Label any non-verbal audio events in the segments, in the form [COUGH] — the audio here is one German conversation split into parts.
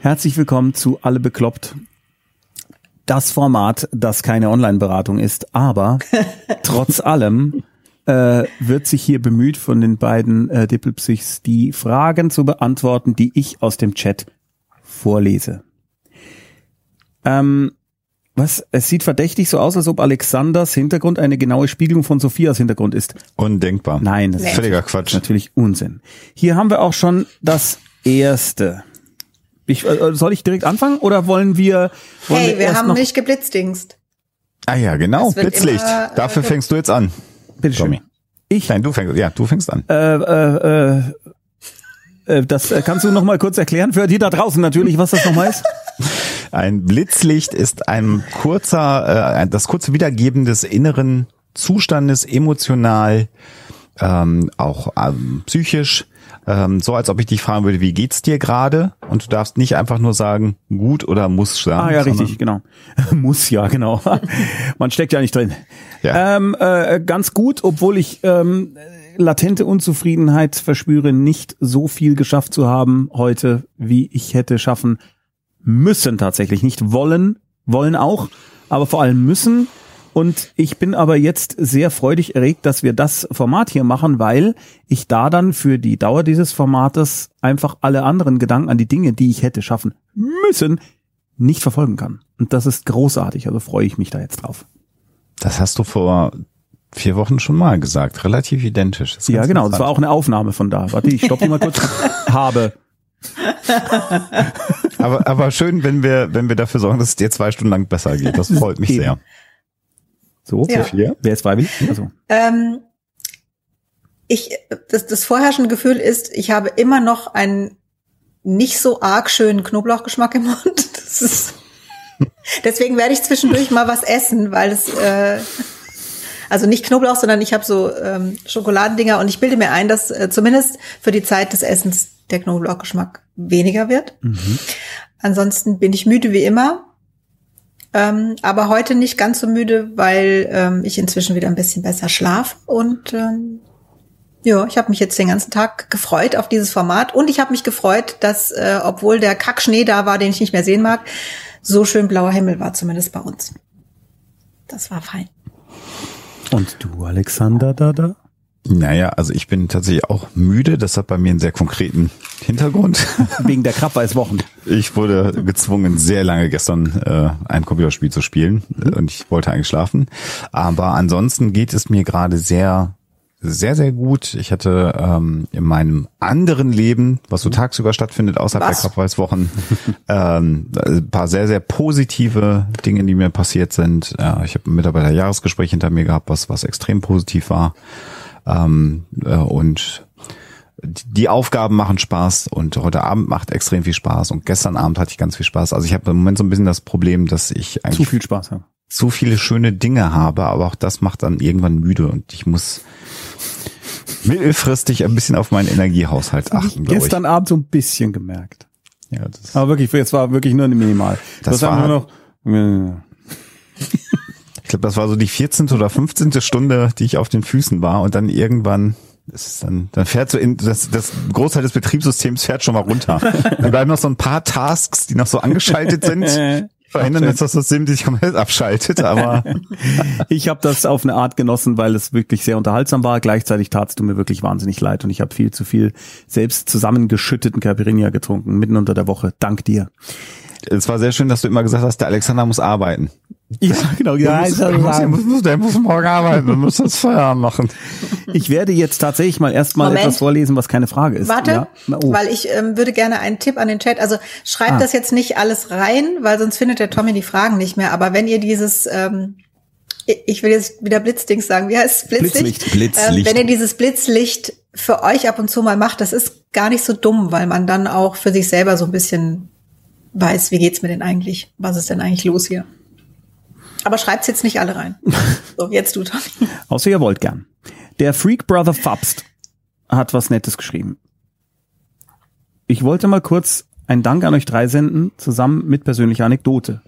Herzlich willkommen zu Alle bekloppt. Das Format, das keine Online-Beratung ist, aber [LAUGHS] trotz allem äh, wird sich hier bemüht von den beiden äh, Dippelpsychs, die Fragen zu beantworten, die ich aus dem Chat vorlese. Ähm, was? Es sieht verdächtig so aus, als ob Alexanders Hintergrund eine genaue Spiegelung von Sophias Hintergrund ist. Undenkbar. Nein, das Nee. ist Völliger Quatsch. natürlich Unsinn. Hier haben wir auch schon das erste. Ich, äh, soll ich direkt anfangen oder wollen wir? Wollen Hey, wir erst haben noch, nicht geblitzdingst. Ah ja, genau. Blitzlicht. immer, äh, Dafür fängst du jetzt an. Bitte schön. Tommy. Ich. Nein, du fängst. Ja, du fängst an. Äh, äh, äh, äh, das äh, kannst du noch mal kurz erklären für die da draußen natürlich, was das nochmal ist. [LAUGHS] Ein Blitzlicht ist ein kurzer, äh, das kurze Wiedergeben des inneren Zustandes, emotional, ähm, auch ähm, psychisch. Ähm, so als ob ich dich fragen würde, wie geht's dir gerade? Und du darfst nicht einfach nur sagen, gut oder muss sagen. Ah ja, richtig, genau. [LAUGHS] Muss ja, genau. [LAUGHS] Man steckt ja nicht drin. Ja. Ähm, äh, ganz gut, obwohl ich ähm, latente Unzufriedenheit verspüre, nicht so viel geschafft zu haben heute, wie ich hätte schaffen müssen tatsächlich. Nicht wollen, wollen auch, aber vor allem müssen. Und ich bin aber jetzt sehr freudig erregt, dass wir das Format hier machen, weil ich da dann für die Dauer dieses Formates einfach alle anderen Gedanken an die Dinge, die ich hätte schaffen müssen, nicht verfolgen kann. Und das ist großartig, also freue ich mich da jetzt drauf. Das hast du vor vier Wochen schon mal gesagt. Relativ identisch. Ja, genau, das war auch eine Aufnahme von da. Warte, ich stoppe mal kurz. [LAUGHS] Habe. Aber, aber schön, wenn wir, wenn wir dafür sorgen, dass es dir zwei Stunden lang besser geht. Das [LAUGHS] freut mich sehr. So, Ja. Sophia, wer ist freiwillig? Also, Ähm, ich, das, das vorherrschende Gefühl ist, ich habe immer noch einen nicht so arg schönen Knoblauchgeschmack im Mund. [LAUGHS] Das ist, deswegen werde ich zwischendurch mal was essen, weil es, äh, also nicht Knoblauch, sondern ich habe so ähm, Schokoladendinger und ich bilde mir ein, dass äh, zumindest für die Zeit des Essens der Knoblauchgeschmack weniger wird. Ansonsten bin ich müde wie immer. Ähm, aber heute nicht ganz so müde, weil ähm, ich inzwischen wieder ein bisschen besser schlaf und ähm, ja, ich habe mich jetzt den ganzen Tag gefreut auf dieses Format und ich habe mich gefreut, dass äh, obwohl der Kackschnee da war, den ich nicht mehr sehen mag, so schön blauer Himmel war zumindest bei uns. Das war fein. und du, Alexander, da, da? Naja, also ich bin tatsächlich auch müde. Das hat bei mir einen sehr konkreten Hintergrund. [LAUGHS] Wegen der Krabbeiswochen. Ich wurde gezwungen, sehr lange gestern äh, ein Computerspiel zu spielen äh, und ich wollte eigentlich schlafen. Aber ansonsten geht es mir gerade sehr, sehr, sehr gut. Ich hatte ähm, in meinem anderen Leben, was so tagsüber stattfindet, außerhalb Was? der Krabbeiswochen, [LAUGHS] ähm, ein paar sehr, sehr positive Dinge, die mir passiert sind. Äh, ich habe ein Mitarbeiterjahresgespräch hinter mir gehabt, was, was extrem positiv war. Ähm, äh, und die Aufgaben machen Spaß und heute Abend macht extrem viel Spaß und gestern Abend hatte ich ganz viel Spaß. Also ich habe im Moment so ein bisschen das Problem, dass ich Zu eigentlich viel Spaß haben. so viele schöne Dinge habe, aber auch das macht dann irgendwann müde und ich muss mittelfristig ein bisschen auf meinen Energiehaushalt achten, ich. Gestern Abend so ein bisschen gemerkt. Ja, das, Aber wirklich, es war wirklich nur minimal. Das war war- nur noch. Ich glaube, das war so die 14. oder 15. Stunde, die ich auf den Füßen war und dann irgendwann ist es dann, dann fährt so in, das, das Großteil des Betriebssystems fährt schon mal runter. [LAUGHS] Dann bleiben noch so ein paar Tasks, die noch so angeschaltet sind. Verhindern jetzt, dass das Sim sich komplett abschaltet, aber [LAUGHS] Ich habe das auf eine Art genossen, weil es wirklich sehr unterhaltsam war. Gleichzeitig tatst du mir wirklich wahnsinnig leid und ich habe viel zu viel selbst zusammengeschütteten Caipirinha getrunken, mitten unter der Woche. Dank dir. Es war sehr schön, dass du immer gesagt hast, der Alexander muss arbeiten. Ja, genau. Ja, der, muss, der, muss, der muss morgen arbeiten, du musst das Feierabend machen. ich werde jetzt tatsächlich mal erstmal etwas vorlesen, was keine Frage ist. Warte, Ja? Na, oh. weil ich ähm, würde gerne einen Tipp an den Chat. Also schreibt Ah. das jetzt nicht alles rein, weil sonst findet der Tommy die Fragen nicht mehr. Aber wenn ihr dieses, ähm, ich- ich will jetzt wieder Blitzdings sagen, wie heißt es? Blitzlicht? Blitzlicht. Blitzlicht. Ähm, wenn ihr dieses Blitzlicht für euch ab und zu mal macht, das ist gar nicht so dumm, weil man dann auch für sich selber so ein bisschen weiß, wie geht's mir denn eigentlich? Was ist denn eigentlich los hier? Aber schreibt's jetzt nicht alle rein. [LAUGHS] So, jetzt du, Tommy. Außer ihr wollt gern. Der Freak Brother Fabst hat was Nettes geschrieben. Ich wollte mal kurz ein Dank an euch drei senden, zusammen mit persönlicher Anekdote.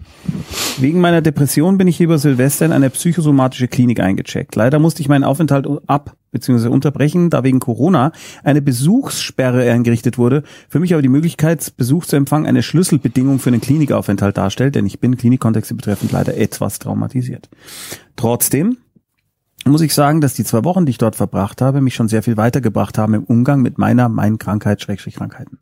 Wegen meiner Depression bin ich über Silvester in eine psychosomatische Klinik eingecheckt. Leider musste ich meinen Aufenthalt ab bzw. unterbrechen, da wegen Corona eine Besuchssperre eingerichtet wurde. Für mich aber die Möglichkeit, Besuch zu empfangen, eine Schlüsselbedingung für einen Klinikaufenthalt darstellt, denn ich bin Klinikkontexte betreffend leider etwas traumatisiert. Trotzdem muss ich sagen, dass die zwei Wochen, die ich dort verbracht habe, mich schon sehr viel weitergebracht haben im Umgang mit meiner, meinen Krankheit, Schrägstrich Krankheiten.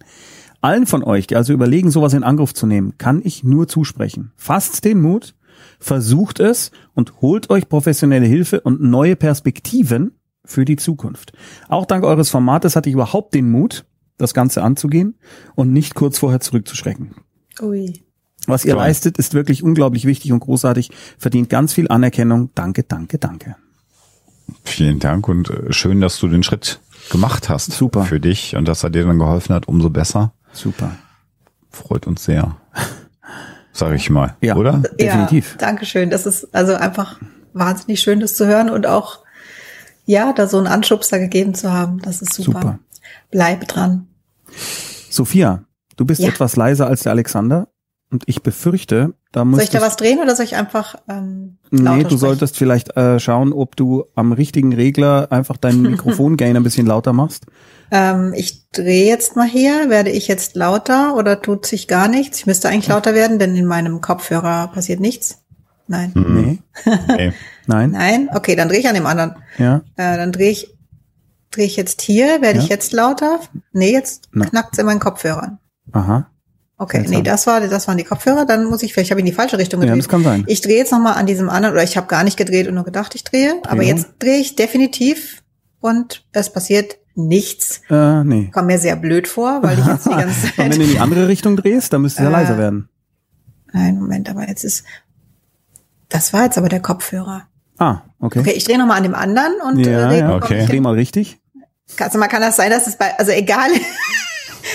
Allen von euch, die also überlegen, sowas in Angriff zu nehmen, kann ich nur zusprechen. Fasst den Mut, versucht es und holt euch professionelle Hilfe und neue Perspektiven für die Zukunft. Auch dank eures Formates hatte ich überhaupt den Mut, das Ganze anzugehen und nicht kurz vorher zurückzuschrecken. Ui. Was ihr Toll. leistet, ist wirklich unglaublich wichtig und großartig, verdient ganz viel Anerkennung. Danke, danke, danke. Vielen Dank und äh, schön, dass du den Schritt gemacht hast. Super. Für dich und dass er dir dann geholfen hat, umso besser. Super. Freut uns sehr. Sag ich mal, ja, oder? Definitiv. Ja, Dankeschön. Das ist also einfach wahnsinnig schön, das zu hören und auch, ja, da so einen Anschubser gegeben zu haben. Das ist super. super. Bleib dran. Sophia, du bist ja. etwas leiser als der Alexander und ich befürchte, da muss Soll ich da was drehen oder soll ich einfach ähm, lauter Nee, du sprechen? solltest vielleicht äh, schauen, ob du am richtigen Regler einfach deinen [LAUGHS] Mikrofongain ein bisschen lauter machst. Ähm, ich drehe jetzt mal hier. Werde ich jetzt lauter oder tut sich gar nichts? Ich müsste eigentlich lauter werden, denn in meinem Kopfhörer passiert nichts. Nein. Mhm. Nee. nee. [LAUGHS] Nein. Nein? Okay, dann drehe ich an dem anderen. Ja. Äh, dann drehe ich, drehe ich jetzt hier. Werde ja. ich jetzt lauter? Nee, jetzt knackt's in meinen Kopfhörern. Aha. Okay, Seltsam. nee, das war, das waren die Kopfhörer. Dann muss ich vielleicht, habe ich in die falsche Richtung gedreht. Ja, das kann sein. Ich drehe jetzt nochmal an diesem anderen, oder ich habe gar nicht gedreht und nur gedacht, ich drehe. Drehung. Aber jetzt drehe ich definitiv und es passiert nichts. Äh, nee. Kommt mir sehr blöd vor, weil ich jetzt die [LAUGHS] ganze Zeit. Und wenn du in die andere Richtung drehst, dann müsste es ja äh, leiser werden. Nein, Moment, aber jetzt ist. Das war jetzt aber der Kopfhörer. Ah, okay. Okay, ich drehe nochmal an dem anderen und ja, äh, ja, okay. dreh mal richtig. Also mal kann das sein, dass es bei, also egal, [LAUGHS]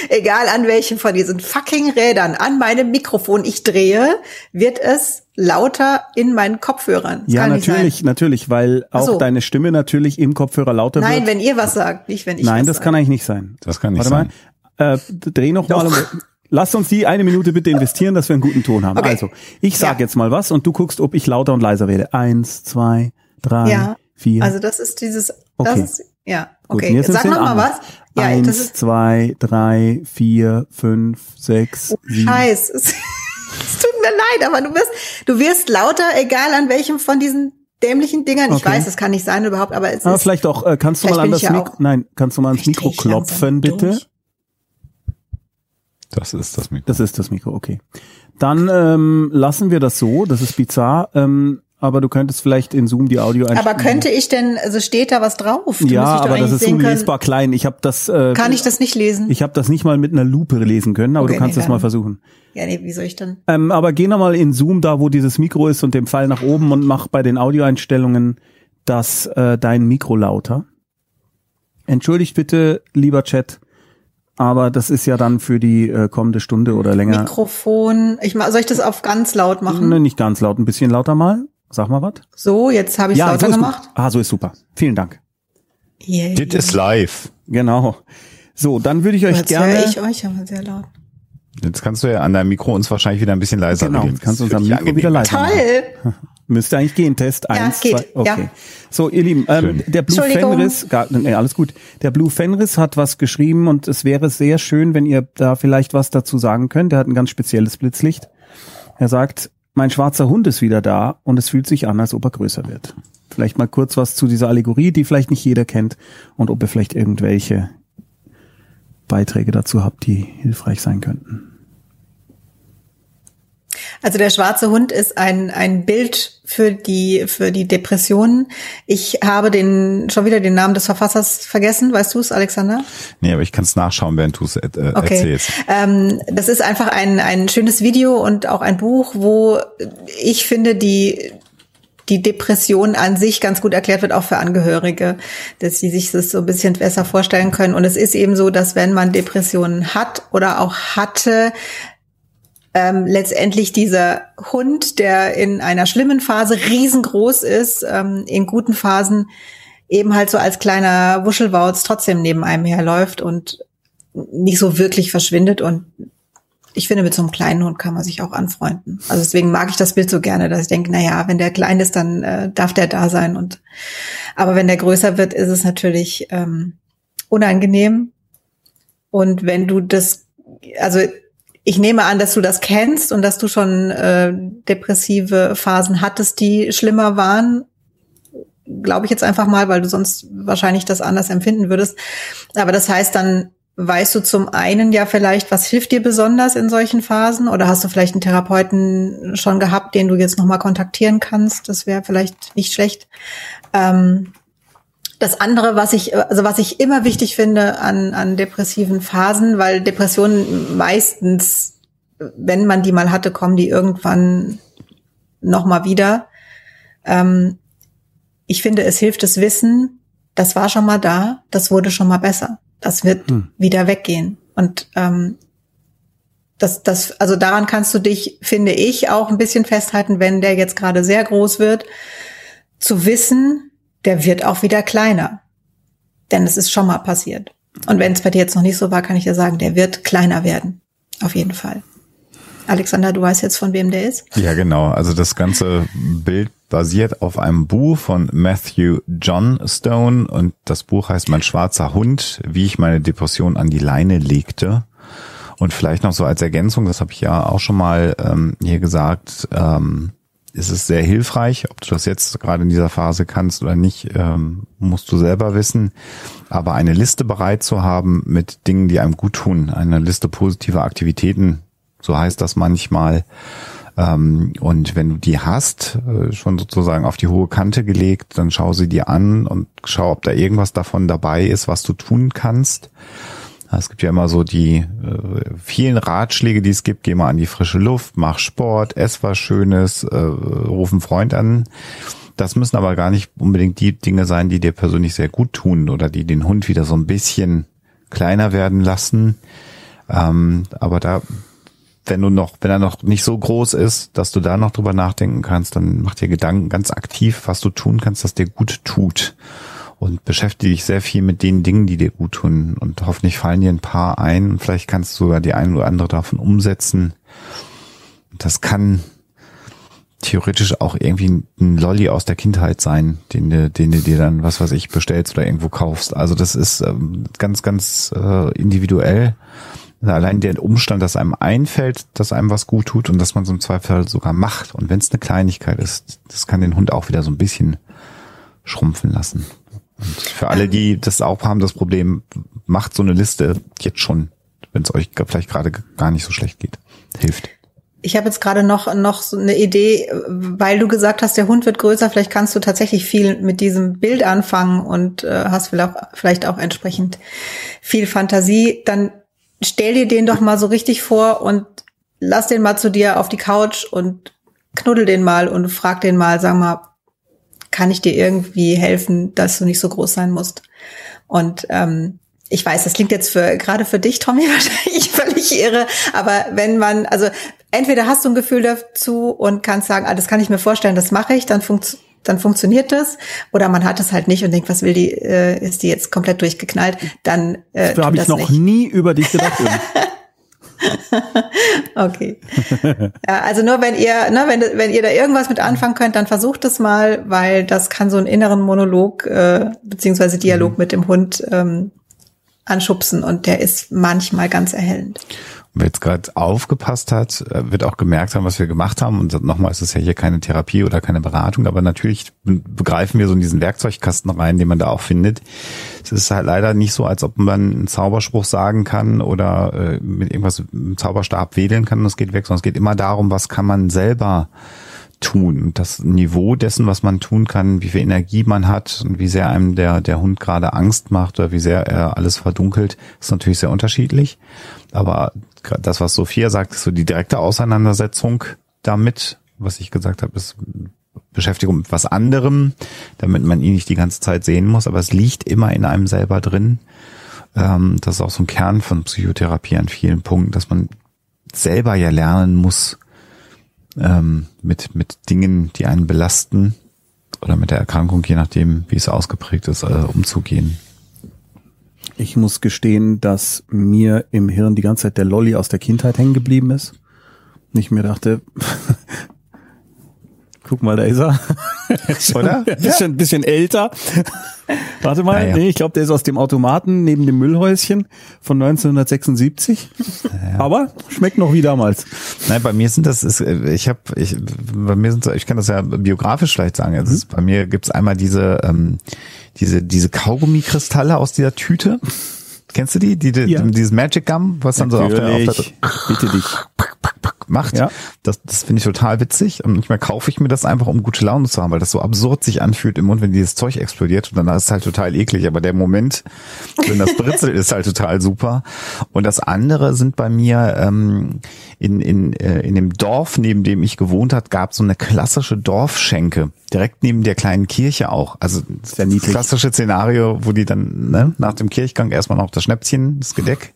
egal an welchen von diesen fucking Rädern an meinem Mikrofon ich drehe, wird es lauter in meinen Kopfhörern. Das ja, natürlich, natürlich, weil auch so. deine Stimme natürlich im Kopfhörer lauter Nein, wird. Nein, wenn ihr was sagt, nicht wenn ich Nein, das sage. kann eigentlich nicht sein. Das kann nicht Warte sein. Mal, äh, dreh noch Doch. mal. Lass uns die eine Minute bitte investieren, dass wir einen guten Ton haben. Okay. Also, ich sag ja. jetzt mal was und du guckst, ob ich lauter und leiser werde. Eins, zwei, drei, ja. vier. Also das ist dieses, das okay. ist, ja, okay. Gut, Sag noch mal was. Ja, Eins, zwei, drei, vier, fünf, sechs, oh, sieben. Scheiß. [LAUGHS] Es tut mir leid, aber du wirst, du wirst lauter, egal an welchem von diesen dämlichen Dingern. Ich weiß, es kann nicht sein überhaupt, aber es aber ist. Vielleicht auch, äh, kannst du mal an das Mikro, nein, kannst du mal ans Mikro klopfen, bitte? Durch. Das ist das Mikro. Das ist das Mikro, okay. Dann ähm, lassen wir das so, das ist bizarr. Ähm, aber du könntest vielleicht in Zoom die Audio einstellen. Aber könnte ich denn, also steht da was drauf? Du ja, aber das ist unlesbar können. klein. Ich habe das. Äh, Kann ich das nicht lesen? Ich habe das nicht mal mit einer Lupe lesen können, aber okay, du kannst es nee, mal versuchen. Ja, nee, wie soll ich denn? Ähm, aber geh nochmal in Zoom, da wo dieses Mikro ist und den Pfeil nach oben und mach bei den Audioeinstellungen das äh, dein Mikro lauter. Entschuldigt bitte, lieber Chat, aber das ist ja dann für die äh, kommende Stunde oder länger. Mikrofon. Ich soll ich das auf ganz laut machen? Ne, nicht ganz laut, ein bisschen lauter mal. Sag mal was. So, jetzt habe ich ja, lauter so gemacht. Gut. Ah, so ist super. Vielen Dank. Yeah. Das ist live. Genau. So, dann würde ich euch jetzt gerne. Höre ich euch aber sehr laut. Jetzt kannst du ja an deinem Mikro uns wahrscheinlich wieder ein bisschen leiser genau, regeln. kannst du unser Mikro angenehm. wieder leiser Toll. [LAUGHS] Müsste eigentlich gehen. Test ja, eins, geht. zwei. Okay. Ja. So, ihr Lieben, ähm, der Blue Fenris, gar, nee, alles gut. Der Blue Fenris hat was geschrieben und es wäre sehr schön, wenn ihr da vielleicht was dazu sagen könnt. Der hat ein ganz spezielles Blitzlicht. Er sagt, mein schwarzer Hund ist wieder da und es fühlt sich an, als ob er größer wird. Vielleicht mal kurz was zu dieser Allegorie, die vielleicht nicht jeder kennt und ob ihr vielleicht irgendwelche Beiträge dazu habt, die hilfreich sein könnten. Also der schwarze Hund ist ein, ein Bild für die, für die Depressionen. Ich habe den, schon wieder den Namen des Verfassers vergessen. Weißt du es, Alexander? Nee, aber ich kann es nachschauen, während du es äh, okay. erzählst. Ähm, das ist einfach ein, ein schönes Video und auch ein Buch, wo ich finde, die, die Depression an sich ganz gut erklärt wird, auch für Angehörige, dass sie sich das so ein bisschen besser vorstellen können. Und es ist eben so, dass wenn man Depressionen hat oder auch hatte, ähm, letztendlich dieser Hund, der in einer schlimmen Phase riesengroß ist, ähm, in guten Phasen eben halt so als kleiner Wuschelwauz trotzdem neben einem herläuft und nicht so wirklich verschwindet und ich finde, mit so einem kleinen Hund kann man sich auch anfreunden. Also deswegen mag ich das Bild so gerne, dass ich denke, na ja, wenn der klein ist, dann äh, darf der da sein. Und aber wenn der größer wird, ist es natürlich ähm, unangenehm. Und wenn du das, also ich nehme an, dass du das kennst und dass du schon äh, depressive Phasen hattest, die schlimmer waren. Glaube ich jetzt einfach mal, weil du sonst wahrscheinlich das anders empfinden würdest. Aber das heißt dann, weißt du zum einen ja vielleicht, was hilft dir besonders in solchen Phasen? Oder hast du vielleicht einen Therapeuten schon gehabt, den du jetzt nochmal kontaktieren kannst? Das wäre vielleicht nicht schlecht. Ähm, das andere, was ich, also was ich immer wichtig finde an, an depressiven Phasen, weil Depressionen meistens, wenn man die mal hatte, kommen die irgendwann nochmal wieder. Ähm, ich finde, es hilft das Wissen, das war schon mal da, das wurde schon mal besser. Das wird hm. wieder weggehen. Und ähm, das, das, also daran kannst du dich, finde ich, auch ein bisschen festhalten, wenn der jetzt gerade sehr groß wird, zu wissen, der wird auch wieder kleiner. Denn es ist schon mal passiert. Und wenn es bei dir jetzt noch nicht so war, kann ich dir sagen, der wird kleiner werden. Auf jeden Fall. Alexander, du weißt jetzt, von wem der ist? Ja, genau. Also das ganze Bild basiert auf einem Buch von Matthew Johnstone und das Buch heißt Mein schwarzer Hund, wie ich meine Depression an die Leine legte. Und vielleicht noch so als Ergänzung, das habe ich ja auch schon mal ähm, hier gesagt, ähm, ist es sehr hilfreich. Ob du das jetzt gerade in dieser Phase kannst oder nicht, ähm, musst du selber wissen. Aber eine Liste bereit zu haben mit Dingen, die einem gut tun, eine Liste positiver Aktivitäten, so heißt das manchmal. Ähm, und wenn du die hast, äh, schon sozusagen auf die hohe Kante gelegt, dann schau sie dir an und schau, ob da irgendwas davon dabei ist, was du tun kannst. Es gibt ja immer so die äh, vielen Ratschläge, die es gibt. Geh mal an die frische Luft, mach Sport, ess was Schönes, äh, ruf einen Freund an. Das müssen aber gar nicht unbedingt die Dinge sein, die dir persönlich sehr gut tun oder die den Hund wieder so ein bisschen kleiner werden lassen. Ähm, aber da, wenn du noch, wenn er noch nicht so groß ist, dass du da noch drüber nachdenken kannst, dann mach dir Gedanken ganz aktiv, was du tun kannst, das dir gut tut und beschäftige dich sehr viel mit den Dingen, die dir gut tun. Und hoffentlich fallen dir ein paar ein und vielleicht kannst du sogar die ein oder andere davon umsetzen. Das kann theoretisch auch irgendwie ein Lolly aus der Kindheit sein, den du, den du dir dann, was weiß ich, bestellst oder irgendwo kaufst. Also das ist ähm, ganz, ganz äh, individuell. Allein der Umstand, dass einem einfällt, dass einem was gut tut und dass man so im Zweifel sogar macht. Und wenn es eine Kleinigkeit ist, das kann den Hund auch wieder so ein bisschen schrumpfen lassen. Und für alle, die das auch haben, das Problem, macht so eine Liste jetzt schon, wenn es euch vielleicht gerade gar nicht so schlecht geht. Hilft. Ich habe jetzt gerade noch noch so eine Idee, weil du gesagt hast, der Hund wird größer. Vielleicht kannst du tatsächlich viel mit diesem Bild anfangen und äh, hast vielleicht vielleicht auch entsprechend viel Fantasie. Dann stell dir den doch mal so richtig vor und lass den mal zu dir auf die Couch und knuddel den mal und frag den mal, sag mal, kann ich dir irgendwie helfen, dass du nicht so groß sein musst. Und ähm, ich weiß, das klingt jetzt für gerade für dich, Tommy, [LAUGHS] wahrscheinlich völlig irre, aber wenn man, also entweder hast du ein Gefühl dazu und kannst sagen, ah, das kann ich mir vorstellen, das mache ich, dann funkt, dann funktioniert das, oder man hat es halt nicht und denkt, was will die, äh, ist die jetzt komplett durchgeknallt, dann äh, Dafür habe ich noch nicht. nie über dich gedacht. [LAUGHS] [LAUGHS] okay. Ja, also nur wenn ihr, ne, wenn, wenn ihr da irgendwas mit anfangen könnt, dann versucht es mal, weil das kann so einen inneren Monolog äh, beziehungsweise Dialog mhm. mit dem Hund ähm, anschubsen und der ist manchmal ganz erhellend. Wer jetzt gerade aufgepasst hat, äh, wird auch gemerkt haben, was wir gemacht haben. Und nochmal ist es ja hier keine Therapie oder keine Beratung, aber natürlich begreifen wir so in diesen Werkzeugkasten rein, den man da auch findet. Es ist halt leider nicht so, als ob man einen Zauberspruch sagen kann oder äh, mit irgendwas mit Zauberstab wedeln kann und es geht weg, sondern es geht immer darum, was kann man selber tun. Das Niveau dessen, was man tun kann, wie viel Energie man hat und wie sehr einem der, der Hund gerade Angst macht oder wie sehr er alles verdunkelt, ist natürlich sehr unterschiedlich. Aber das, was Sophia sagt, ist so die direkte Auseinandersetzung damit, was ich gesagt habe, ist Beschäftigung mit was anderem, damit man ihn nicht die ganze Zeit sehen muss, aber es liegt immer in einem selber drin. Ähm, das ist auch so ein Kern von Psychotherapie an vielen Punkten, dass man selber ja lernen muss, ähm, mit, mit Dingen, die einen belasten oder mit der Erkrankung, je nachdem, wie es ausgeprägt ist, äh, umzugehen. Ich muss gestehen, dass mir im Hirn die ganze Zeit der Lolly aus der Kindheit hängen geblieben ist. Und ich mir dachte, [LAUGHS] guck mal, da ist er. [LAUGHS] Oder? Ein [LAUGHS] bisschen, ein bisschen älter. [LAUGHS] Warte mal, Naja. nee, ich glaube, der ist aus dem Automaten neben dem Müllhäuschen von 1976. Aber schmeckt noch wie damals. Nein, bei mir sind das, ist, ich habe, ich, bei mir sind so, ich kann das ja biografisch vielleicht sagen. Also es, bei mir gibt's einmal diese, ähm, diese, diese Kaugummikristalle aus dieser Tüte. Kennst du die? die, die Ja. Dieses Magic Gum, was dann so auf der, auf der Natürlich. Bitte dich. Macht. Ja. Das, das finde ich total witzig. Und manchmal kaufe ich mir das einfach, um gute Laune zu haben, weil das so absurd sich anfühlt im Mund, wenn dieses Zeug explodiert. Und dann ist es halt total eklig. Aber der Moment, wenn das britzelt, [LAUGHS] ist halt total super. Und das andere sind bei mir ähm, in, in, äh, in dem Dorf, neben dem ich gewohnt hat, gab es so eine klassische Dorfschenke. Direkt neben der kleinen Kirche auch. Also Sehr niedlich. klassische Szenario, wo die dann ne, nach dem Kirchgang erstmal noch das Schnäpschen, das Gedeck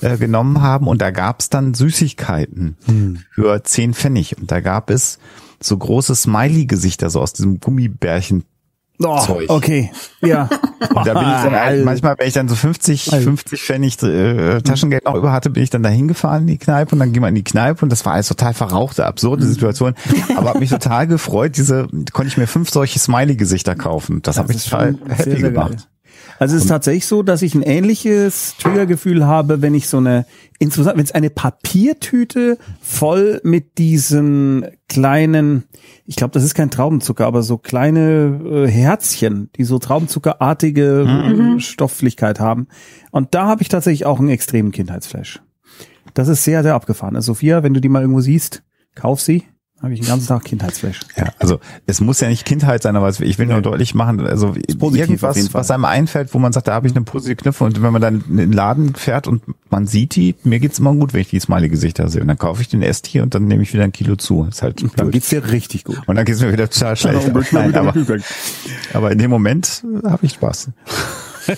äh, genommen haben und da gab's dann Süßigkeiten Hm. für 10 Pfennig und da gab es so große Smiley-Gesichter so aus diesem Gummibärchen. Oh, Zeug. okay. Ja. Und da bin ich dann [LAUGHS] halt, manchmal, wenn ich dann so 50, 50 Pfennig äh, Taschengeld noch über hatte, bin ich dann da hingefahren in die Kneipe und dann ging man in die Kneipe und das war alles total verrauchte, absurde Mhm. Situation. Aber hat mich total gefreut, diese, konnte ich mir fünf solche Smiley-Gesichter kaufen. Das, hat mich total happy sehr, sehr gemacht. geil. Also es ist tatsächlich so, dass ich ein ähnliches Triggergefühl habe, wenn ich so eine, insgesamt, wenn es eine Papiertüte voll mit diesen kleinen, ich glaube, das ist kein Traubenzucker, aber so kleine äh, Herzchen, die so traubenzuckerartige äh, Stofflichkeit haben. Und da habe ich tatsächlich auch einen extremen Kindheitsflash. Das ist sehr, sehr abgefahren. Also Sophia, wenn du die mal irgendwo siehst, kauf sie. Habe ich den ganzen Tag Kindheitsflash. Ja, also es muss ja nicht Kindheit sein, aber ich will nur deutlich machen, also irgendwas, was einem einfällt, wo man sagt, da habe ich eine positive Knöpfe und wenn man dann in den Laden fährt und man sieht die, mir geht's immer gut, wenn ich die Smiley-Gesichter sehe und dann kaufe ich den Esstier und dann nehme ich wieder ein Kilo zu. Ist halt Dann blöd. geht's dir richtig gut. und dann geht's mir wieder total schlecht. Dann Nein, aber, aber in dem Moment äh, habe ich Spaß. [LAUGHS]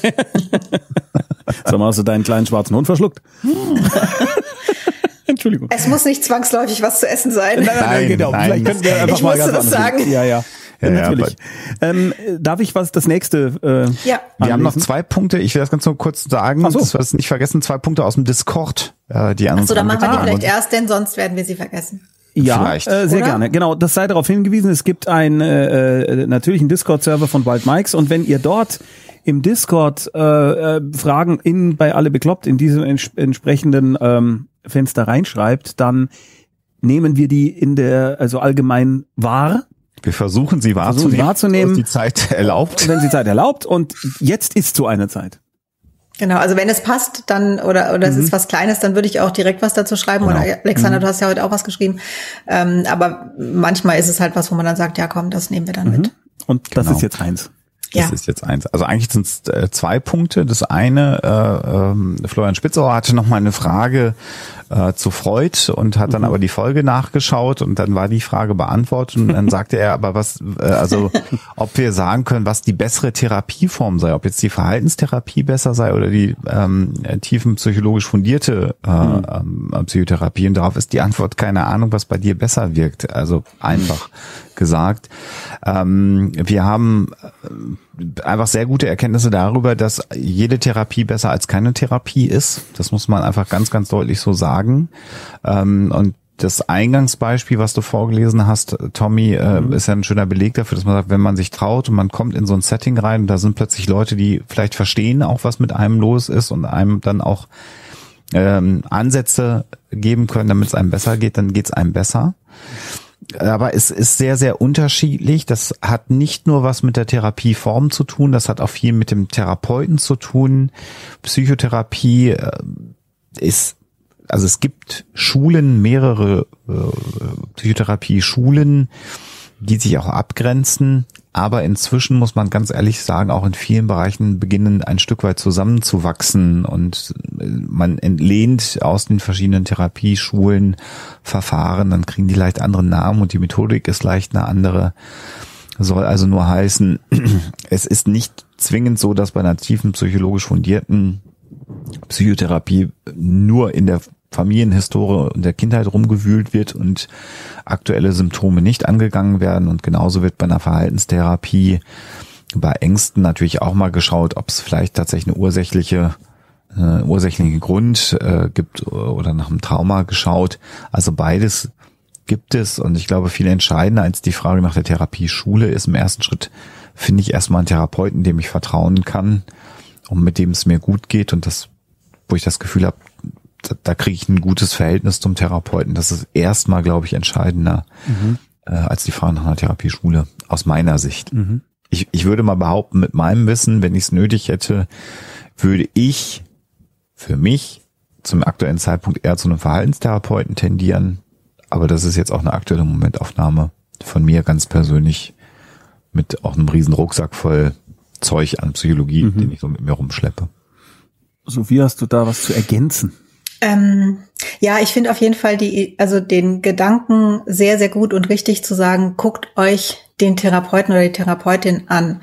Sag mal, hast du deinen kleinen schwarzen Hund verschluckt? [LAUGHS] Entschuldigung. Es muss nicht zwangsläufig was zu essen sein. Nein, genau. nein. Vielleicht können wir einfach Ich mal musste ganz das sagen. Ja, ja. Ja, ja, natürlich. ähm, äh, darf ich was das nächste? Äh, Ja. Wir haben noch anlesen? zwei Punkte, ich will das ganz nur kurz sagen, Ach so. dass wir das nicht vergessen, zwei Punkte aus dem Discord, äh, die an uns So, dann machen wir die vielleicht erst, denn sonst werden wir sie vergessen. Ja, äh, sehr Oder? gerne. Genau, das sei darauf hingewiesen. Es gibt einen äh, äh, natürlich einen Discord-Server von Wild Mikes und wenn ihr dort im Discord äh, äh, Fragen in bei alle bekloppt in diesem ents entsprechenden ähm, Fenster reinschreibt, dann nehmen wir die in der also allgemein wahr, Wir versuchen sie Versuchen sie wahrzunehmen, wahrzunehmen. was die Zeit [LAUGHS] erlaubt. wenn sie Zeit erlaubt. Und jetzt ist so eine Zeit. Genau, also wenn es passt, dann oder oder es ist was Kleines, dann würde ich auch direkt was dazu schreiben. Genau. Oder Alexander, du hast ja heute auch was geschrieben. Ähm, aber manchmal ist es halt was, wo man dann sagt, ja komm, das nehmen wir dann mit. Und das Genau. ist jetzt eins. Das Ja. ist jetzt eins. Also eigentlich sind es äh, zwei Punkte. Das eine, äh, ähm, Florian Spitzauer hatte noch mal eine Frage äh, zu Freud und hat dann aber die Folge nachgeschaut und dann war die Frage beantwortet und dann [LAUGHS] sagte er aber was, äh, also ob wir sagen können, was die bessere Therapieform sei, ob jetzt die Verhaltenstherapie besser sei oder die ähm, tiefenpsychologisch fundierte äh, ähm, Psychotherapie und darauf ist die Antwort keine Ahnung, was bei dir besser wirkt. Also einfach gesagt. Ähm, wir haben äh, einfach sehr gute Erkenntnisse darüber, dass jede Therapie besser als keine Therapie ist. Das muss man einfach ganz, ganz deutlich so sagen. Ähm, und das Eingangsbeispiel, was du vorgelesen hast, Tommy, äh, ist ja ein schöner Beleg dafür, dass man sagt, wenn man sich traut und man kommt in so ein Setting rein und da sind plötzlich Leute, die vielleicht verstehen auch, was mit einem los ist und einem dann auch ähm, Ansätze geben können, damit es einem besser geht, dann geht es einem besser. Aber es ist sehr, sehr unterschiedlich. Das hat nicht nur was mit der Therapieform zu tun, das hat auch viel mit dem Therapeuten zu tun. Psychotherapie äh, ist, also es gibt Schulen, mehrere äh, Psychotherapie-Schulen, die sich auch abgrenzen. Aber inzwischen muss man ganz ehrlich sagen, auch in vielen Bereichen beginnen ein Stück weit zusammenzuwachsen und äh, man entlehnt aus den verschiedenen Therapieschulen Verfahren, dann kriegen die leicht andere Namen und die Methodik ist leicht eine andere. Soll also nur heißen, [CLEARS THROAT] es ist nicht zwingend so, dass bei einer tiefen psychologisch fundierten Psychotherapie nur in der Familienhistorie und der Kindheit rumgewühlt wird und aktuelle Symptome nicht angegangen werden. Und genauso wird bei einer Verhaltenstherapie bei Ängsten natürlich auch mal geschaut, ob es vielleicht tatsächlich eine ursächliche äh, ursächlichen Grund äh, gibt oder nach einem Trauma geschaut. Also beides gibt es und ich glaube viel entscheidender als die Frage nach der Therapieschule ist im ersten Schritt finde ich erstmal einen Therapeuten, dem ich vertrauen kann und mit dem es mir gut geht und das, wo ich das Gefühl habe, da, da kriege ich ein gutes Verhältnis zum Therapeuten. Das ist erstmal, glaube ich, entscheidender mhm. äh, als die Frage nach einer Therapieschule aus meiner Sicht. Mhm. Ich, ich würde mal behaupten, mit meinem Wissen, wenn ich es nötig hätte, würde ich für mich zum aktuellen Zeitpunkt eher zu einem Verhaltenstherapeuten tendieren. Aber das ist jetzt auch eine aktuelle Momentaufnahme von mir ganz persönlich mit auch einem riesen Rucksack voll Zeug an Psychologie, mhm. den ich so mit mir rumschleppe. Sophie, hast du da was zu ergänzen? Ähm, ja, ich finde auf jeden Fall die, also den Gedanken sehr, sehr gut und richtig zu sagen, guckt euch den Therapeuten oder die Therapeutin an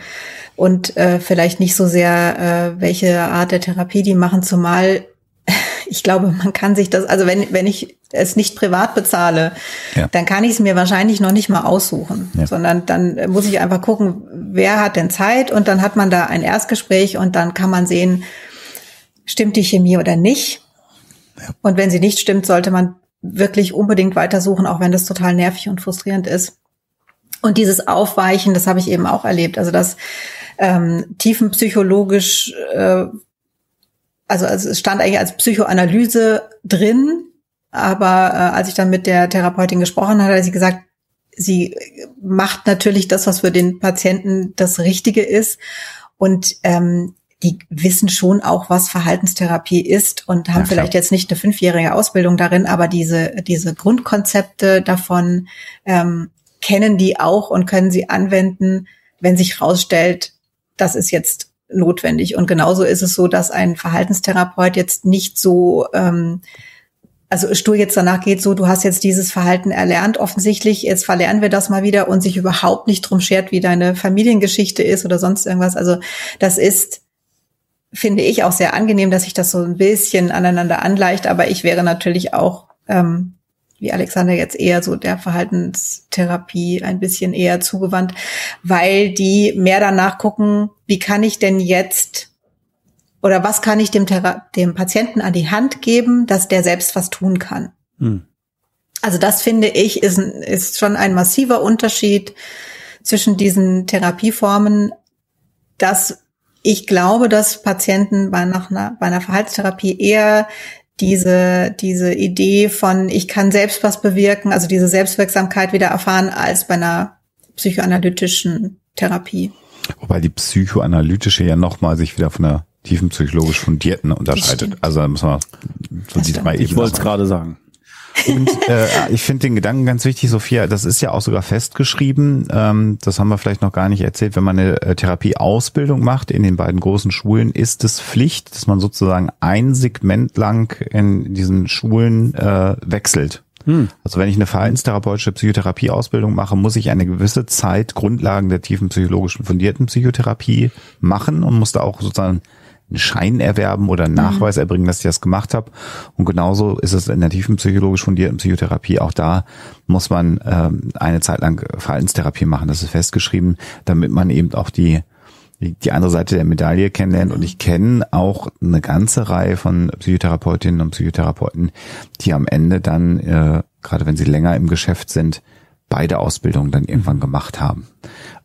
und äh, vielleicht nicht so sehr, äh, welche Art der Therapie die machen, zumal [LAUGHS] ich glaube, man kann sich das, also wenn, wenn ich es nicht privat bezahle, ja. dann kann ich es mir wahrscheinlich noch nicht mal aussuchen, ja. sondern dann muss ich einfach gucken, wer hat denn Zeit und dann hat man da ein Erstgespräch und dann kann man sehen, stimmt die Chemie oder nicht. Und wenn sie nicht stimmt, sollte man wirklich unbedingt weitersuchen, auch wenn das total nervig und frustrierend ist. Und dieses Aufweichen, das habe ich eben auch erlebt. Also das ähm, tiefenpsychologisch, äh, also, also es stand eigentlich als Psychoanalyse drin, aber äh, als ich dann mit der Therapeutin gesprochen habe, hat sie gesagt, sie macht natürlich das, was für den Patienten das Richtige ist. Und ähm, die wissen schon auch, was Verhaltenstherapie ist und haben ja, vielleicht jetzt nicht eine fünfjährige Ausbildung darin, aber diese, diese Grundkonzepte davon ähm, kennen die auch und können sie anwenden, wenn sich herausstellt, das ist jetzt notwendig. Und genauso ist es so, dass ein Verhaltenstherapeut jetzt nicht so ähm, also stur jetzt danach geht so, du hast jetzt dieses Verhalten erlernt, offensichtlich, jetzt verlernen wir das mal wieder und sich überhaupt nicht drum schert, wie deine Familiengeschichte ist oder sonst irgendwas. Also das ist, finde ich, auch sehr angenehm, dass sich das so ein bisschen aneinander angleicht, aber ich wäre natürlich auch, ähm, wie Alexander jetzt eher so der Verhaltenstherapie ein bisschen eher zugewandt, weil die mehr danach gucken, wie kann ich denn jetzt oder was kann ich dem, Thera dem Patienten an die Hand geben, dass der selbst was tun kann. Hm. Also das finde ich ist, ist schon ein massiver Unterschied zwischen diesen Therapieformen, dass ich glaube, dass Patienten bei, nach einer, bei einer Verhaltenstherapie eher diese, diese Idee von, ich kann selbst was bewirken, also diese Selbstwirksamkeit wieder erfahren, als bei einer psychoanalytischen Therapie. Wobei die psychoanalytische ja nochmal sich wieder von der tiefenpsychologisch fundierten unterscheidet. Also da muss man so die drei Ich wollte es gerade sagen. Und äh, ich finde den Gedanken ganz wichtig, Sophia, das ist ja auch sogar festgeschrieben, ähm, das haben wir vielleicht noch gar nicht erzählt, wenn man eine äh, Therapieausbildung macht in den beiden großen Schulen, ist es Pflicht, dass man sozusagen ein Segment lang in diesen Schulen äh, wechselt. Hm. Also wenn ich eine verhaltenstherapeutische Psychotherapieausbildung mache, muss ich eine gewisse Zeit Grundlagen der tiefen psychologischen fundierten Psychotherapie machen und muss da auch sozusagen einen Schein erwerben oder einen mhm. Nachweis erbringen, dass ich das gemacht habe. Und genauso ist es in der tiefen psychologisch fundierten Psychotherapie. Auch da muss man ähm, eine Zeit lang Verhaltenstherapie machen. Das ist festgeschrieben, damit man eben auch die die andere Seite der Medaille kennenlernt. Und ich kenne auch eine ganze Reihe von Psychotherapeutinnen und Psychotherapeuten, die am Ende dann, äh, gerade wenn sie länger im Geschäft sind, beide Ausbildungen dann irgendwann gemacht haben.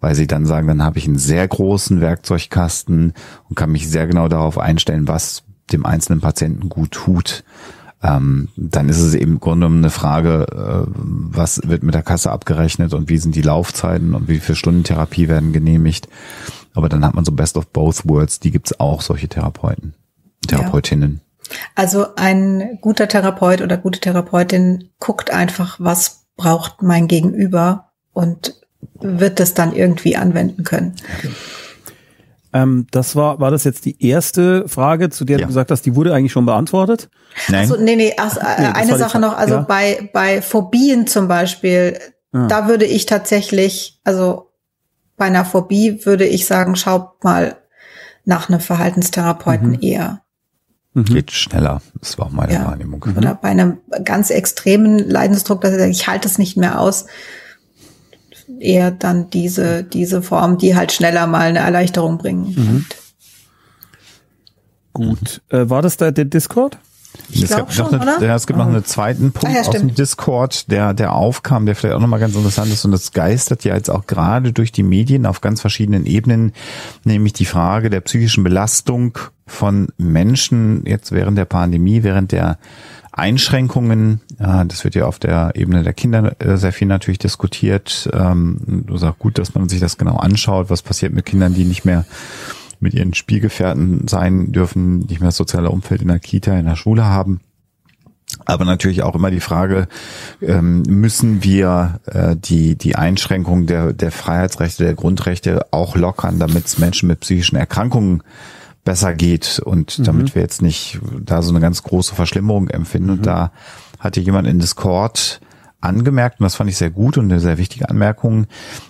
Weil sie dann sagen, dann habe ich einen sehr großen Werkzeugkasten und kann mich sehr genau darauf einstellen, was dem einzelnen Patienten gut tut. Ähm, dann ist es eben im Grunde genommen eine Frage, äh, was wird mit der Kasse abgerechnet und wie sind die Laufzeiten und wie viele Stunden Therapie werden genehmigt. Aber dann hat man so Best of Both Worlds, die gibt's auch, solche Therapeuten, Therapeutinnen. Ja. Also ein guter Therapeut oder gute Therapeutin guckt einfach, was braucht mein Gegenüber und wird das dann irgendwie anwenden können. Okay. Ähm, das war, war das jetzt die erste Frage, zu der ja. du gesagt hast, die wurde eigentlich schon beantwortet? Nein. Also, nee, nee, ach, nee eine Sache noch, also ja. bei, bei Phobien zum Beispiel, ah. da würde ich tatsächlich, also bei einer Phobie würde ich sagen, schaut mal nach einem Verhaltenstherapeuten mhm. eher. Mhm. Geht schneller. Das war auch meine ja. Wahrnehmung. Oder bei einem ganz extremen Leidensdruck, dass ich sage, ich halte es nicht mehr aus, eher dann diese, diese Form, die halt schneller mal eine Erleichterung bringen. Mhm. Gut. Äh, war das da der Discord? Ich es, gab schon, noch eine, ja, es gibt noch einen zweiten Punkt Ah, ja, aus dem. Discord, der, der aufkam, der vielleicht auch nochmal ganz interessant ist. Und das geistert ja jetzt auch gerade durch die Medien auf ganz verschiedenen Ebenen, nämlich die Frage der psychischen Belastung von Menschen jetzt während der Pandemie, während der Einschränkungen, das wird ja auf der Ebene der Kinder äh, sehr viel natürlich diskutiert. Ähm, Du sagst gut, dass man sich das genau anschaut, was passiert mit Kindern, die nicht mehr mit ihren Spielgefährten sein dürfen, nicht mehr das soziale Umfeld in der Kita, in der Schule haben. Aber natürlich auch immer die Frage, ähm, müssen wir äh, die, die Einschränkung der, der Freiheitsrechte, der Grundrechte auch lockern, damit es Menschen mit psychischen Erkrankungen besser geht und damit wir jetzt nicht da so eine ganz große Verschlimmerung empfinden. Und da hatte jemand in Discord angemerkt, und das fand ich sehr gut und eine sehr wichtige Anmerkung,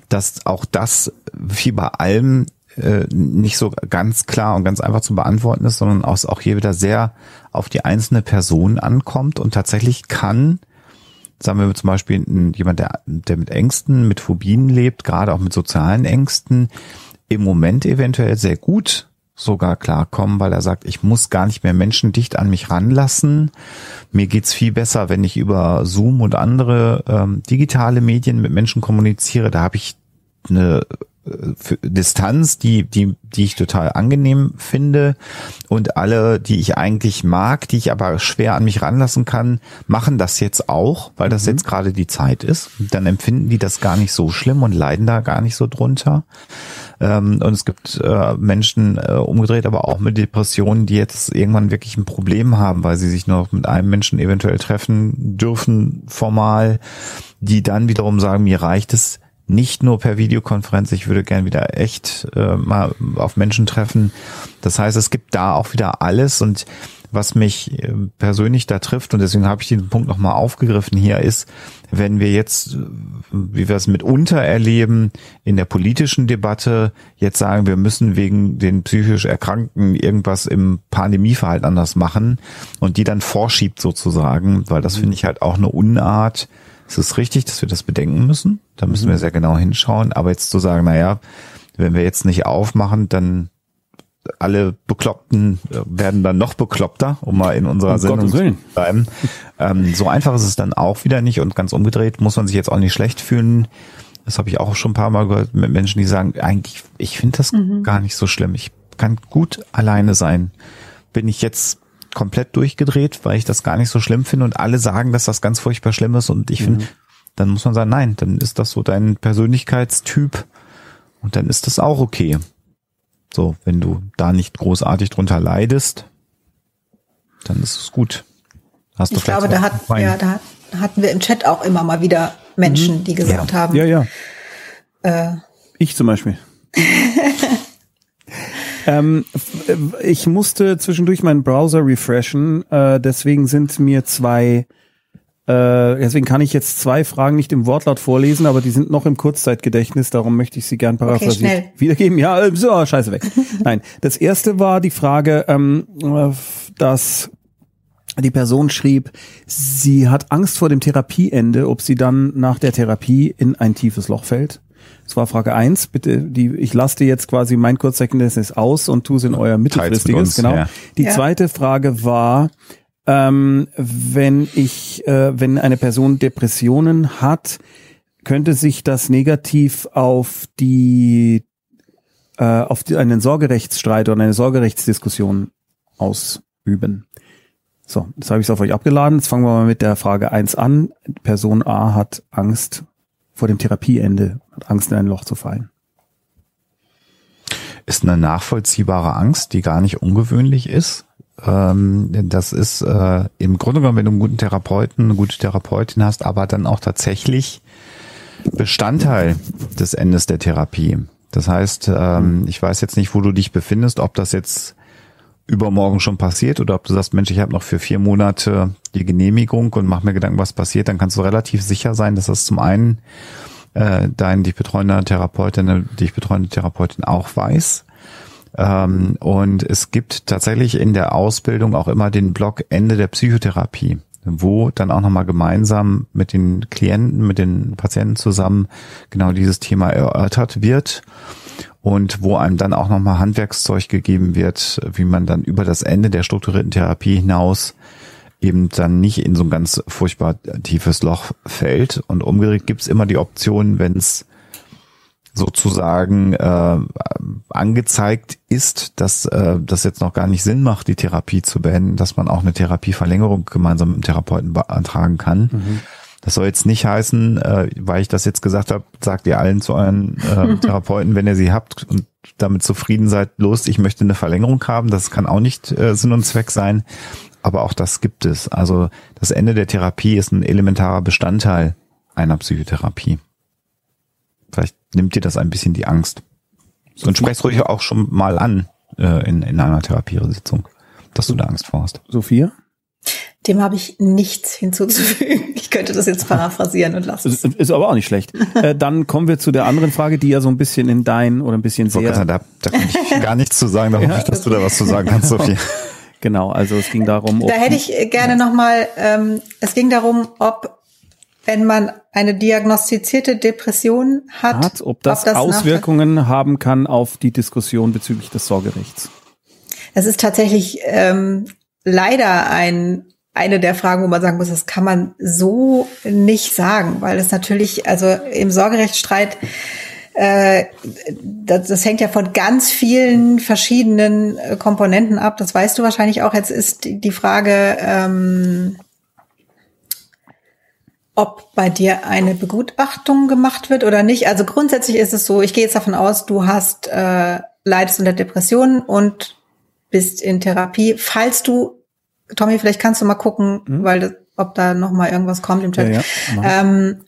dass auch das wie bei allem äh, nicht so ganz klar und ganz einfach zu beantworten ist, sondern auch, auch hier wieder sehr auf die einzelne Person ankommt und tatsächlich kann, sagen wir zum Beispiel jemand, der, der mit Ängsten, mit Phobien lebt, gerade auch mit sozialen Ängsten, im Moment eventuell sehr gut sogar klarkommen, weil er sagt, ich muss gar nicht mehr Menschen dicht an mich ranlassen. Mir geht's viel besser, wenn ich über Zoom und andere ähm, digitale Medien mit Menschen kommuniziere. Da habe ich eine Distanz, die, die, die ich total angenehm finde. Und alle, die ich eigentlich mag, die ich aber schwer an mich ranlassen kann, machen das jetzt auch, weil das jetzt gerade die Zeit ist. Dann empfinden die das gar nicht so schlimm und leiden da gar nicht so drunter. Ähm, und es gibt äh, Menschen äh, umgedreht, aber auch mit Depressionen, die jetzt irgendwann wirklich ein Problem haben, weil sie sich nur noch mit einem Menschen eventuell treffen dürfen, formal, die dann wiederum sagen, mir reicht es nicht nur per Videokonferenz, ich würde gern wieder echt äh, mal auf Menschen treffen. Das heißt, es gibt da auch wieder alles und was mich äh, persönlich da trifft und deswegen habe ich diesen Punkt nochmal aufgegriffen hier ist, wenn wir jetzt, äh, wie wir es mitunter erleben, in der politischen Debatte jetzt sagen, wir müssen wegen den psychisch Erkrankten irgendwas im Pandemieverhalten anders machen und die dann vorschiebt sozusagen, weil das finde ich halt auch eine Unart. Es ist richtig, dass wir das bedenken müssen. Da müssen wir sehr genau hinschauen. Aber jetzt zu sagen, na ja, wenn wir jetzt nicht aufmachen, dann alle Bekloppten äh, werden dann noch bekloppter, um mal in unserer Um Sendung zu bleiben. Ähm, so einfach ist es dann auch wieder nicht und ganz umgedreht muss man sich jetzt auch nicht schlecht fühlen. Das habe ich auch schon ein paar Mal gehört mit Menschen, die sagen, eigentlich, ich finde das gar nicht so schlimm. Ich kann gut alleine sein. Bin ich jetzt komplett durchgedreht, weil ich das gar nicht so schlimm finde und alle sagen, dass das ganz furchtbar schlimm ist und ich finde, dann muss man sagen, nein, dann ist das so dein Persönlichkeitstyp und dann ist das auch okay. So, wenn du da nicht großartig drunter leidest, dann ist es gut. Hast du Ich glaube, vielleicht da hat, ja, da hatten wir im Chat auch immer mal wieder Menschen, die gesagt haben, Ja, ja. Äh, Ich zum Beispiel. [LAUGHS] ähm, äh, ich musste zwischendurch meinen Browser refreshen, äh, deswegen sind mir zwei, äh, deswegen kann ich jetzt zwei Fragen nicht im Wortlaut vorlesen, aber die sind noch im Kurzzeitgedächtnis, darum möchte ich sie gern paraphrasiert schnell. wiedergeben. Ja, äh, so, scheiße weg. [LAUGHS] Nein, das erste war die Frage, ähm, äh, dass die Person schrieb, sie hat Angst vor dem Therapieende, ob sie dann nach der Therapie in ein tiefes Loch fällt. Das war Frage eins. Bitte, die, ich lasse dir jetzt quasi mein Kurzzeitgedächtnis aus und tu es in euer mittelfristiges. uns, genau. ja. Die Ja. zweite Frage war, ähm, wenn ich, äh, wenn eine Person Depressionen hat, könnte sich das negativ auf die, äh, auf die, einen Sorgerechtsstreit oder eine Sorgerechtsdiskussion ausüben. So, jetzt habe ich es auf euch abgeladen. Jetzt fangen wir mal mit der Frage eins an. Person A hat Angst vor dem Therapieende, hat Angst in ein Loch zu fallen. ist eine nachvollziehbare Angst, die gar nicht ungewöhnlich ist. Ähm, das ist äh, im Grunde genommen, wenn du einen guten Therapeuten, eine gute Therapeutin hast, aber dann auch tatsächlich Bestandteil des Endes der Therapie. Das heißt, ähm, ich weiß jetzt nicht, wo du dich befindest, ob das jetzt übermorgen schon passiert oder ob du sagst, Mensch, ich habe noch für vier Monate die Genehmigung und mach mir Gedanken, was passiert, dann kannst du relativ sicher sein, dass das zum einen äh, dein dich betreuender Therapeutin, dich betreuende Therapeutin auch weiß. Ähm, und es gibt tatsächlich in der Ausbildung auch immer den Block Ende der Psychotherapie. wo dann auch nochmal gemeinsam mit den Klienten, mit den Patienten zusammen genau dieses Thema erörtert wird und wo einem dann auch nochmal Handwerkszeug gegeben wird, wie man dann über das Ende der strukturierten Therapie hinaus eben dann nicht in so ein ganz furchtbar tiefes Loch fällt. Und umgekehrt gibt es immer die Option, wenn es sozusagen äh, angezeigt ist, dass äh, das jetzt noch gar nicht Sinn macht, die Therapie zu beenden, dass man auch eine Therapieverlängerung gemeinsam mit dem Therapeuten beantragen kann. Mhm. Das soll jetzt nicht heißen, äh, weil ich das jetzt gesagt habe, sagt ihr allen zu euren äh, [LAUGHS] Therapeuten, wenn ihr sie habt und damit zufrieden seid, los, ich möchte eine Verlängerung haben. Das kann auch nicht äh, Sinn und Zweck sein. Aber auch das gibt es. Also das Ende der Therapie ist ein elementarer Bestandteil einer Psychotherapie. Vielleicht nimmt dir das ein bisschen die Angst. Und sprechst ruhig auch schon mal an äh, in, in einer Therapiesitzung, dass du da Angst vor hast. Sophia? Dem habe ich nichts hinzuzufügen. Ich könnte das jetzt paraphrasieren und lassen. Ist, ist aber auch nicht schlecht. äh, dann kommen wir zu der anderen Frage, die ja so ein bisschen in dein oder ein bisschen sehr. Sagen, da, da kann ich gar nichts zu sagen, da hoffe ich, dass du da was zu sagen kannst, Sophie. [LAUGHS] Genau, also es ging darum. Da hätte ich gerne nochmal, ähm, es ging darum, ob wenn man eine diagnostizierte Depression hat, hat ob das, ob das Auswirkungen haben kann auf die Diskussion bezüglich des Sorgerechts. Es ist tatsächlich ähm, leider ein eine der Fragen, wo man sagen muss, das kann man so nicht sagen, weil es natürlich, also im Sorgerechtsstreit, äh, das, das hängt ja von ganz vielen verschiedenen äh, Komponenten ab. Das weißt du wahrscheinlich auch. Jetzt ist die Frage, ähm, ob bei dir eine Begutachtung gemacht wird oder nicht. Also grundsätzlich ist es so, ich gehe jetzt davon aus, du hast äh, leidest unter Depressionen und bist in Therapie. Falls du Tommy, vielleicht kannst du mal gucken, mhm. weil das, ob da noch mal irgendwas kommt im Chat. Ja, ja. Ähm,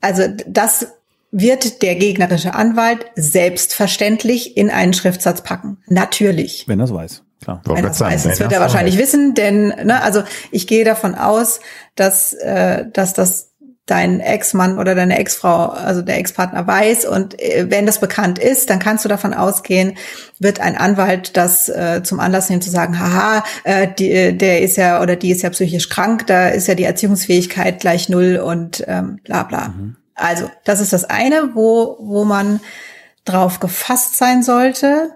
also das wird der gegnerische Anwalt selbstverständlich in einen Schriftsatz packen. Natürlich. Wenn er es weiß. Klar. Wenn er es weiß, das wird er wahrscheinlich wissen, denn ne, also ich gehe davon aus, dass äh, dass das dein Ex-Mann oder deine Ex-Frau, also der Ex-Partner weiß. Und äh, wenn das bekannt ist, dann kannst du davon ausgehen, wird ein Anwalt das äh, zum Anlass nehmen zu sagen, haha, äh, die, äh, der ist ja oder die ist ja psychisch krank, da ist ja die Erziehungsfähigkeit gleich null und ähm, bla bla. Mhm. Also, das ist das eine, wo, wo man drauf gefasst sein sollte.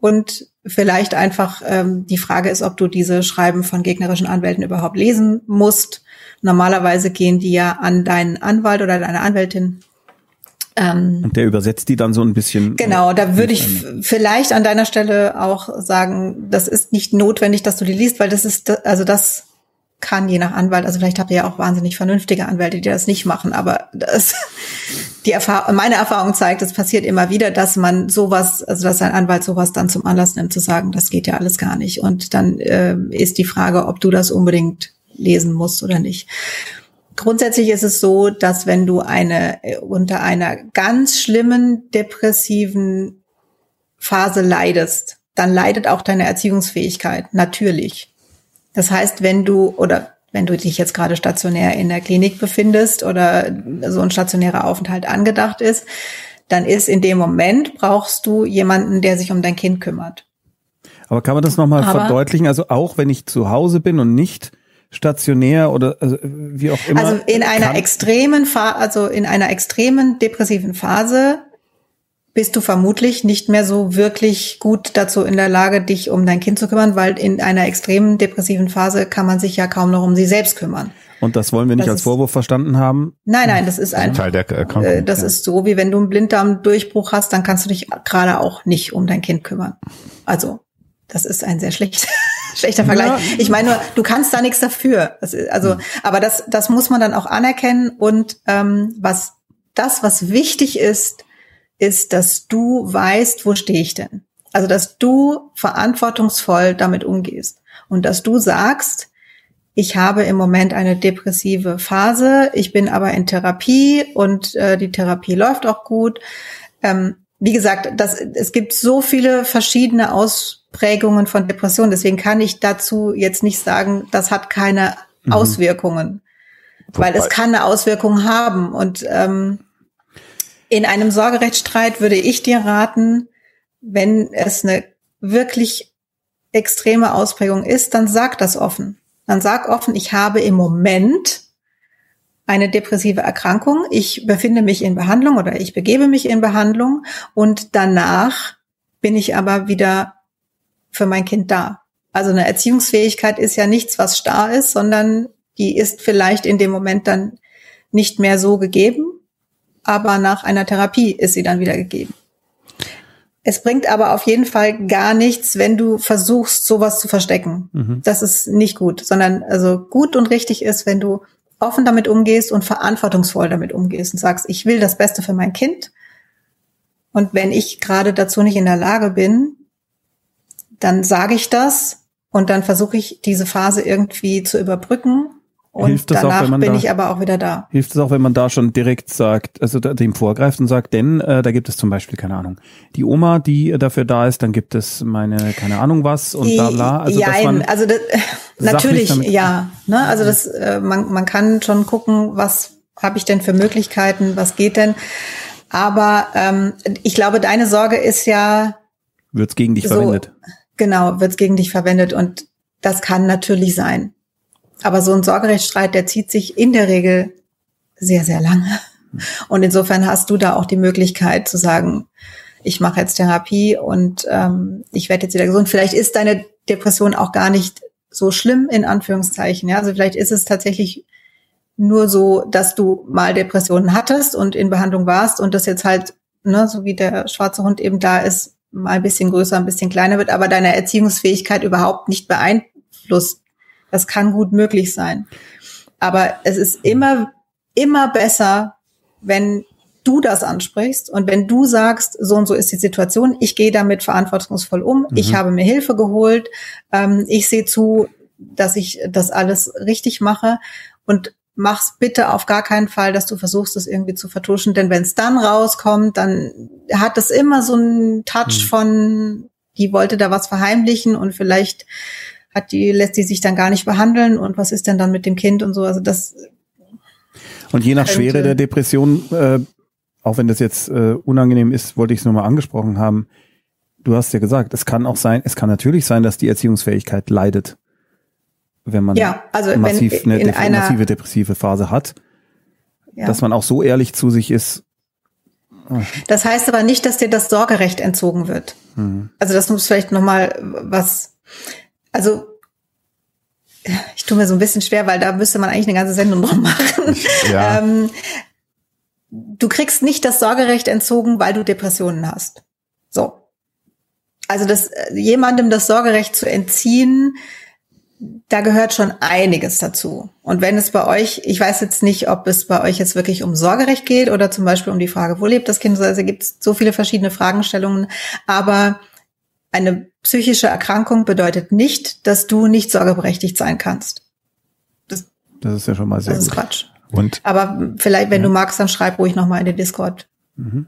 Und vielleicht einfach ähm, die Frage ist, ob du diese Schreiben von gegnerischen Anwälten überhaupt lesen musst Normalerweise gehen die ja an deinen Anwalt oder deine Anwältin. Ähm, und der übersetzt die dann so ein bisschen. Genau, da würde ich vielleicht an deiner Stelle auch sagen, das ist nicht notwendig, dass du die liest, weil das ist, also das kann je nach Anwalt, also vielleicht habt ihr ja auch wahnsinnig vernünftige Anwälte, die das nicht machen, aber das, [LAUGHS] die Erfahrung, meine Erfahrung zeigt, es passiert immer wieder, dass man sowas, also dass ein Anwalt sowas dann zum Anlass nimmt, zu sagen, das geht ja alles gar nicht. Und dann äh, ist die Frage, ob du das unbedingt lesen musst oder nicht. Grundsätzlich ist es so, dass wenn du eine äh, unter einer ganz schlimmen depressiven Phase leidest, dann leidet auch deine Erziehungsfähigkeit natürlich. Das heißt, wenn du oder wenn du dich jetzt gerade stationär in der Klinik befindest oder so ein stationärer Aufenthalt angedacht ist, dann ist in dem Moment brauchst du jemanden, der sich um dein Kind kümmert. Aber kann man das nochmal verdeutlichen? Also auch wenn ich zu Hause bin und nicht stationär oder also wie auch immer. Also in einer extremen Phase, also in einer extremen depressiven Phase bist du vermutlich nicht mehr so wirklich gut dazu in der Lage, dich um dein Kind zu kümmern, weil in einer extremen depressiven Phase kann man sich ja kaum noch um sie selbst kümmern. Und das wollen wir nicht das als Vorwurf verstanden haben? Nein, nein, das ist ein Teil der Erkrankung. Äh, das ja. ist so, wie wenn du einen Blinddarmdurchbruch hast, dann kannst du dich gerade auch nicht um dein Kind kümmern. Also, das ist ein sehr schlecht schlechter Vergleich. Ja. Ich meine nur, du kannst da nichts dafür. Das also, mhm. aber das, das muss man dann auch anerkennen. Und ähm, was das, was wichtig ist, ist, dass du weißt, wo stehe ich denn? Also, dass du verantwortungsvoll damit umgehst und dass du sagst, ich habe im Moment eine depressive Phase, ich bin aber in Therapie und äh, die Therapie läuft auch gut. Ähm, wie gesagt, das, es gibt so viele verschiedene Ausprägungen von Depressionen. Deswegen kann ich dazu jetzt nicht sagen, das hat keine mhm. Auswirkungen, Wobei. weil es kann eine Auswirkung haben. Und ähm, in einem Sorgerechtsstreit würde ich dir raten, wenn es eine wirklich extreme Ausprägung ist, dann sag das offen. Dann sag offen, ich habe im Moment eine depressive Erkrankung. Ich befinde mich in Behandlung oder ich begebe mich in Behandlung und danach bin ich aber wieder für mein Kind da. Also eine Erziehungsfähigkeit ist ja nichts, was starr ist, sondern die ist vielleicht in dem Moment dann nicht mehr so gegeben, aber nach einer Therapie ist sie dann wieder gegeben. Es bringt aber auf jeden Fall gar nichts, wenn du versuchst, sowas zu verstecken. Mhm. Das ist nicht gut, sondern also gut und richtig ist, wenn du offen damit umgehst und verantwortungsvoll damit umgehst und sagst, ich will das Beste für mein Kind. Und wenn ich gerade dazu nicht in der Lage bin, dann sage ich das und dann versuche ich diese Phase irgendwie zu überbrücken und hilft danach auch, bin da, ich aber auch wieder da. Hilft es auch, wenn man da schon direkt sagt, also dem vorgreift und sagt, denn äh, da gibt es zum Beispiel, keine Ahnung, die Oma, die dafür da ist, dann gibt es meine, keine Ahnung was und bla bla. Also, ja, also das, [LAUGHS] natürlich, ja. Ne? Also das, äh, man, man kann schon gucken, was habe ich denn für Möglichkeiten, was geht denn. Aber ähm, ich glaube, deine Sorge ist ja. Wird's gegen dich so, verwendet. Genau, wird's gegen dich verwendet. Und das kann natürlich sein. Aber so ein Sorgerechtsstreit, der zieht sich in der Regel sehr, sehr lange. Und insofern hast du da auch die Möglichkeit zu sagen, ich mache jetzt Therapie und ähm, ich werde jetzt wieder gesund. Vielleicht ist deine Depression auch gar nicht so schlimm in Anführungszeichen. Ja, also vielleicht ist es tatsächlich nur so, dass du mal Depressionen hattest und in Behandlung warst und das jetzt halt, ne, so wie der schwarze Hund eben da ist, mal ein bisschen größer, ein bisschen kleiner wird, aber deine Erziehungsfähigkeit überhaupt nicht beeinflusst das kann gut möglich sein. Aber es ist immer, immer besser, wenn du das ansprichst und wenn du sagst, so und so ist die Situation, ich gehe damit verantwortungsvoll um, mhm. ich habe mir Hilfe geholt, ähm, ich sehe zu, dass ich das alles richtig mache und mach's bitte auf gar keinen Fall, dass du versuchst, es irgendwie zu vertuschen, denn wenn es dann rauskommt, dann hat es immer so einen Touch mhm. von, die wollte da was verheimlichen und vielleicht hat die, lässt die sich dann gar nicht behandeln und was ist denn dann mit dem Kind und so. Also das. Und je nach Schwere der Depression, äh, auch wenn das jetzt äh, unangenehm ist, wollte ich es nur mal angesprochen haben. Du hast ja gesagt, es kann auch sein, es kann natürlich sein, dass die Erziehungsfähigkeit leidet, wenn man ja, also massiv wenn eine einer, massive depressive Phase hat. Ja. Dass man auch so ehrlich zu sich ist. Das heißt aber nicht, dass dir das Sorgerecht entzogen wird. Mhm. Also das muss vielleicht nochmal was also ich tue mir so ein bisschen schwer, weil da müsste man eigentlich eine ganze Sendung drum machen. [LAUGHS] Ja. Ähm, du kriegst nicht das Sorgerecht entzogen, weil du Depressionen hast. So. Also das jemandem das Sorgerecht zu entziehen, da gehört schon einiges dazu. Und wenn es bei euch, ich weiß jetzt nicht, ob es bei euch jetzt wirklich um Sorgerecht geht oder zum Beispiel um die Frage, wo lebt das Kind, also gibt es so viele verschiedene Fragestellungen, aber eine psychische Erkrankung bedeutet nicht, dass du nicht sorgeberechtigt sein kannst. Das, das ist ja schon mal sehr das gut. Ist Quatsch. Und? Aber vielleicht, wenn ja. du magst, dann schreib ruhig nochmal in den Discord. Mhm.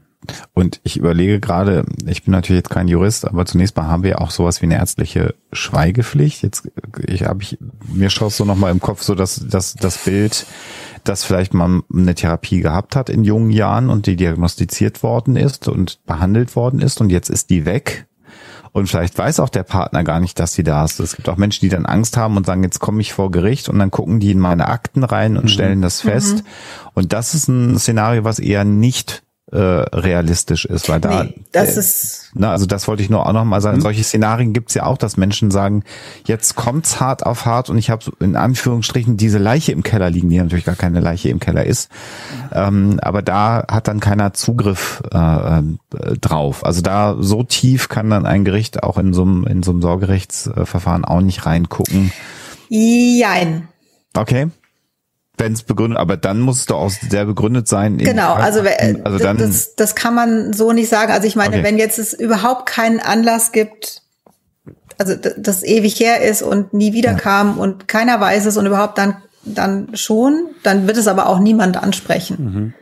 Und ich überlege gerade, ich bin natürlich jetzt kein Jurist, aber zunächst mal haben wir auch sowas wie eine ärztliche Schweigepflicht. Jetzt ich habe ich mir schaust so noch mal im Kopf so dass das das Bild, dass vielleicht man eine Therapie gehabt hat in jungen Jahren und die diagnostiziert worden ist und behandelt worden ist und jetzt ist die weg und vielleicht weiß auch der Partner gar nicht, dass sie da ist. Es gibt auch Menschen, die dann Angst haben und sagen, jetzt komme ich vor Gericht und dann gucken die in meine Akten rein und mhm. stellen das fest. Mhm. Und das ist ein Szenario, was eher nicht äh, realistisch ist, weil da nee, das äh, ist ne, also das wollte ich nur auch noch mal sagen. Mhm. Solche Szenarien gibt's ja auch, dass Menschen sagen, jetzt kommt's hart auf hart und ich habe in Anführungsstrichen diese Leiche im Keller liegen, die natürlich gar keine Leiche im Keller ist. Ähm, aber da hat dann keiner Zugriff äh, äh, drauf. Also da so tief kann dann ein Gericht auch in so einem in so einem Sorgerechtsverfahren auch nicht reingucken. Jein. Okay wenn es begründet, aber dann muss es doch auch sehr begründet sein. Genau, also, also dann, das, das kann man so nicht sagen. Also ich meine, okay. wenn jetzt es überhaupt keinen Anlass gibt, also das ewig her ist und nie wieder ja. kam und keiner weiß es und überhaupt dann dann schon, dann wird es aber auch niemand ansprechen. Mhm.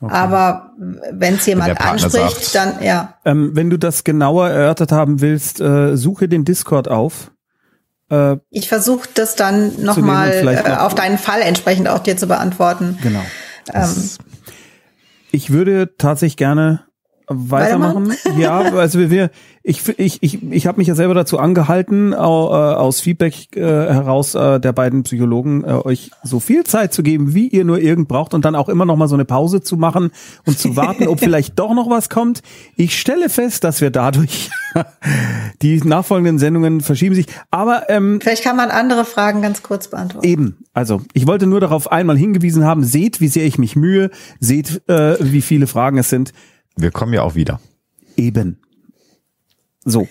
Okay. Aber wenn es jemand anspricht, sagt. dann ja. Ähm, wenn du das genauer erörtert haben willst, äh, suche den Discord auf äh, ich versuche das dann nochmal äh, auf deinen Fall entsprechend auch dir zu beantworten. Genau. Ähm, ich würde tatsächlich gerne weitermachen? ja, also wir, wir ich ich ich ich habe mich ja selber dazu angehalten, äh, aus Feedback äh, heraus äh, der beiden Psychologen äh, euch so viel Zeit zu geben, wie ihr nur irgend braucht und dann auch immer noch mal so eine Pause zu machen und zu warten, ob [LAUGHS] vielleicht doch noch was kommt. Ich stelle fest, dass wir dadurch [LAUGHS] die nachfolgenden Sendungen verschieben sich, aber ähm, vielleicht kann man andere Fragen ganz kurz beantworten. Eben, also ich wollte nur darauf einmal hingewiesen haben, seht, wie sehr ich mich mühe, seht, äh, wie viele Fragen es sind. Wir kommen ja auch wieder. Eben. So.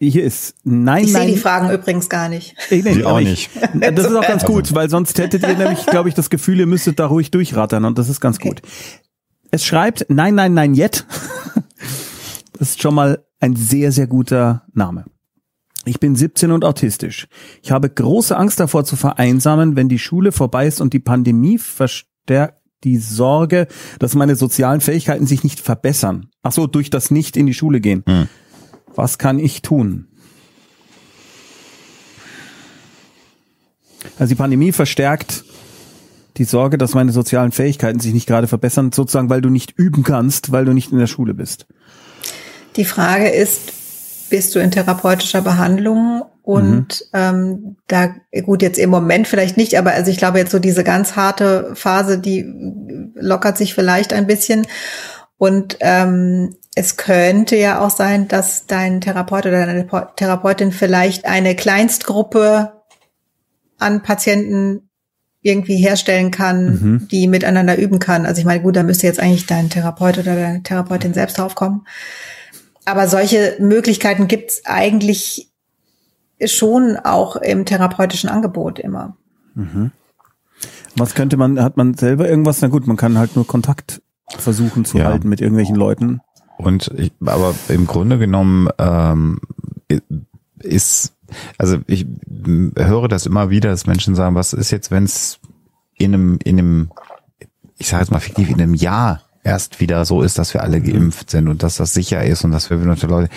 Hier ist nein, ich nein. sehe die Fragen übrigens gar nicht. Ich, Die auch nicht. Das ist auch ganz gut, weil sonst hättet ihr nämlich, glaube ich, das Gefühl, ihr müsstet da ruhig durchrattern und das ist ganz Okay. gut. Es schreibt nein, nein, nein, yet. Das ist schon mal ein sehr, sehr guter Name. Ich bin 17 und autistisch. Ich habe große Angst davor zu vereinsamen, wenn die Schule vorbei ist und die Pandemie verstärkt die Sorge, dass meine sozialen Fähigkeiten sich nicht verbessern. Ach so, durch das nicht in die Schule gehen. Hm. Was kann ich tun? Also die Pandemie verstärkt die Sorge, dass meine sozialen Fähigkeiten sich nicht gerade verbessern, sozusagen, weil du nicht üben kannst, weil du nicht in der Schule bist. Die Frage ist, bist du in therapeutischer Behandlung? Und ähm, da, gut, jetzt im Moment vielleicht nicht, aber also ich glaube jetzt so diese ganz harte Phase, die lockert sich vielleicht ein bisschen. Und ähm, es könnte ja auch sein, dass dein Therapeut oder deine Therapeutin vielleicht eine Kleinstgruppe an Patienten irgendwie herstellen kann, Mhm. die miteinander üben kann. Also ich meine, gut, da müsste jetzt eigentlich dein Therapeut oder deine Therapeutin selbst draufkommen. Aber solche Möglichkeiten gibt's eigentlich schon auch im therapeutischen Angebot immer. Was könnte man, hat man selber irgendwas? Na gut, man kann halt nur Kontakt versuchen zu Ja. halten mit irgendwelchen Leuten. Und ich, aber im Grunde genommen ähm, ist, also ich höre das immer wieder, dass Menschen sagen, was ist jetzt, wenn es in einem, in einem, ich sage jetzt mal fiktiv, in einem Jahr erst wieder so ist, dass wir alle geimpft sind und dass das sicher ist und dass wir wieder unter Leute,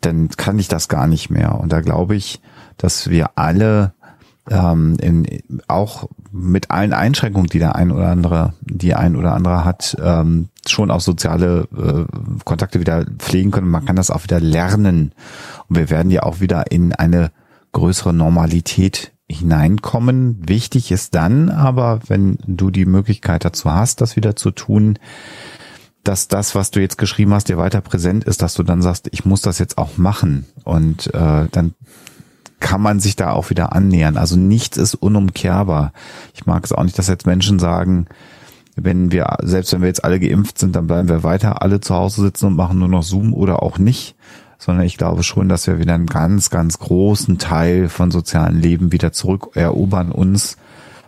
dann kann ich das gar nicht mehr. Und da glaube ich, dass wir alle ähm, in, auch mit allen Einschränkungen, die der ein oder andere, die ein oder andere hat, ähm, schon auch soziale äh, Kontakte wieder pflegen können. Man kann das auch wieder lernen. Und wir werden ja auch wieder in eine größere Normalität hineinkommen. Wichtig ist dann aber, wenn du die Möglichkeit dazu hast, das wieder zu tun, dass das, was du jetzt geschrieben hast, dir weiter präsent ist, dass du dann sagst, ich muss das jetzt auch machen. Und äh, dann kann man sich da auch wieder annähern. Also nichts ist unumkehrbar. Ich mag es auch nicht, dass jetzt Menschen sagen, wenn wir, selbst wenn wir jetzt alle geimpft sind, dann bleiben wir weiter alle zu Hause sitzen und machen nur noch Zoom oder auch nicht. Sondern ich glaube schon, dass wir wieder einen ganz, ganz großen Teil von sozialen Leben wieder zurückerobern uns.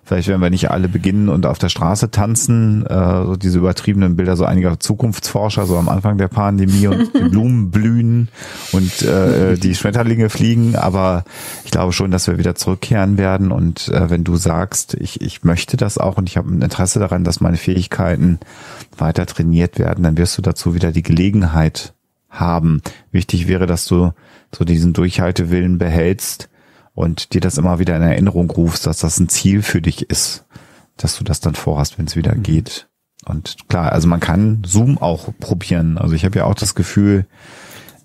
Vielleicht werden wir nicht alle beginnen und auf der Straße tanzen, äh, so diese übertriebenen Bilder so einiger Zukunftsforscher, so am Anfang der Pandemie und [LAUGHS] die Blumen blühen und äh, die [LAUGHS] Schmetterlinge fliegen, aber ich glaube schon, dass wir wieder zurückkehren werden und äh, wenn du sagst, ich, ich möchte das auch und ich habe ein Interesse daran, dass meine Fähigkeiten weiter trainiert werden, dann wirst du dazu wieder die Gelegenheit haben. Wichtig wäre, dass du so diesen Durchhaltewillen behältst, und dir das immer wieder in Erinnerung rufst, dass das ein Ziel für dich ist, dass du das dann vorhast, wenn es wieder geht. Und klar, also man kann Zoom auch probieren. Also ich habe ja auch das Gefühl,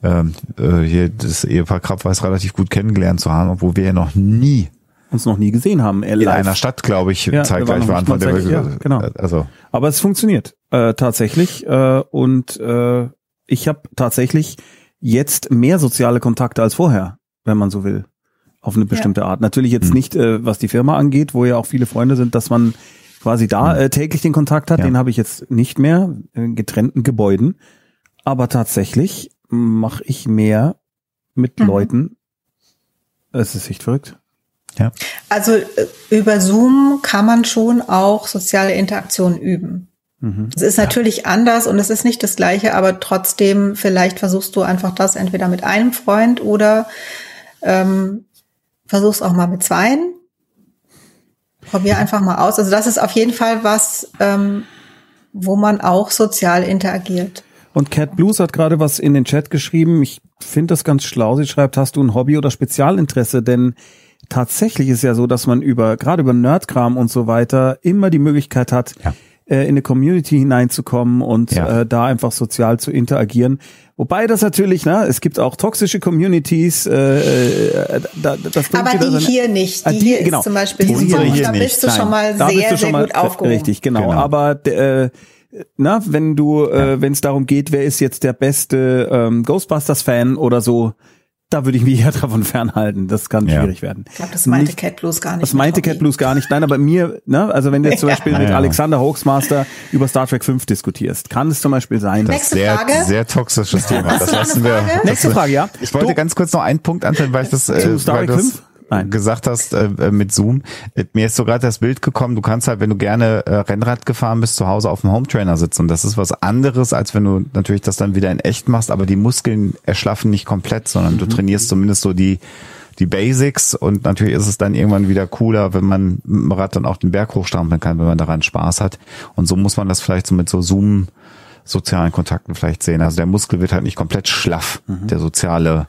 ähm, äh, hier das Ehepaar Krabweis relativ gut kennengelernt zu haben, obwohl wir ja noch nie Uns noch nie gesehen haben. äh, in einer Stadt, glaube ich, Ja, zeitgleich waren Von der ja, genau. Also Aber es funktioniert äh, tatsächlich. Äh, und äh, ich habe tatsächlich jetzt mehr soziale Kontakte als vorher, wenn man so will. Auf eine bestimmte Art. Natürlich jetzt Hm. nicht, äh, was die Firma angeht, wo ja auch viele Freunde sind, dass man quasi da Hm. äh, täglich den Kontakt hat. Ja. Den habe ich jetzt nicht mehr in getrennten Gebäuden. Aber tatsächlich mache ich mehr mit Mhm. Leuten. Es ist echt verrückt. Also äh, über Zoom kann man schon auch soziale Interaktion üben. Mhm. Es ist natürlich anders und es ist nicht das gleiche, aber trotzdem, vielleicht versuchst du einfach das entweder mit einem Freund oder ähm, versuchst auch mal mit zweien. Probier einfach mal aus. Also das ist auf jeden Fall was, ähm, wo man auch sozial interagiert. Und Cat Blues hat gerade was in den Chat geschrieben. Ich finde das ganz schlau. Sie schreibt, hast du ein Hobby oder Spezialinteresse? Denn tatsächlich ist ja so, dass man über, gerade über Nerdkram und so weiter, immer die Möglichkeit hat, Ja. Äh, in eine Community hineinzukommen und Ja. äh, da einfach sozial zu interagieren. Wobei das natürlich, ne, es gibt auch toxische Communities, äh, äh, da, das Aber die seine- hier nicht. Die, Ah, hier genau. ist zum Beispiel Die super. hier da nicht. bist du Nein, schon mal da bist sehr, du sehr mal, gut aufgehoben. Richtig, genau. Genau. Aber äh, na, wenn du, äh, wenn es darum geht, wer ist jetzt der beste ähm, Ghostbusters-Fan oder so, da würde ich mich eher [LAUGHS] davon fernhalten. Das kann Ja. schwierig werden. Ich glaube, das meinte Nicht- Cat Blues gar nicht. Das mit meinte. Cat Blues gar nicht. Nein, aber mir, ne, also wenn du jetzt zum Ja. Beispiel mit Ja, ja. Alexander Hoaxmaster über Star Trek 5 diskutierst, kann es zum Beispiel sein, dass Nächste sehr, Frage. sehr toxisches Thema. Das lassen wir. Frage? Nächste Frage, ja. Ich wollte Du- ganz kurz noch einen Punkt anfangen, weil ich das, Zu äh, Star weil Trek du das 5? Nein. gesagt hast äh, äh, mit Zoom. Äh, Mir ist so gerade das Bild gekommen, du kannst halt, wenn du gerne äh, Rennrad gefahren bist, zu Hause auf dem Hometrainer sitzen. Und das ist was anderes, als wenn du natürlich das dann wieder in echt machst, aber die Muskeln erschlaffen nicht komplett, sondern Mhm. du trainierst zumindest so die die Basics und natürlich ist es dann irgendwann wieder cooler, wenn man mit dem Rad dann auch den Berg hochstrampeln kann, wenn man daran Spaß hat. Und so muss man das vielleicht so mit so Zoom sozialen Kontakten vielleicht sehen. Also der Muskel wird halt nicht komplett schlaff, Mhm. der soziale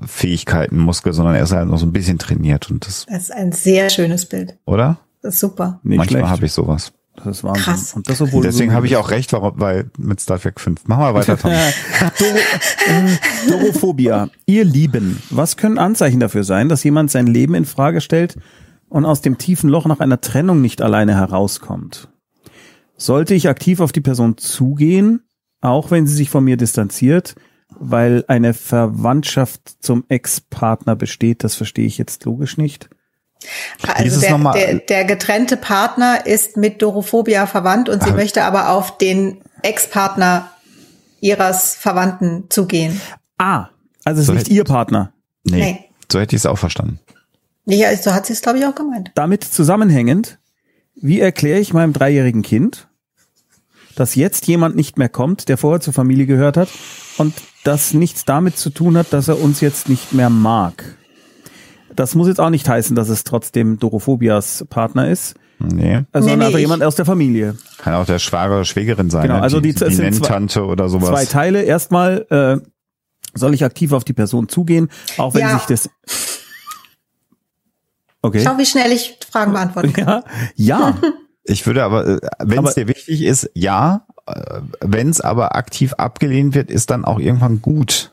Fähigkeitenmuskel, sondern er ist halt noch so ein bisschen trainiert und das, Das ist ein sehr schönes Bild. oder? Das ist super. nicht Manchmal habe ich sowas. Das ist Wahnsinn. Krass. Und das obwohl Deswegen habe ich auch recht, warum, weil mit Star Trek 5. Machen wir weiter, Tom. [LAUGHS] Doro, äh, Dorophobia. Ihr Lieben, was können Anzeichen dafür sein, dass jemand sein Leben in Frage stellt und aus dem tiefen Loch nach einer Trennung nicht alleine herauskommt? Sollte ich aktiv auf die Person zugehen, auch wenn sie sich von mir distanziert, weil eine Verwandtschaft zum Ex-Partner besteht? Das verstehe ich jetzt logisch nicht. Also Dieses der, der, der getrennte Partner ist mit Dorophobia verwandt und sie Ah. möchte aber auf den Ex-Partner ihres Verwandten zugehen. Ah, also es So ist nicht hätte- ihr Partner. Nee, Nee. so hätte ich es auch verstanden. Ja, so hat sie es, glaube ich, auch gemeint. damit zusammenhängend, wie erkläre ich meinem dreijährigen Kind, dass jetzt jemand nicht mehr kommt, der vorher zur Familie gehört hat und das nichts damit zu tun hat, dass er uns jetzt nicht mehr mag. Das muss jetzt auch nicht heißen, dass es trotzdem Dorophobias Partner ist, Nee. sondern nee, einfach ich- jemand aus der Familie. Kann auch der Schwager oder Schwägerin sein. Genau, ne? also die- die, es die sind zwei- oder sowas. Zwei Teile. Erstmal äh, soll ich aktiv auf die Person zugehen, auch wenn Ja. sich das. Okay. Schau, wie schnell ich Fragen beantworten kann. [LAUGHS] Ja, ja. Ich würde aber, äh, wenn es dir wichtig ist, ja. Äh, Wenn es aber aktiv abgelehnt wird, ist dann auch irgendwann gut.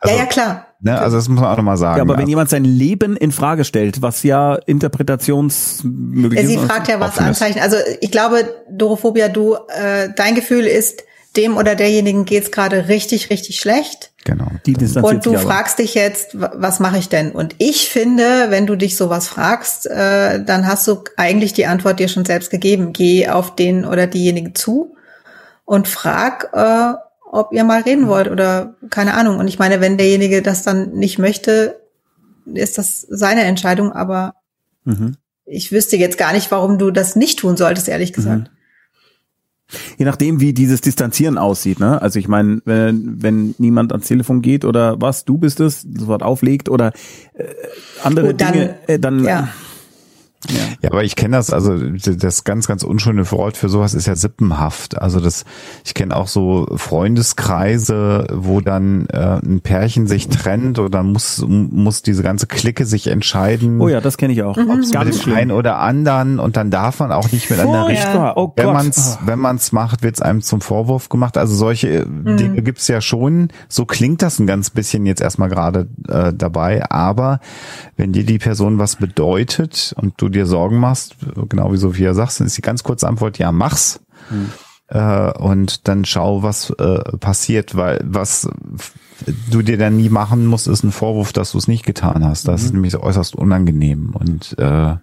Also, ja, ja, klar. Ne, also das muss man auch nochmal sagen. Ja, aber wenn jemand sein Leben in Frage stellt, was ja interpretationsmöglich Sie fragt ja, was. Anzeichen. Also ich glaube, Dorophobia, du, äh, dein Gefühl ist, dem oder derjenigen geht's gerade richtig, richtig schlecht. genau. Die Und du fragst dich jetzt, wa- was mache ich denn? Und ich finde, wenn du dich sowas fragst, äh, dann hast du eigentlich die Antwort dir schon selbst gegeben. Geh auf den oder diejenigen zu und frag, äh, ob ihr mal reden wollt oder keine Ahnung. Und ich meine, wenn derjenige das dann nicht möchte, ist das seine Entscheidung, aber Mhm. ich wüsste jetzt gar nicht, warum du das nicht tun solltest, ehrlich gesagt. Je nachdem, wie dieses Distanzieren aussieht, ne? Also ich meine, wenn, wenn niemand ans Telefon geht oder was, du bist es, sofort auflegt oder äh, andere Gut, dann- Dinge, äh, dann Ja. Ja, aber ich kenne das, also das ganz, ganz unschöne Wort für sowas ist ja Sippenhaft. Also das, ich kenne auch so Freundeskreise, wo dann äh, ein Pärchen sich trennt oder muss, muss diese ganze Clique sich entscheiden. Oh ja, das kenne ich auch. Mhm. mit Ganz dem schlimm. einen oder anderen und dann darf man auch nicht miteinander reden. Oh Wenn Gott. man's, wenn man's macht, wird's einem zum Vorwurf gemacht. Also solche äh, Dinge gibt's ja schon. So klingt das ein ganz bisschen jetzt erstmal gerade äh, dabei. Aber wenn dir die Person was bedeutet und du dir Sorgen machst, genau wie Sophia sagst, dann ist die ganz kurze Antwort, ja, mach's. Äh, und dann schau, was äh, passiert, weil was du dir dann nie machen musst, ist ein Vorwurf, dass du es nicht getan hast. Das ist nämlich äußerst unangenehm. Und äh,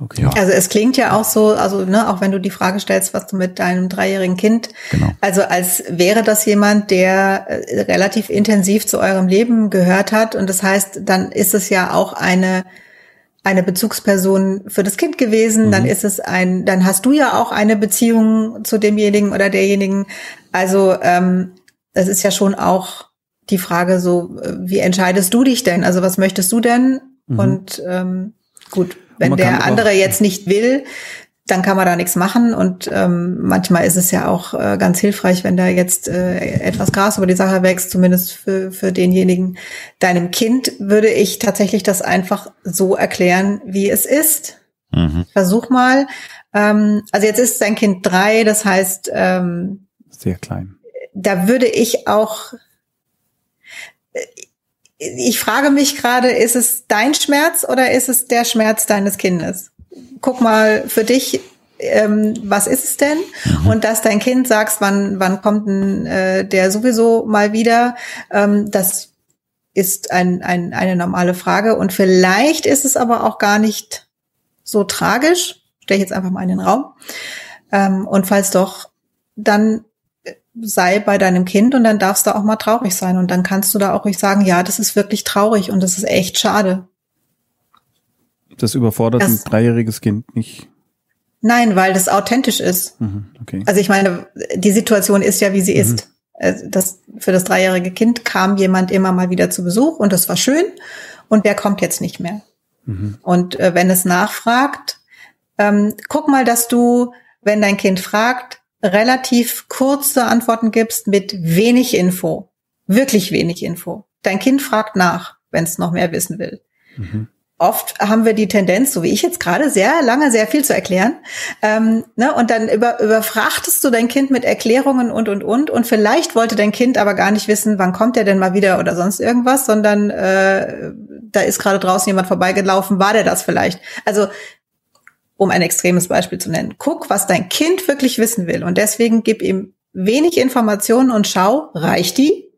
Okay. Ja. Also es klingt ja auch so, also ne, auch wenn du die Frage stellst, was du mit deinem dreijährigen Kind, Genau. also als wäre das jemand, der äh, relativ intensiv zu eurem Leben gehört hat und das heißt, dann ist es ja auch eine eine Bezugsperson für das Kind gewesen, dann ist es ein, dann hast du ja auch eine Beziehung zu demjenigen oder derjenigen. Also ähm, das ist ja schon auch die Frage so, äh, wie entscheidest du dich denn? Also was möchtest du denn? Und ähm, gut, wenn der andere jetzt nicht will, dann kann man da nichts machen. Und ähm, manchmal ist es ja auch äh, ganz hilfreich, wenn da jetzt äh, etwas Gras über die Sache wächst, zumindest für, für denjenigen. Deinem Kind würde ich tatsächlich das einfach so erklären, wie es ist. mhm. Versuch mal, Ähm, also jetzt ist sein Kind drei, das heißt, ähm, Sehr klein. da würde ich auch, ich frage mich gerade, ist es dein Schmerz oder ist es der Schmerz deines Kindes? Guck mal für dich, ähm, was ist es denn? Mhm. Und dass dein Kind sagst, wann, wann kommt denn äh, der sowieso mal wieder, ähm, das ist ein, ein, eine normale Frage. Und vielleicht ist es aber auch gar nicht so tragisch. Stelle ich jetzt einfach mal in den Raum. Ähm, und falls doch, dann sei bei deinem Kind und dann darfst du auch mal traurig sein. Und dann kannst du da auch ruhig sagen, ja, das ist wirklich traurig und das ist echt schade. Das überfordert das, ein dreijähriges Kind nicht. Nein, weil das authentisch ist. Mhm, okay. Also ich meine, die Situation ist ja, wie sie mhm. ist. Äh, das, für das dreijährige Kind kam jemand immer mal wieder zu Besuch und das war schön und der kommt jetzt nicht mehr. Mhm. Und äh, wenn es nachfragt, ähm, guck mal, dass du, wenn dein Kind fragt, relativ kurze Antworten gibst mit wenig Info. Wirklich wenig Info. Dein Kind fragt nach, wenn es noch mehr wissen will. Mhm oft haben wir die Tendenz, so wie ich jetzt gerade, sehr lange sehr viel zu erklären. Ähm, ne? Und dann über, überfrachtest du dein Kind mit Erklärungen und, und, und. Und vielleicht wollte dein Kind aber gar nicht wissen, wann kommt er denn mal wieder oder sonst irgendwas, sondern äh, da ist gerade draußen jemand vorbeigelaufen, war der das vielleicht? Also um ein extremes Beispiel zu nennen. Guck, was dein Kind wirklich wissen will. Und deswegen gib ihm wenig Informationen und schau, reicht die?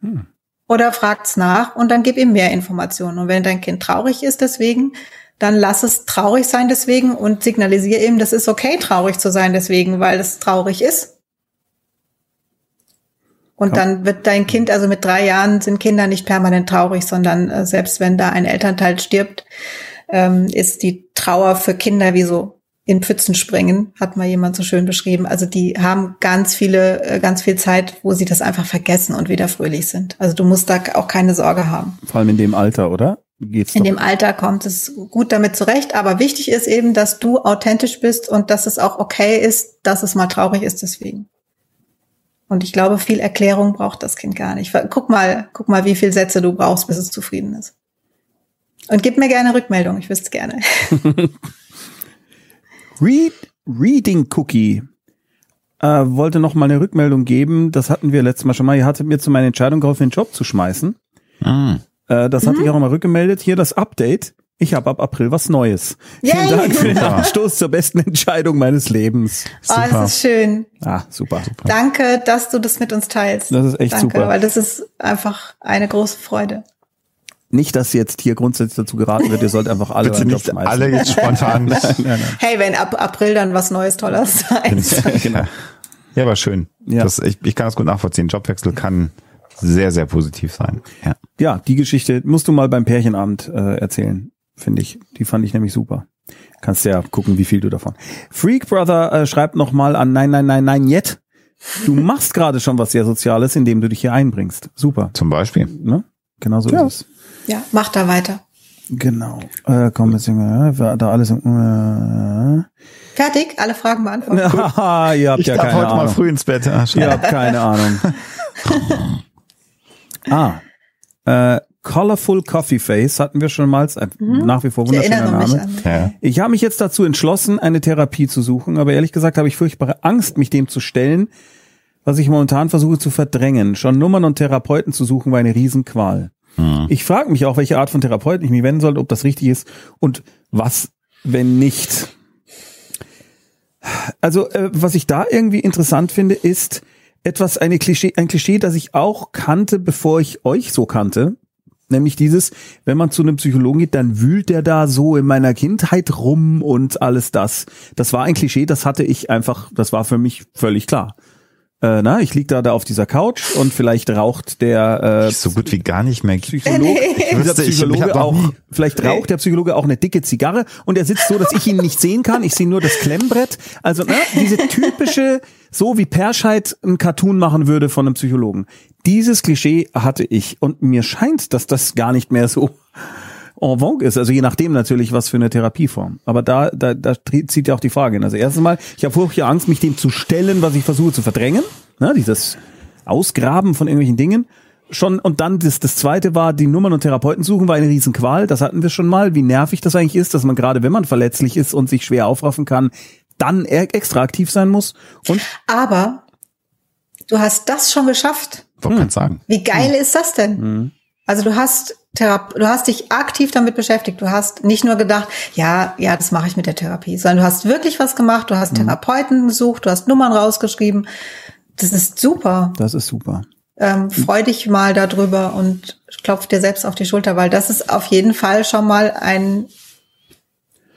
Hm oder fragt's nach und dann gib ihm mehr Informationen. Und wenn dein Kind traurig ist deswegen, dann lass es traurig sein deswegen und signalisiere ihm, das ist okay, traurig zu sein deswegen, weil es traurig ist. Und dann wird dein Kind, also mit drei Jahren sind Kinder nicht permanent traurig, sondern äh, selbst wenn da ein Elternteil stirbt, ähm, ist die Trauer für Kinder wie so in Pfützen springen, hat mal jemand so schön beschrieben. Also die haben ganz viele, äh, ganz viel Zeit, wo sie das einfach vergessen und wieder fröhlich sind. Also du musst da auch keine Sorge haben. Vor allem in dem Alter, oder? Geht's in doch? dem Alter kommt es gut damit zurecht, aber wichtig ist eben, dass du authentisch bist und dass es auch okay ist, dass es mal traurig ist deswegen. Und ich glaube, viel Erklärung braucht das Kind gar nicht. Guck mal, guck mal, wie viel Sätze du brauchst, bis es zufrieden ist. Und gib mir gerne Rückmeldung, ich wüsste gerne. [LAUGHS] [LAUGHS] Read, Reading Cookie äh, wollte noch mal eine Rückmeldung geben. Das hatten wir letztes Mal schon mal. Ihr hattet mir zu meiner Entscheidung geholfen, den Job zu schmeißen. Ah. Äh, das mhm. hatte ich auch mal rückgemeldet. Hier das Update. Ich habe ab April was Neues. Yay. Vielen Dank für den Anstoß zur besten Entscheidung meines Lebens. Super. Oh, das ist schön. Ah, super, super. Danke, dass du das mit uns teilst. Das ist echt Danke, super. Weil das ist einfach eine große Freude. Nicht, dass jetzt hier grundsätzlich dazu geraten wird, ihr sollt einfach alle Bitte nicht alle jetzt spontan. [LAUGHS] nein, nein, nein. Hey, wenn ab April dann was Neues, Tolles [LAUGHS] sein. genau. Ja, war schön. Ja. Das, ich, ich kann das gut nachvollziehen. Jobwechsel kann sehr, sehr positiv sein. Ja, ja die Geschichte musst du mal beim Pärchenabend äh, erzählen, finde ich. Die fand ich nämlich super. Kannst ja gucken, wie viel du davon. Freak Brother äh, schreibt nochmal an Nein, nein, nein, nein, yet. Du machst gerade schon was sehr Soziales, indem du dich hier einbringst. Super. Zum Beispiel. Ne? Genau so ja. ist es. Ja, mach da weiter. Genau. Äh, komm, jetzt, äh, da alles. Äh. Fertig? Alle Fragen beantwortet. Ja, [LAUGHS] ihr habt ich ja darf keine heute Ahnung. mal früh ins Bett. Ach, ihr habt keine Ahnung. [LAUGHS] ah. Äh, Colorful Coffee Face hatten wir schon mal. Äh, mhm. Nach wie vor wunderschöner Name. Ja. Ich habe mich jetzt dazu entschlossen, eine Therapie zu suchen, aber ehrlich gesagt habe ich furchtbare Angst, mich dem zu stellen, was ich momentan versuche zu verdrängen. Schon Nummern und Therapeuten zu suchen war eine Riesenqual. Mhm. Ich frage mich auch, welche Art von Therapeuten ich mich wenden sollte, ob das richtig ist und was, wenn nicht. Also, äh, was ich da irgendwie interessant finde, ist etwas, eine Klischee, ein Klischee, das ich auch kannte, bevor ich euch so kannte. Nämlich dieses, wenn man zu einem Psychologen geht, dann wühlt der da so in meiner Kindheit rum und alles das. Das war ein Klischee, das hatte ich einfach, das war für mich völlig klar äh, na, ich lieg da, da auf dieser Couch und vielleicht raucht der äh, so gut wie gar nicht mehr Psychologe, dieser Psychologe ich, ich auch, vielleicht raucht der Psychologe auch eine dicke Zigarre und er sitzt so, dass ich ihn nicht sehen kann. Ich sehe nur das Klemmbrett. Also ne, diese typische, so wie Perscheid ein Cartoon machen würde von einem Psychologen. Dieses Klischee hatte ich und mir scheint, dass das gar nicht mehr so en vogue ist. Also je nachdem natürlich, was für eine Therapieform. Aber da, da, da zieht ja auch die Frage hin. Also erstens mal, ich habe furchtbar Angst, mich dem zu stellen, was ich versuche zu verdrängen. Ne, dieses Ausgraben von irgendwelchen Dingen. Schon, und dann das, das zweite war, die Nummern und Therapeuten suchen, war eine Riesenqual. Das hatten wir schon mal, wie nervig das eigentlich ist, dass man gerade, wenn man verletzlich ist und sich schwer aufraffen kann, dann e- extra aktiv sein muss. Und Aber du hast das schon geschafft. Wollte hm. sagen. Wie geil hm. ist das denn? Hm. Also du hast du hast dich aktiv damit beschäftigt. Du hast nicht nur gedacht, ja, ja, das mache ich mit der Therapie, sondern du hast wirklich was gemacht. Du hast hm. Therapeuten gesucht, du hast Nummern rausgeschrieben. Das ist super. Das ist super. Ähm, freu dich mal darüber und klopf dir selbst auf die Schulter, weil das ist auf jeden Fall schon mal ein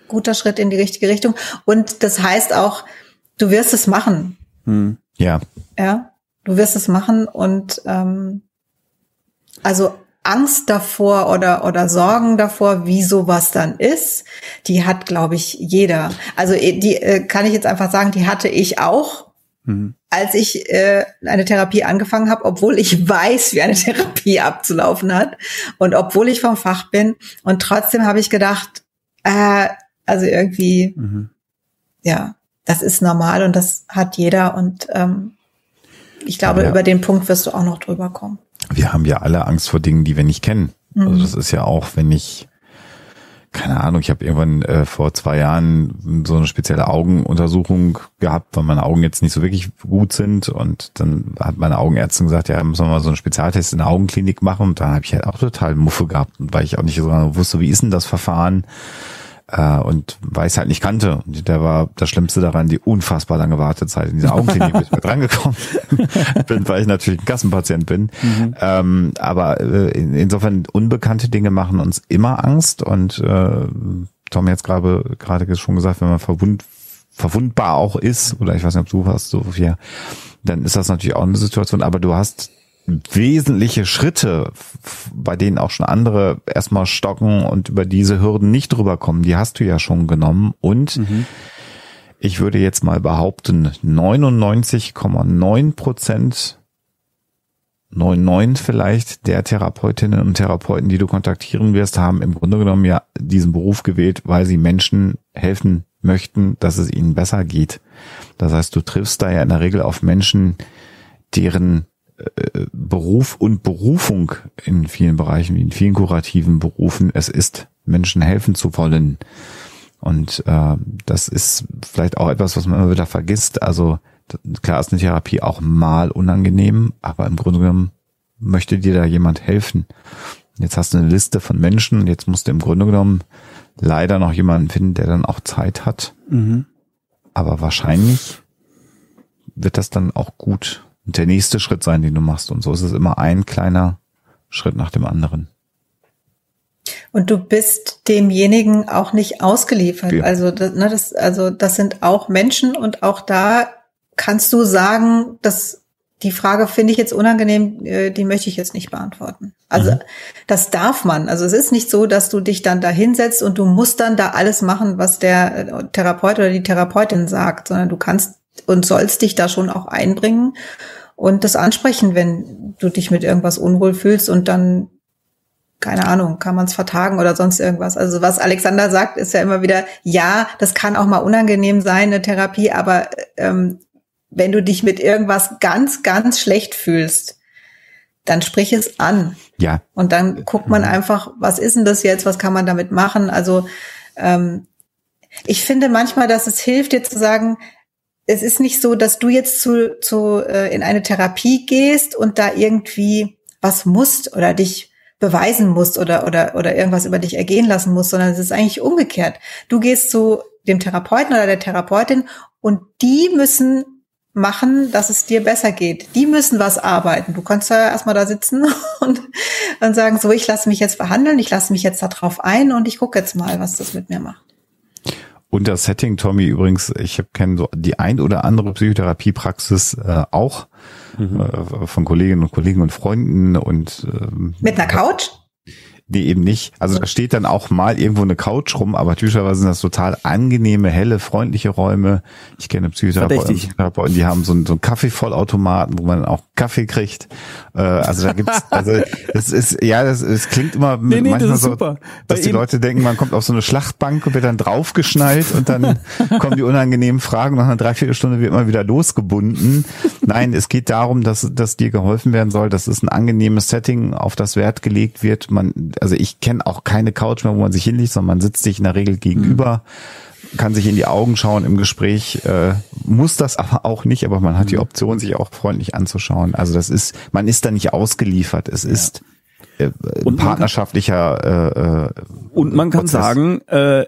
guter Schritt in die richtige Richtung. Und das heißt auch, du wirst es machen. Hm. Ja. Ja, du wirst es machen und ähm, also Angst davor oder oder Sorgen davor, wie sowas dann ist, die hat, glaube ich, jeder. Also äh, die äh, kann ich jetzt einfach sagen, die hatte ich auch, mhm. als ich äh, eine Therapie angefangen habe, obwohl ich weiß, wie eine [LAUGHS] Therapie abzulaufen hat und obwohl ich vom Fach bin. Und trotzdem habe ich gedacht, äh, also irgendwie, mhm. ja, das ist normal und das hat jeder und ähm, ich glaube, ja. über den Punkt wirst du auch noch drüber kommen. Wir haben ja alle Angst vor Dingen, die wir nicht kennen. Also mhm. Also das ist ja auch, wenn ich, keine Ahnung, ich habe irgendwann äh, vor zwei Jahren so eine spezielle Augenuntersuchung gehabt, weil meine Augen jetzt nicht so wirklich gut sind und dann hat meine Augenärztin gesagt, ja, müssen wir mal so einen Spezialtest in der Augenklinik machen und dann habe ich halt auch total Muffe gehabt, weil ich auch nicht so wusste, wie ist denn das Verfahren? Äh, und weiß halt nicht kannte. Und der war das Schlimmste daran, die unfassbar lange Wartezeit in dieser Augenklinik, bis ich mal drangekommen [LAUGHS] bin, weil ich natürlich ein Kassenpatient bin. Mhm. Ähm, aber äh, in, insofern unbekannte Dinge machen uns immer Angst und äh, Tom jetzt gerade gerade schon gesagt, wenn man verwund, verwundbar auch ist, oder ich weiß nicht, ob du hast, Sophia, dann ist das natürlich auch eine Situation, aber du hast wesentliche Schritte, bei denen auch schon andere erstmal stocken und über diese Hürden nicht drüber kommen, die hast du ja schon genommen. Und mhm. ich würde jetzt mal behaupten, 99,9 Prozent 99 vielleicht der Therapeutinnen und Therapeuten, die du kontaktieren wirst, haben im Grunde genommen ja diesen Beruf gewählt, weil sie Menschen helfen möchten, dass es ihnen besser geht. Das heißt, du triffst da ja in der Regel auf Menschen, deren Beruf und Berufung in vielen Bereichen, wie in vielen kurativen Berufen, es ist, Menschen helfen zu wollen. Und äh, das ist vielleicht auch etwas, was man immer wieder vergisst. Also klar ist eine Therapie auch mal unangenehm, aber im Grunde genommen möchte dir da jemand helfen. Jetzt hast du eine Liste von Menschen und jetzt musst du im Grunde genommen leider noch jemanden finden, der dann auch Zeit hat. Mhm. Aber wahrscheinlich wird das dann auch gut der nächste Schritt sein, den du machst. Und so ist es immer ein kleiner Schritt nach dem anderen. Und du bist demjenigen auch nicht ausgeliefert. Ja. Also, das, ne, das, also das sind auch Menschen und auch da kannst du sagen, dass die Frage finde ich jetzt unangenehm, äh, die möchte ich jetzt nicht beantworten. Also mhm. das darf man. Also es ist nicht so, dass du dich dann da hinsetzt und du musst dann da alles machen, was der äh, Therapeut oder die Therapeutin sagt, sondern du kannst und sollst dich da schon auch einbringen und das ansprechen, wenn du dich mit irgendwas unwohl fühlst und dann keine Ahnung, kann man es vertagen oder sonst irgendwas. Also was Alexander sagt, ist ja immer wieder, ja, das kann auch mal unangenehm sein, eine Therapie, aber ähm, wenn du dich mit irgendwas ganz, ganz schlecht fühlst, dann sprich es an. Ja. Und dann guckt man einfach, was ist denn das jetzt, was kann man damit machen? Also ähm, ich finde manchmal, dass es hilft, dir zu sagen, es ist nicht so, dass du jetzt zu, zu äh, in eine Therapie gehst und da irgendwie was musst oder dich beweisen musst oder oder oder irgendwas über dich ergehen lassen musst, sondern es ist eigentlich umgekehrt. Du gehst zu dem Therapeuten oder der Therapeutin und die müssen machen, dass es dir besser geht. Die müssen was arbeiten. Du kannst ja erstmal da sitzen [LAUGHS] und, und sagen, so, ich lasse mich jetzt behandeln, ich lasse mich jetzt da drauf ein und ich gucke jetzt mal, was das mit mir macht. Und das Setting, Tommy, übrigens, ich kenne so die ein oder andere Psychotherapiepraxis äh, auch mhm. äh, von Kolleginnen und Kollegen und Freunden und ähm, mit einer Couch? Nee, eben nicht. Also da steht dann auch mal irgendwo eine Couch rum, aber typischerweise sind das total angenehme, helle, freundliche Räume. Ich kenne Psychotherapeuten, Psychotherapeuten die haben so einen, so einen Kaffeevollautomaten, wo man auch Kaffee kriegt. Äh, also da gibt's, [LAUGHS] also das ist, ja, das, das klingt immer nee, nee, manchmal das so, super. dass die Leute denken, man kommt auf so eine Schlachtbank und wird dann draufgeschnallt und dann [LAUGHS] kommen die unangenehmen Fragen. Nach einer Dreiviertelstunde wird man wieder losgebunden. Nein, es geht darum, dass, dass dir geholfen werden soll. Das ist ein angenehmes Setting, auf das Wert gelegt wird. Man also ich kenne auch keine Couch mehr, wo man sich hinlegt, sondern man sitzt sich in der Regel gegenüber. kann sich in die Augen schauen im Gespräch, äh, muss das [LAUGHS] aber auch nicht, aber man hat die Option, sich auch freundlich anzuschauen. Also das ist, man ist da nicht ausgeliefert. Es ist äh, man partnerschaftlicher äh, äh, Und man kann Prozess. sagen, äh,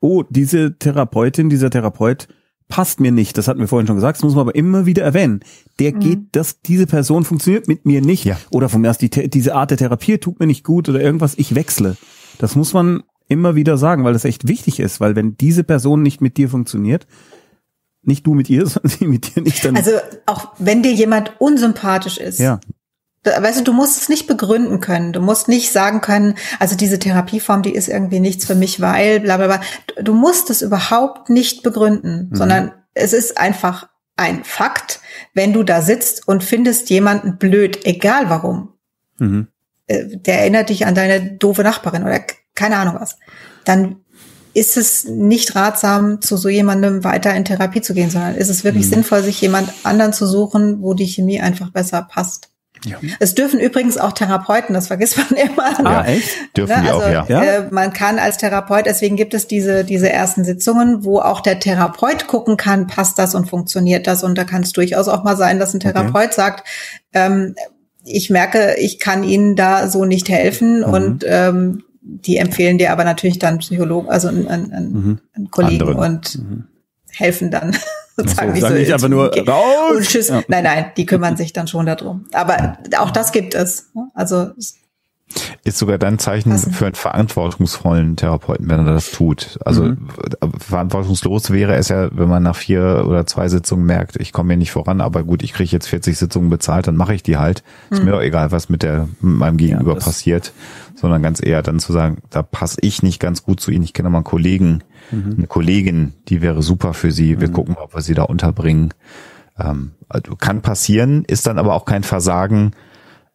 oh, diese Therapeutin, dieser Therapeut passt mir nicht. Das hatten wir vorhin schon gesagt. Das muss man aber immer wieder erwähnen. Der geht, dass diese Person funktioniert mit mir nicht. Ja. Oder von mir aus, die, diese Art der Therapie tut mir nicht gut oder irgendwas. Ich wechsle. Das muss man immer wieder sagen, weil das echt wichtig ist. Weil wenn diese Person nicht mit dir funktioniert, nicht du mit ihr, [LAUGHS] sondern sie mit dir nicht, dann Also auch wenn dir jemand unsympathisch ist, ja. Weißt du, du musst es nicht begründen können. Du musst nicht sagen können, also diese Therapieform, die ist irgendwie nichts für mich, weil bla bla bla. Du- musst es überhaupt nicht begründen, sondern es ist einfach ein Fakt, wenn du da sitzt und findest jemanden blöd, egal warum. Mhm. äh, Der erinnert dich an deine doofe Nachbarin oder keine Ahnung was. Dann ist es nicht ratsam, zu so jemandem weiter in Therapie zu gehen, sondern ist es wirklich sinnvoll, sich jemand anderen zu suchen, wo die Chemie einfach besser passt. Ja. Es dürfen übrigens auch Therapeuten, das vergisst man [LAUGHS] immer. Ah, echt? dürfen die also, auch, ja. Ja? Äh, man kann als Therapeut, deswegen gibt es diese, diese ersten Sitzungen, wo auch der Therapeut gucken kann, passt das und funktioniert das. Und da kann es durchaus auch mal sein, dass ein Therapeut sagt, ähm, ich merke, ich kann Ihnen da so nicht helfen Mhm. und ähm, die empfehlen dir aber natürlich dann Psychologen, also einen, einen, einen, Mhm. einen Kollegen Anderen. und helfen dann sozusagen so, sag nicht einfach nur, okay. raus! und tschüss. Ja. Nein, nein, die kümmern sich dann schon darum. Aber auch das gibt es. Also Ist sogar dann ein Zeichen Passen. für einen verantwortungsvollen Therapeuten, wenn er das tut. Also Mhm. äh, verantwortungslos wäre es ja, wenn man nach vier oder zwei Sitzungen merkt, ich komme hier nicht voran, aber gut, ich kriege jetzt 40 Sitzungen bezahlt, dann mache ich die halt. Ist mir doch egal, was mit der mit meinem Gegenüber das- passiert, sondern ganz eher dann zu sagen, da passe ich nicht ganz gut zu Ihnen. Ich kenne mal einen Kollegen, eine Kollegin, die wäre super für Sie. Wir gucken, ob wir sie da unterbringen. Ähm, also kann passieren, ist dann aber auch kein Versagen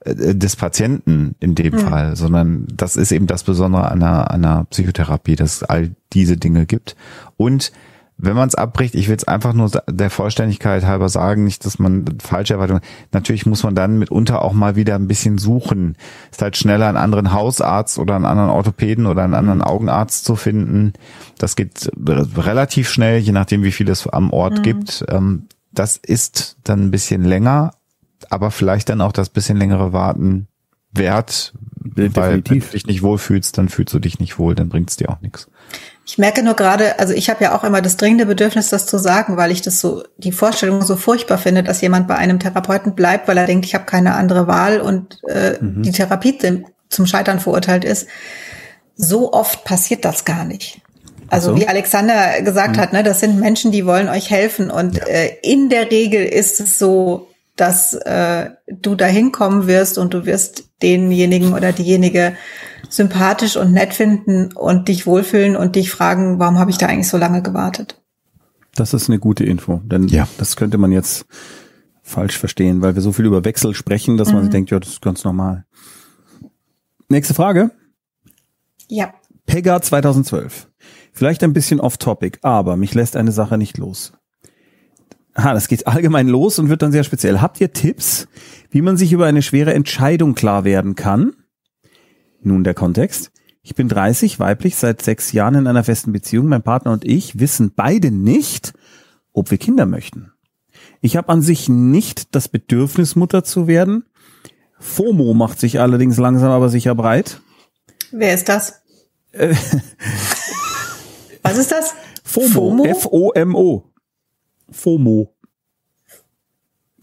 äh, des Patienten in dem Fall, sondern das ist eben das Besondere an einer, an einer Psychotherapie, dass es all diese Dinge gibt. Und wenn man es abbricht, ich will es einfach nur der Vollständigkeit halber sagen, nicht, dass man falsche Erwartungen, natürlich muss man dann mitunter auch mal wieder ein bisschen suchen. Ist halt schneller einen anderen Hausarzt oder einen anderen Orthopäden oder einen anderen Augenarzt zu finden. Das geht re- relativ schnell, je nachdem, wie viel es am Ort gibt. Ähm, Das ist dann ein bisschen länger, aber vielleicht dann auch das bisschen längere Warten wert, weil wenn du Definitiv. dich nicht wohlfühlst, dann fühlst du dich nicht wohl, dann bringt's dir auch nichts. Ich merke nur gerade, also ich habe ja auch immer das dringende Bedürfnis, das zu sagen, weil ich das so, die Vorstellung so furchtbar finde, dass jemand bei einem Therapeuten bleibt, weil er denkt, ich habe keine andere Wahl und äh, die Therapie zum Scheitern verurteilt ist. So oft passiert das gar nicht. Also so. wie Alexander gesagt hat, ne, das sind Menschen, die wollen euch helfen und äh, in der Regel ist es so, dass äh, du da hinkommen wirst und du wirst denjenigen oder diejenige sympathisch und nett finden und dich wohlfühlen und dich fragen, warum habe ich da eigentlich so lange gewartet? Das ist eine gute Info, denn Ja. das könnte man jetzt falsch verstehen, weil wir so viel über Wechsel sprechen, dass man sich denkt, ja, das ist ganz normal. Nächste Frage. Ja. Pega 2012. Vielleicht ein bisschen off-topic, aber mich lässt eine Sache nicht los. Ah, das geht allgemein los und wird dann sehr speziell. Habt ihr Tipps, wie man sich über eine schwere Entscheidung klar werden kann? Nun der Kontext. Ich bin 30, weiblich, seit sechs Jahren in einer festen Beziehung. Mein Partner und ich wissen beide nicht, ob wir Kinder möchten. Ich habe an sich nicht das Bedürfnis, Mutter zu werden. FOMO macht sich allerdings langsam aber sicher breit. Wer ist das? [LAUGHS] Was ist das? FOMO. F-O-M-O. FOMO.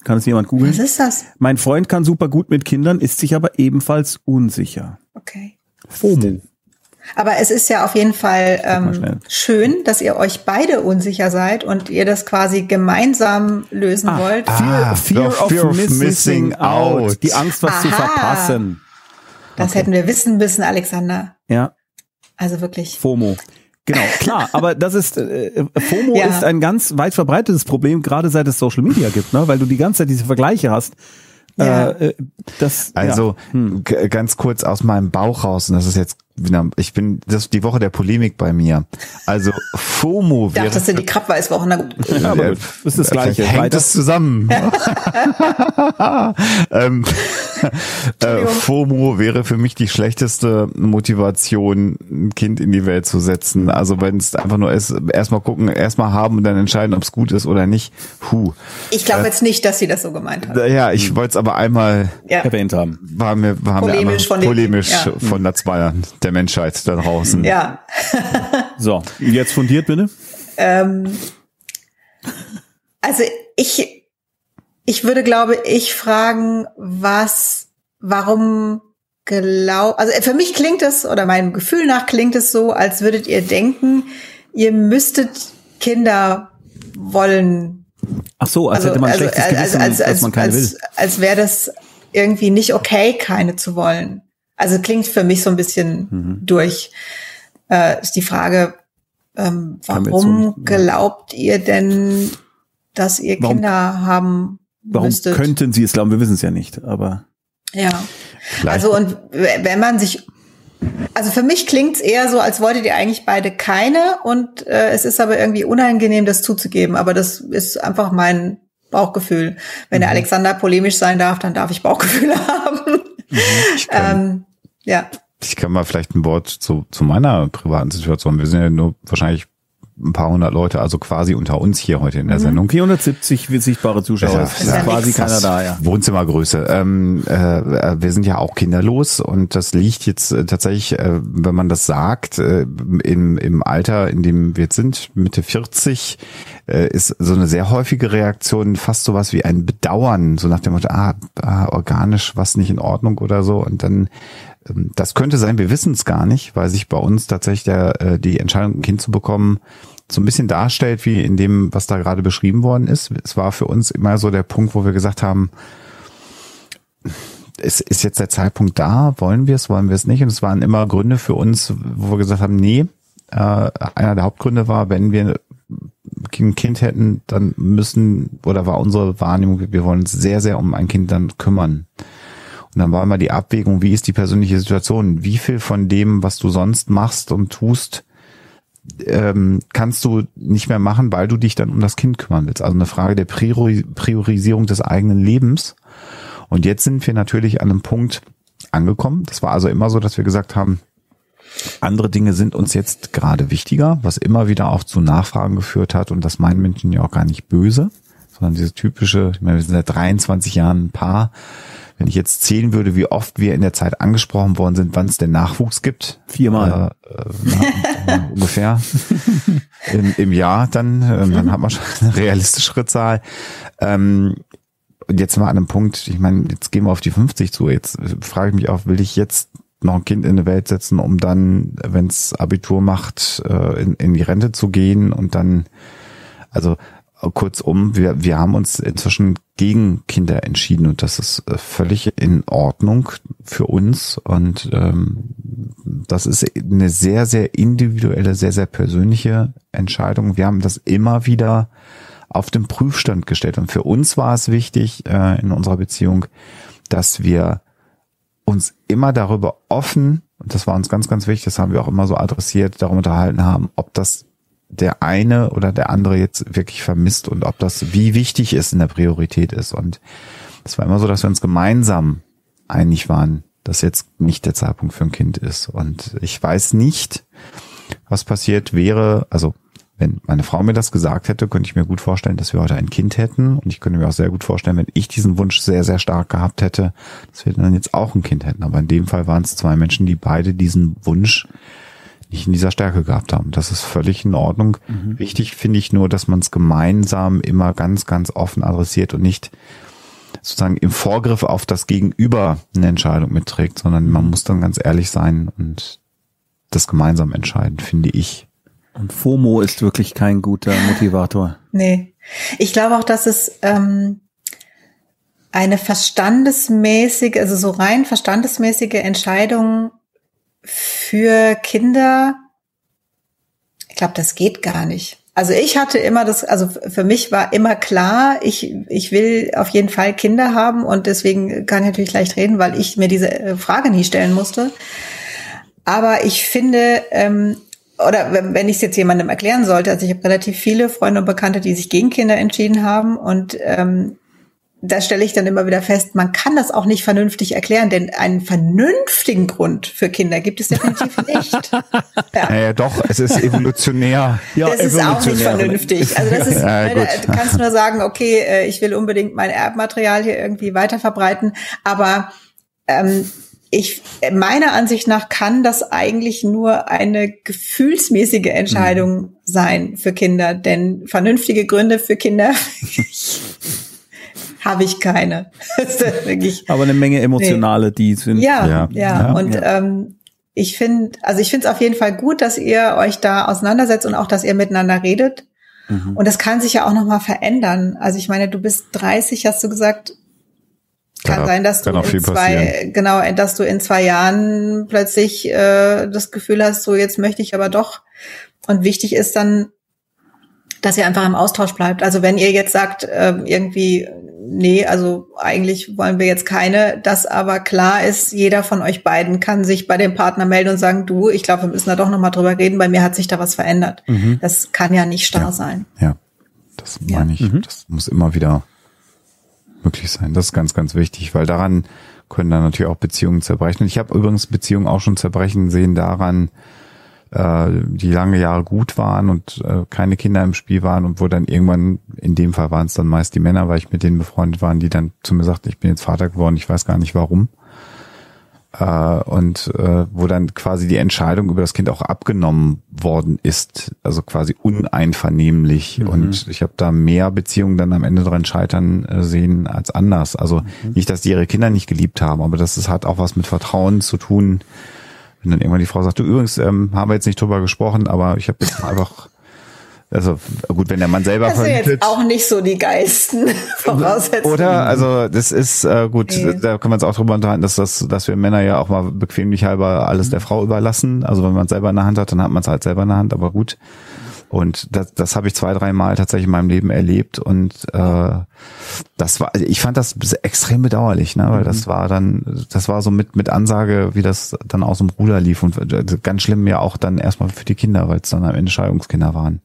Kann es jemand Was googeln? ist das? Mein Freund kann super gut mit Kindern, ist sich aber ebenfalls unsicher. Okay. FOMO. Aber es ist ja auf jeden Fall ähm, schön, dass ihr euch beide unsicher seid und ihr das quasi gemeinsam lösen wollt. Ah, Fear, the of, fear of missing, missing out. out. Die Angst, was zu Aha. verpassen. Das hätten wir wissen müssen, Alexander. Ja, Also wirklich. FOMO. Genau, klar, aber das ist äh, FOMO Ja. ist ein ganz weit verbreitetes Problem, gerade seit es Social Media gibt, ne? weil du die ganze Zeit diese Vergleiche hast. Ja. Äh, äh, das, Also ja. Hm. ganz kurz aus meinem Bauch raus, und das ist jetzt ich bin, das ist die Woche der Polemik bei mir. Also FOMO Ich wäre. dachte, das sind die Krabbeiswochen. Na gut. Ja, aber gut, das ist das Gleiche. Hängt Weiter. es zusammen. [LAUGHS] ähm, äh, FOMO wäre für mich die schlechteste Motivation, ein Kind in die Welt zu setzen. Also wenn es einfach nur ist, erstmal gucken, erstmal haben und dann entscheiden, ob es gut ist oder nicht. Huh. Ich glaube äh, jetzt nicht, dass sie das so gemeint hat. Ja, ich wollte es aber einmal ja. erwähnt haben. War mir, war polemisch, mir von, polemisch ja. von der Zweier der Menschheit da draußen. Ja. [LAUGHS] so, jetzt fundiert bitte. Ähm, also ich, ich würde, glaube ich, fragen, was, warum glaub, also für mich klingt es, oder meinem Gefühl nach klingt es so, als würdet ihr denken, ihr müsstet Kinder wollen. Ach so, als also, hätte man also, schlechtes also, Gewissen, als, als, dass man keine als, will. Als wäre das irgendwie nicht okay, keine zu wollen. Also klingt für mich so ein bisschen mhm. durch. Äh, ist die Frage, ähm, warum so glaubt ihr denn, dass ihr warum, Kinder haben Warum müsstet? könnten sie es glauben? Wir wissen es ja nicht, aber. Ja. Vielleicht. Also und wenn man sich also für mich klingt's eher so, als wolltet ihr eigentlich beide keine und äh, es ist aber irgendwie unangenehm, das zuzugeben. Aber das ist einfach mein Bauchgefühl. Wenn mhm. der Alexander polemisch sein darf, dann darf ich Bauchgefühle [LAUGHS] haben. Mhm, ähm, ja. Ich kann mal vielleicht ein Wort zu, zu meiner privaten Situation. Wir sind ja nur wahrscheinlich ein paar hundert Leute, also quasi unter uns hier heute in der mhm. Sendung. 470 sichtbare Zuschauer. Ja, ist ja, quasi keiner da, ja. Wohnzimmergröße. Ähm, äh, wir sind ja auch kinderlos und das liegt jetzt äh, tatsächlich, äh, wenn man das sagt, äh, im, im Alter, in dem wir jetzt sind, Mitte 40, äh, ist so eine sehr häufige Reaktion fast sowas wie ein Bedauern, so nach dem Motto, ah, ah organisch was nicht in Ordnung oder so und dann das könnte sein, wir wissen es gar nicht, weil sich bei uns tatsächlich der, äh, die Entscheidung, ein Kind zu bekommen, so ein bisschen darstellt, wie in dem, was da gerade beschrieben worden ist. Es war für uns immer so der Punkt, wo wir gesagt haben, es ist jetzt der Zeitpunkt da, wollen wir es, wollen wir es nicht? Und es waren immer Gründe für uns, wo wir gesagt haben, nee, äh, einer der Hauptgründe war, wenn wir ein Kind hätten, dann müssen, oder war unsere Wahrnehmung, wir wollen uns sehr, sehr um ein Kind dann kümmern. Und dann war immer die Abwägung, wie ist die persönliche Situation? Wie viel von dem, was du sonst machst und tust, ähm, kannst du nicht mehr machen, weil du dich dann um das Kind kümmern willst. Also eine Frage der Priori Priorisierung des eigenen Lebens. Und jetzt sind wir natürlich an einem Punkt angekommen. Das war also immer so, dass wir gesagt haben, andere Dinge sind uns jetzt gerade wichtiger, was immer wieder auch zu Nachfragen geführt hat. Und das meinen Menschen ja auch gar nicht böse, sondern diese typische, ich meine, wir sind seit 23 Jahren ein Paar wenn ich jetzt zählen würde, wie oft wir in der Zeit angesprochen worden sind, wann es den Nachwuchs gibt. Viermal. Äh, äh, ungefähr [LAUGHS] im, im Jahr dann, äh, dann hat man schon eine realistischere Zahl. Ähm, und jetzt mal an einem Punkt, ich meine, jetzt gehen wir auf die 50 zu. Jetzt frage ich mich auch, will ich jetzt noch ein Kind in die Welt setzen, um dann, wenn es Abitur macht, äh, in, in die Rente zu gehen und dann, also kurzum, wir, wir haben uns inzwischen gegen Kinder entschieden und das ist äh, völlig in Ordnung für uns und ähm, das ist eine sehr, sehr individuelle, sehr, sehr persönliche Entscheidung. Wir haben das immer wieder auf den Prüfstand gestellt und für uns war es wichtig äh, in unserer Beziehung, dass wir uns immer darüber offen, und das war uns ganz, ganz wichtig, das haben wir auch immer so adressiert, darum unterhalten haben, ob das der eine oder der andere jetzt wirklich vermisst und ob das wie wichtig ist in der Priorität ist. Und es war immer so, dass wir uns gemeinsam einig waren, dass jetzt nicht der Zeitpunkt für ein Kind ist. Und ich weiß nicht, was passiert wäre, also wenn meine Frau mir das gesagt hätte, könnte ich mir gut vorstellen, dass wir heute ein Kind hätten. Und ich könnte mir auch sehr gut vorstellen, wenn ich diesen Wunsch sehr, sehr stark gehabt hätte, dass wir dann jetzt auch ein Kind hätten. Aber in dem Fall waren es zwei Menschen, die beide diesen Wunsch nicht in dieser Stärke gehabt haben. Das ist völlig in Ordnung. Mhm. Wichtig finde ich nur, dass man es gemeinsam immer ganz, ganz offen adressiert und nicht sozusagen im Vorgriff auf das Gegenüber eine Entscheidung mitträgt, sondern man mhm. muss dann ganz ehrlich sein und das gemeinsam entscheiden, finde ich. Und FOMO ist wirklich kein guter Motivator. Nee. Ich glaube auch, dass es ähm, eine verstandesmäßige, also so rein verstandesmäßige Entscheidung für Kinder, ich glaube, das geht gar nicht. Also ich hatte immer das, also für mich war immer klar, ich, ich will auf jeden Fall Kinder haben und deswegen kann ich natürlich leicht reden, weil ich mir diese äh, Frage nie stellen musste. Aber ich finde, ähm, oder wenn, wenn ich es jetzt jemandem erklären sollte, also ich habe relativ viele Freunde und Bekannte, die sich gegen Kinder entschieden haben und ähm, da stelle ich dann immer wieder fest, man kann das auch nicht vernünftig erklären, denn einen vernünftigen Grund für Kinder gibt es definitiv [LAUGHS] nicht. Ja. Naja, doch, es ist evolutionär. ja, das ist auch nicht vernünftig. Also das ist, [LAUGHS] ja, ne, du kannst nur sagen, okay, äh, ich will unbedingt mein Erbmaterial hier irgendwie weiter verbreiten, aber ähm, ich, meiner Ansicht nach kann das eigentlich nur eine gefühlsmäßige Entscheidung mhm. sein für Kinder, denn vernünftige Gründe für Kinder [LAUGHS] habe ich keine. [LAUGHS] Aber eine Menge emotionale, nee. die sind. Ja, ja, ja. ja. Und ja. Ähm, ich finde, also ich finde es auf jeden Fall gut, dass ihr euch da auseinandersetzt und auch, dass ihr miteinander redet. Mhm. Und das kann sich ja auch nochmal verändern. Also ich meine, du bist 30, hast du gesagt. Kann, kann sein, dass du in zwei, passieren. genau, dass du in zwei Jahren plötzlich äh, das Gefühl hast, so jetzt möchte ich aber doch. Und wichtig ist dann, dass ihr einfach im Austausch bleibt. Also wenn ihr jetzt sagt, äh, irgendwie, nee, also eigentlich wollen wir jetzt keine, dass aber klar ist, jeder von euch beiden kann sich bei dem Partner melden und sagen, du, ich glaube, wir müssen da doch nochmal drüber reden, bei mir hat sich da was verändert. Mhm. Das kann ja nicht starr ja. sein. Ja, das meine ich. Mhm. Das muss immer wieder möglich sein. Das ist ganz, ganz wichtig, weil daran können dann natürlich auch Beziehungen zerbrechen. Und ich habe übrigens Beziehungen auch schon zerbrechen sehen daran, äh, die lange Jahre gut waren und äh, keine Kinder im Spiel waren und wo dann irgendwann, in dem Fall waren es dann meist die Männer, weil ich mit denen befreundet war, die dann zu mir sagten, ich bin jetzt Vater geworden, ich weiß gar nicht warum. Äh, und äh, wo dann quasi die Entscheidung über das Kind auch abgenommen worden ist, also quasi uneinvernehmlich. Mhm. Und ich habe da mehr Beziehungen dann am Ende dran scheitern äh, sehen als anders. Also mhm. nicht, dass die ihre Kinder nicht geliebt haben, aber das ist, hat auch was mit Vertrauen zu tun wenn dann irgendwann die Frau sagt, du übrigens ähm, haben wir jetzt nicht drüber gesprochen, aber ich habe jetzt einfach also gut, wenn der Mann selber das vermittelt. Das jetzt auch nicht so die geilsten [LAUGHS] Voraussetzungen. Oder? Also das ist äh, gut, nee. da kann man es auch drüber unterhalten, dass das, dass wir Männer ja auch mal bequemlich halber alles mhm. der Frau überlassen. Also wenn man es selber in der Hand hat, dann hat man es halt selber in der Hand, aber gut. Und das, das habe ich zwei, drei Mal tatsächlich in meinem Leben erlebt und äh, das war, ich fand das extrem bedauerlich, ne? weil mhm. das war dann, das war so mit mit Ansage, wie das dann aus dem Ruder lief und äh, ganz schlimm ja auch dann erstmal für die Kinder, weil es dann am Ende Scheidungskinder waren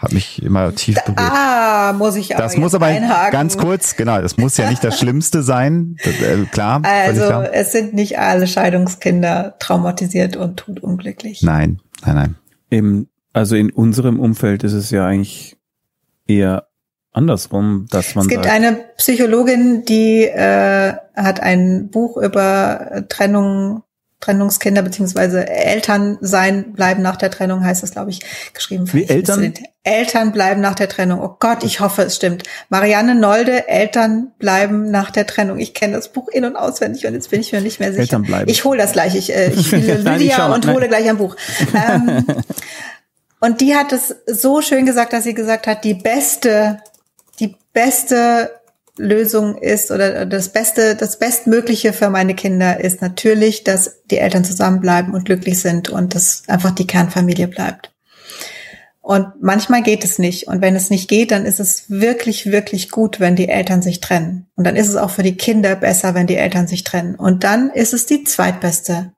hat mich immer tief berührt. Ah, muss ich aber Das muss aber einhaken. ganz kurz, genau, das muss ja nicht das Schlimmste sein, das, äh, klar. Also klar. es sind nicht alle Scheidungskinder traumatisiert und totunglücklich. Nein, nein, nein. Im also in unserem Umfeld ist es ja eigentlich eher andersrum, dass man. Es gibt eine Psychologin, die äh, hat ein Buch über Trennung, Trennungskinder beziehungsweise Eltern sein bleiben nach der Trennung heißt das, glaube ich, geschrieben. Wie Eltern? Eltern bleiben nach der Trennung. Oh Gott, ich hoffe, es stimmt. Marianne Nolde, Eltern bleiben nach der Trennung. Ich kenne das Buch in- und auswendig und jetzt bin ich mir nicht mehr sicher. Eltern bleiben. Ich hole das gleich. Ich, äh, ich [LAUGHS] spiele Lydia und hole gleich ein Buch. [LAUGHS] Ähm, Und die hat es so schön gesagt, dass sie gesagt hat, die beste, die beste Lösung ist oder das Beste, das Bestmögliche für meine Kinder ist natürlich, dass die Eltern zusammenbleiben und glücklich sind und dass einfach die Kernfamilie bleibt. Und manchmal geht es nicht. Und wenn es nicht geht, dann ist es wirklich, wirklich gut, wenn die Eltern sich trennen. Und dann ist es auch für die Kinder besser, wenn die Eltern sich trennen. Und dann ist es die zweitbeste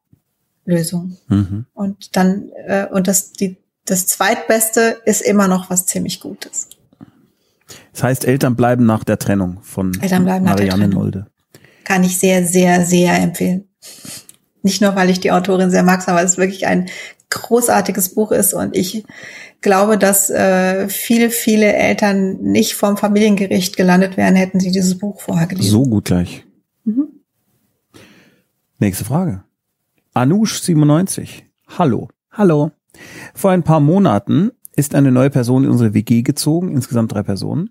Lösung. Mhm. Und dann, äh, und das, die das zweitbeste ist immer noch was ziemlich Gutes. Das heißt, Eltern bleiben nach der Trennung von Eltern bleiben Marianne nach der Trennung. Nolde. Kann ich sehr, sehr, sehr empfehlen. Nicht nur, weil ich die Autorin sehr mag, sondern weil es wirklich ein großartiges Buch ist und ich glaube, dass äh, viele, viele Eltern nicht vom Familiengericht gelandet wären, hätten sie dieses Buch vorher gelesen. So gut gleich. Mhm. Nächste Frage. Anush 97. Hallo. Hallo. Vor ein paar Monaten ist eine neue Person in unsere WG gezogen, insgesamt drei Personen.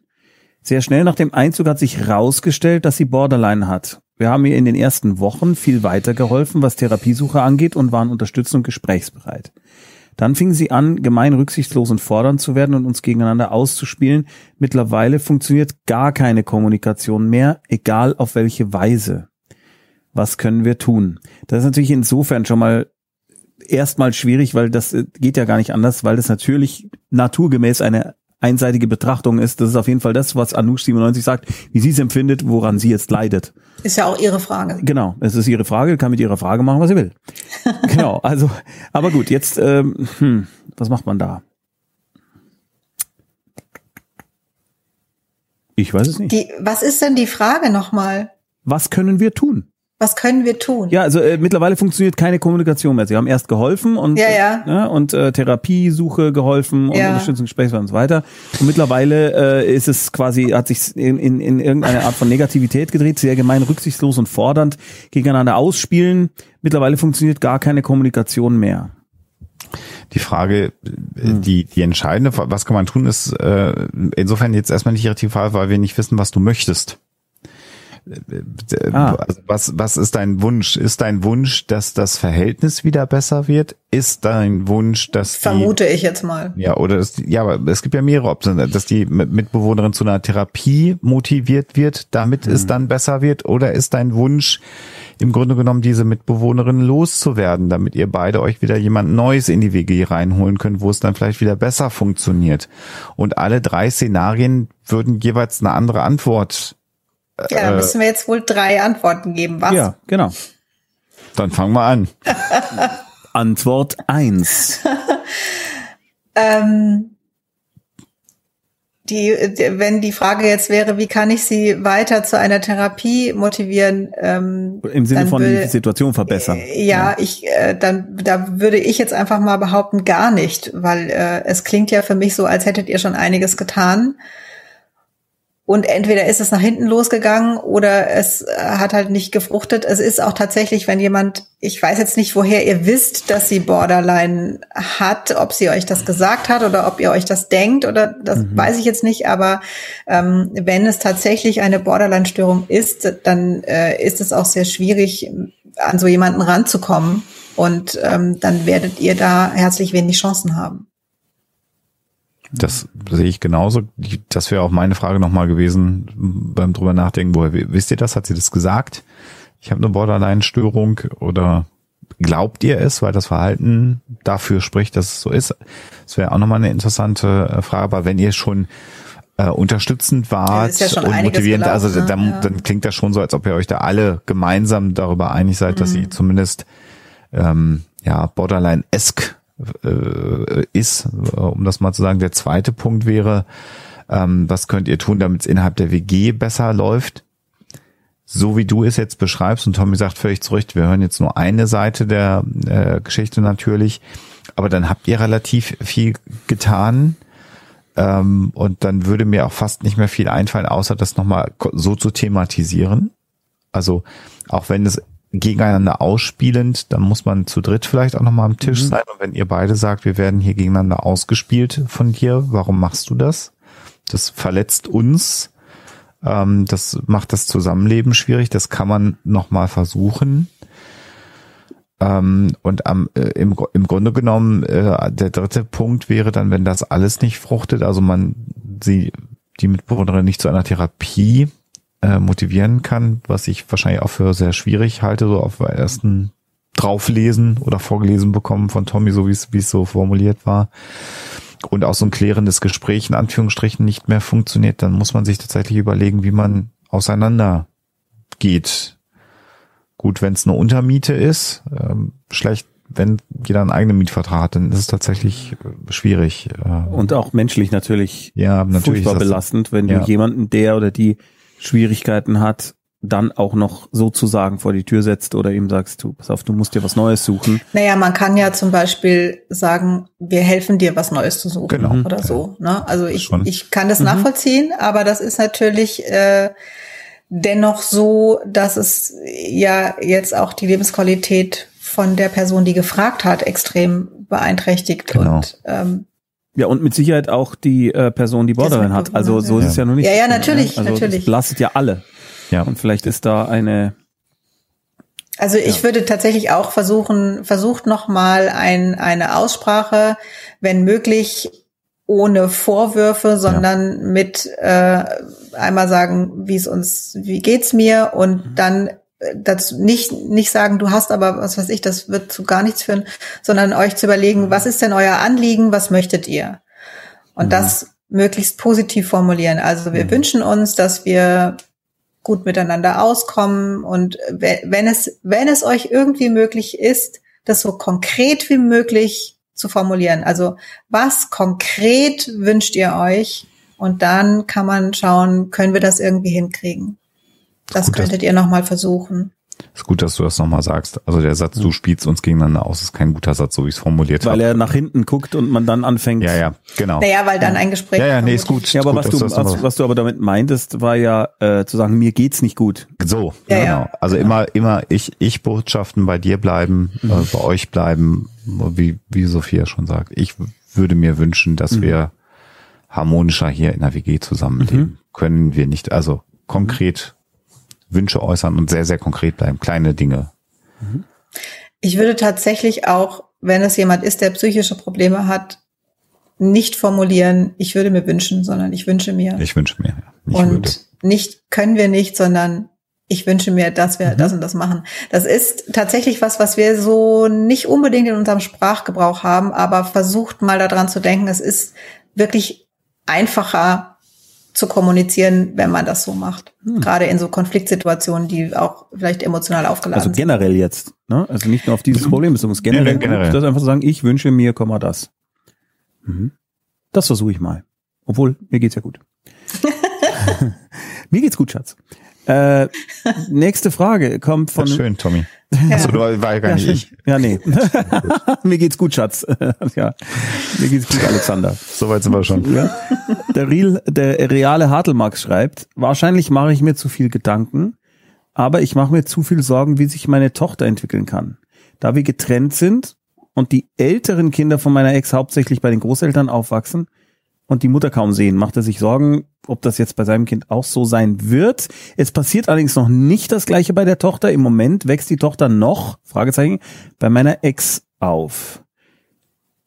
Sehr schnell nach dem Einzug hat sich herausgestellt, dass sie Borderline hat. Wir haben ihr in den ersten Wochen viel weitergeholfen, was Therapiesuche angeht und waren unterstützend und gesprächsbereit. Dann fing sie an, gemein, rücksichtslos und fordernd zu werden und uns gegeneinander auszuspielen. Mittlerweile funktioniert gar keine Kommunikation mehr, egal auf welche Weise. Was können wir tun? Das ist natürlich insofern schon mal erstmal schwierig, weil das äh, geht ja gar nicht anders, weil das natürlich naturgemäß eine einseitige Betrachtung ist. Das ist auf jeden Fall das, was Anush 97 sagt, wie sie es empfindet, woran sie jetzt leidet. Ist ja auch ihre Frage. Genau, es ist ihre Frage, kann mit ihrer Frage machen, was sie will. [LAUGHS] genau, also, aber gut, jetzt, ähm, hm, was macht man da? Ich weiß es nicht. Die, was ist denn die Frage nochmal? Was können wir tun? Was können wir tun? Ja, also äh, mittlerweile funktioniert keine Kommunikation mehr. Sie haben erst geholfen und Ja, ja. Äh, und äh, Therapiesuche geholfen und Ja. Unterstützungsgespräche und so weiter. Und mittlerweile äh, ist es quasi hat sich in, in, in irgendeine Art von Negativität gedreht, sehr gemein, rücksichtslos und fordernd gegeneinander ausspielen. Mittlerweile funktioniert gar keine Kommunikation mehr. Die Frage, äh, die, die entscheidende, was kann man tun, ist äh, insofern jetzt erstmal nicht die richtige Frage, weil wir nicht wissen, was du möchtest. Ah. Also was, was ist dein Wunsch? Ist dein Wunsch, dass das Verhältnis wieder besser wird? Ist dein Wunsch, dass die, Vermute ich jetzt mal. ja, oder ist, die- ja, aber es gibt ja mehrere Optionen, dass die Mit- Mitbewohnerin zu einer Therapie motiviert wird, damit es dann besser wird, oder ist dein Wunsch im Grunde genommen diese Mitbewohnerin loszuwerden, damit ihr beide euch wieder jemand Neues in die WG reinholen könnt, wo es dann vielleicht wieder besser funktioniert. Und alle drei Szenarien würden jeweils eine andere Antwort. Ja, da müssen wir jetzt wohl drei Antworten geben. Was? Ja, genau. Dann fangen wir an. [LAUGHS] Antwort eins. [LAUGHS] Ähm, die, wenn die Frage jetzt wäre, wie kann ich sie weiter zu einer Therapie motivieren? Ähm, Im Sinne von würde- die Situation verbessern. Äh, Ja, ich äh, dann da würde ich jetzt einfach mal behaupten gar nicht, weil äh, es klingt ja für mich so, als hättet ihr schon einiges getan. Und entweder ist es nach hinten losgegangen oder es äh, hat halt nicht gefruchtet. Es ist auch tatsächlich, wenn jemand, ich weiß jetzt nicht, woher ihr wisst, dass sie Borderline hat, ob sie euch das gesagt hat oder ob ihr euch das denkt oder das weiß ich jetzt nicht. Aber ähm, wenn es tatsächlich eine Borderline-Störung ist, dann äh, ist es auch sehr schwierig, an so jemanden ranzukommen. Und ähm, dann werdet ihr da herzlich wenig Chancen haben. Das sehe ich genauso. Das wäre auch meine Frage nochmal gewesen beim drüber nachdenken. Woher wisst ihr das? Hat sie das gesagt? Ich habe eine Borderline-Störung oder glaubt ihr es, weil das Verhalten dafür spricht, dass es so ist? Das wäre auch nochmal eine interessante äh, Frage. Aber wenn ihr schon äh, unterstützend wart ja und motivierend, also gelaufen, dann, ne? Ja. dann klingt das schon so, als ob ihr euch da alle gemeinsam darüber einig seid, dass Mhm. sie zumindest ähm, ja Borderline-esque äh, ist, um das mal zu sagen. Der zweite Punkt wäre, ähm, was könnt ihr tun, damit es innerhalb der WG besser läuft? So wie du es jetzt beschreibst, und Tommy sagt völlig zu Recht, wir hören jetzt nur eine Seite der äh, Geschichte natürlich, aber dann habt ihr relativ viel getan. Ähm, und dann würde mir auch fast nicht mehr viel einfallen, außer das nochmal so zu thematisieren. Also auch wenn es gegeneinander ausspielend, dann muss man zu dritt vielleicht auch nochmal am Tisch sein. Und wenn ihr beide sagt, wir werden hier gegeneinander ausgespielt von dir, warum machst du das? Das verletzt uns. Ähm, das macht das Zusammenleben schwierig. Das kann man nochmal versuchen. Ähm, und am, äh, im, im Grunde genommen, äh, der dritte Punkt wäre dann, wenn das alles nicht fruchtet, also man sie, die Mitbewohnerin nicht zu einer Therapie äh, motivieren kann, was ich wahrscheinlich auch für sehr schwierig halte, so auf ersten drauflesen oder vorgelesen bekommen von Tommy, so wie es wie es so formuliert war. Und auch so ein klärendes Gespräch in Anführungsstrichen nicht mehr funktioniert, dann muss man sich tatsächlich überlegen, wie man auseinander geht. Gut, wenn es eine Untermiete ist, ähm, schlecht, wenn jeder einen eigenen Mietvertrag hat, dann ist es tatsächlich äh, schwierig. Äh, Und auch menschlich natürlich ja, natürlich furchtbar belastend, wenn Ja. du jemanden, der oder die Schwierigkeiten hat, dann auch noch sozusagen vor die Tür setzt oder ihm sagst, du, pass auf, du musst dir was Neues suchen. Naja, man kann ja zum Beispiel sagen, wir helfen dir, was Neues zu suchen Genau. oder so. Ne? Also ich, Schon. ich kann das nachvollziehen, aber das ist natürlich äh, dennoch so, dass es ja jetzt auch die Lebensqualität von der Person, die gefragt hat, extrem beeinträchtigt. Genau. Und ähm, Ja, und mit Sicherheit auch die äh, Person, die Borderline hat. Also so ist es ja nur nicht. Ja, ja, natürlich, also natürlich. Das belastet ja alle. Ja. Und vielleicht ist da eine, Also ich würde tatsächlich auch versuchen, versucht nochmal ein, eine Aussprache, wenn möglich ohne Vorwürfe, sondern mit äh, einmal sagen, wie es uns, wie geht's mir und dann äh, dazu nicht nicht sagen, du hast aber was weiß ich, das wird zu gar nichts führen, sondern euch zu überlegen, was ist denn euer Anliegen, was möchtet ihr? Und das möglichst positiv formulieren. Also wir wünschen uns, dass wir gut miteinander auskommen und we- wenn es, wenn es euch irgendwie möglich ist, das so konkret wie möglich zu formulieren. Also was konkret wünscht ihr euch Und dann kann man schauen, können wir das irgendwie hinkriegen. Das Gut, könntet ihr nochmal versuchen. Ist gut, dass du das nochmal sagst. Also der Satz, du spielst uns gegeneinander aus, ist kein guter Satz, so wie ich es formuliert habe. Weil er nach hinten guckt und man dann anfängt. Ja, ja, genau. Naja, weil dann ein Gespräch. Ja, ja, nee, ist gut. Ja, aber gut, was dass du, was, was du aber damit meintest, war ja äh, zu sagen, mir geht's nicht gut. So, Ja, genau. ja. Also immer, immer ich, ich Botschaften bei dir bleiben, Mhm. äh, bei euch bleiben, wie, wie Sophia schon sagt. Ich würde mir wünschen, dass Mhm. wir harmonischer hier in der WG zusammenleben. Mhm. Können wir nicht, also konkret Wünsche äußern und sehr, sehr konkret bleiben. Kleine Dinge. Ich würde tatsächlich auch, wenn es jemand ist, der psychische Probleme hat, nicht formulieren, ich würde mir wünschen, sondern ich wünsche mir. Ich wünsche mir. ja. Ich und würde. nicht können wir nicht, sondern ich wünsche mir, dass wir das und das machen. Das ist tatsächlich was, was wir so nicht unbedingt in unserem Sprachgebrauch haben, aber versucht mal daran zu denken, es ist wirklich einfacher zu kommunizieren, wenn man das so macht. Gerade in so Konfliktsituationen, die auch vielleicht emotional aufgeladen Also sind. generell jetzt. Ne? Also nicht nur auf dieses Problem ist generell, generell. das einfach zu sagen, ich wünsche mir, Komma das. Mhm. Das versuche ich mal. Obwohl, mir geht's ja gut. [LAUGHS] mir geht's gut, Schatz. Äh, nächste Frage kommt von schön, Tommy. Achso, du war ja gar Ja, nicht ich. Ja, nee. [LAUGHS] mir geht's gut, Schatz. [LAUGHS] ja, mir geht's gut, Alexander. Soweit sind wir schon. Ja. Der, Real, der reale Hartelmax schreibt, wahrscheinlich mache ich mir zu viel Gedanken, aber ich mache mir zu viel Sorgen, wie sich meine Tochter entwickeln kann. Da wir getrennt sind und die älteren Kinder von meiner Ex hauptsächlich bei den Großeltern aufwachsen und die Mutter kaum sehen, macht er sich Sorgen, ob das jetzt bei seinem Kind auch so sein wird. Es passiert allerdings noch nicht das gleiche bei der Tochter. Im Moment wächst die Tochter noch, Fragezeichen, bei meiner Ex auf.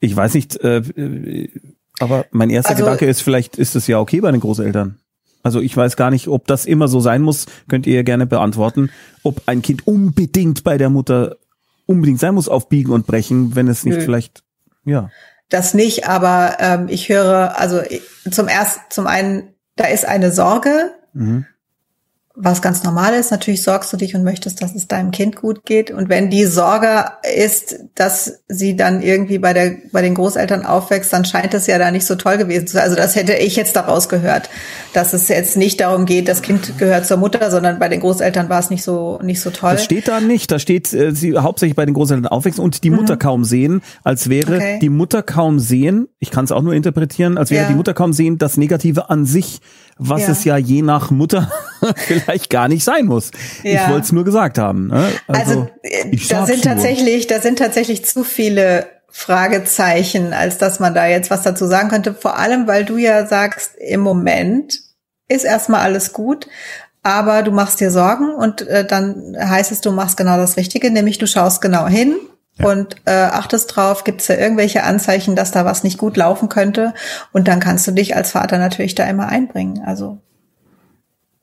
Ich weiß nicht, äh, äh, aber mein erster Also- Gedanke ist, vielleicht ist es ja okay bei den Großeltern. Also ich weiß gar nicht, ob das immer so sein muss, könnt ihr gerne beantworten, ob ein Kind unbedingt bei der Mutter unbedingt sein muss auf Biegen und Brechen, wenn es nicht Nö. vielleicht, ja. Das nicht, aber ähm, ich höre, also zum ersten, zum einen, da ist eine Sorge, Mhm. Was ganz normal ist. Natürlich sorgst du dich und möchtest, dass es deinem Kind gut geht. Und wenn die Sorge ist, dass sie dann irgendwie bei der, bei den Großeltern aufwächst, dann scheint es ja da nicht so toll gewesen zu sein. Also das hätte ich jetzt daraus gehört, dass es jetzt nicht darum geht, das Kind gehört zur Mutter, sondern bei den Großeltern war es nicht so, nicht so toll. Das steht da nicht. Da steht, äh, sie hauptsächlich bei den Großeltern aufwächst und die Mutter kaum sehen, als wäre Mhm. Okay. die Mutter kaum sehen, ich kann es auch nur interpretieren, als wäre Ja. die Mutter kaum sehen, das Negative an sich, was Ja. es ja je nach Mutter [LAUGHS] vielleicht gar nicht sein muss. Ich Ja. wollte es nur gesagt haben. Ne? Also, äh, ich da sind tatsächlich, da sind tatsächlich zu viele Fragezeichen, als dass man da jetzt was dazu sagen könnte. Vor allem, weil du ja sagst, im Moment ist erstmal alles gut, aber du machst dir Sorgen und äh, dann heißt es, du machst genau das Richtige, nämlich du schaust genau hin. Ja. Und äh, achtest drauf, gibt es da irgendwelche Anzeichen, dass da was nicht gut laufen könnte? Und dann kannst du dich als Vater natürlich da immer einbringen. Also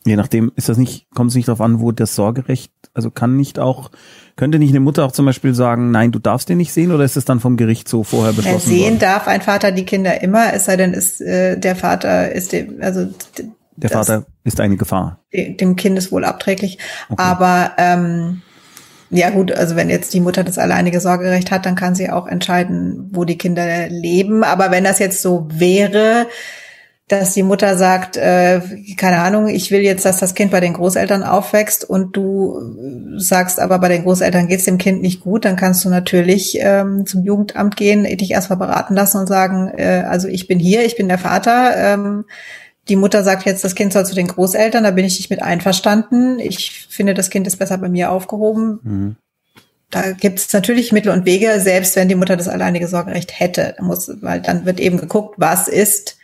Je nachdem ist das nicht, kommt es nicht darauf an, wo das Sorgerecht, also kann nicht auch, könnte nicht eine Mutter auch zum Beispiel sagen, nein, du darfst den nicht sehen oder ist es dann vom Gericht so vorher beschlossen sehen worden? darf ein Vater die Kinder immer, es sei denn, ist äh, der Vater ist dem, also Der Vater ist eine Gefahr. de- dem Kindeswohl abträglich. Aber ähm, ja gut, also wenn jetzt die Mutter das alleinige Sorgerecht hat, dann kann sie auch entscheiden, wo die Kinder leben. Aber wenn das jetzt so wäre, dass die Mutter sagt, äh, keine Ahnung, ich will jetzt, dass das Kind bei den Großeltern aufwächst und du sagst, aber bei den Großeltern geht's dem Kind nicht gut, dann kannst du natürlich ähm, zum Jugendamt gehen, dich erstmal beraten lassen und sagen, äh, also ich bin hier, ich bin der Vater, ähm, die Mutter sagt jetzt, das Kind soll zu den Großeltern, da bin ich nicht mit einverstanden. Ich finde, das Kind ist besser bei mir aufgehoben. Mhm. Da gibt es natürlich Mittel und Wege, selbst wenn die Mutter das alleinige Sorgerecht hätte. Muss, weil dann wird eben geguckt, was ist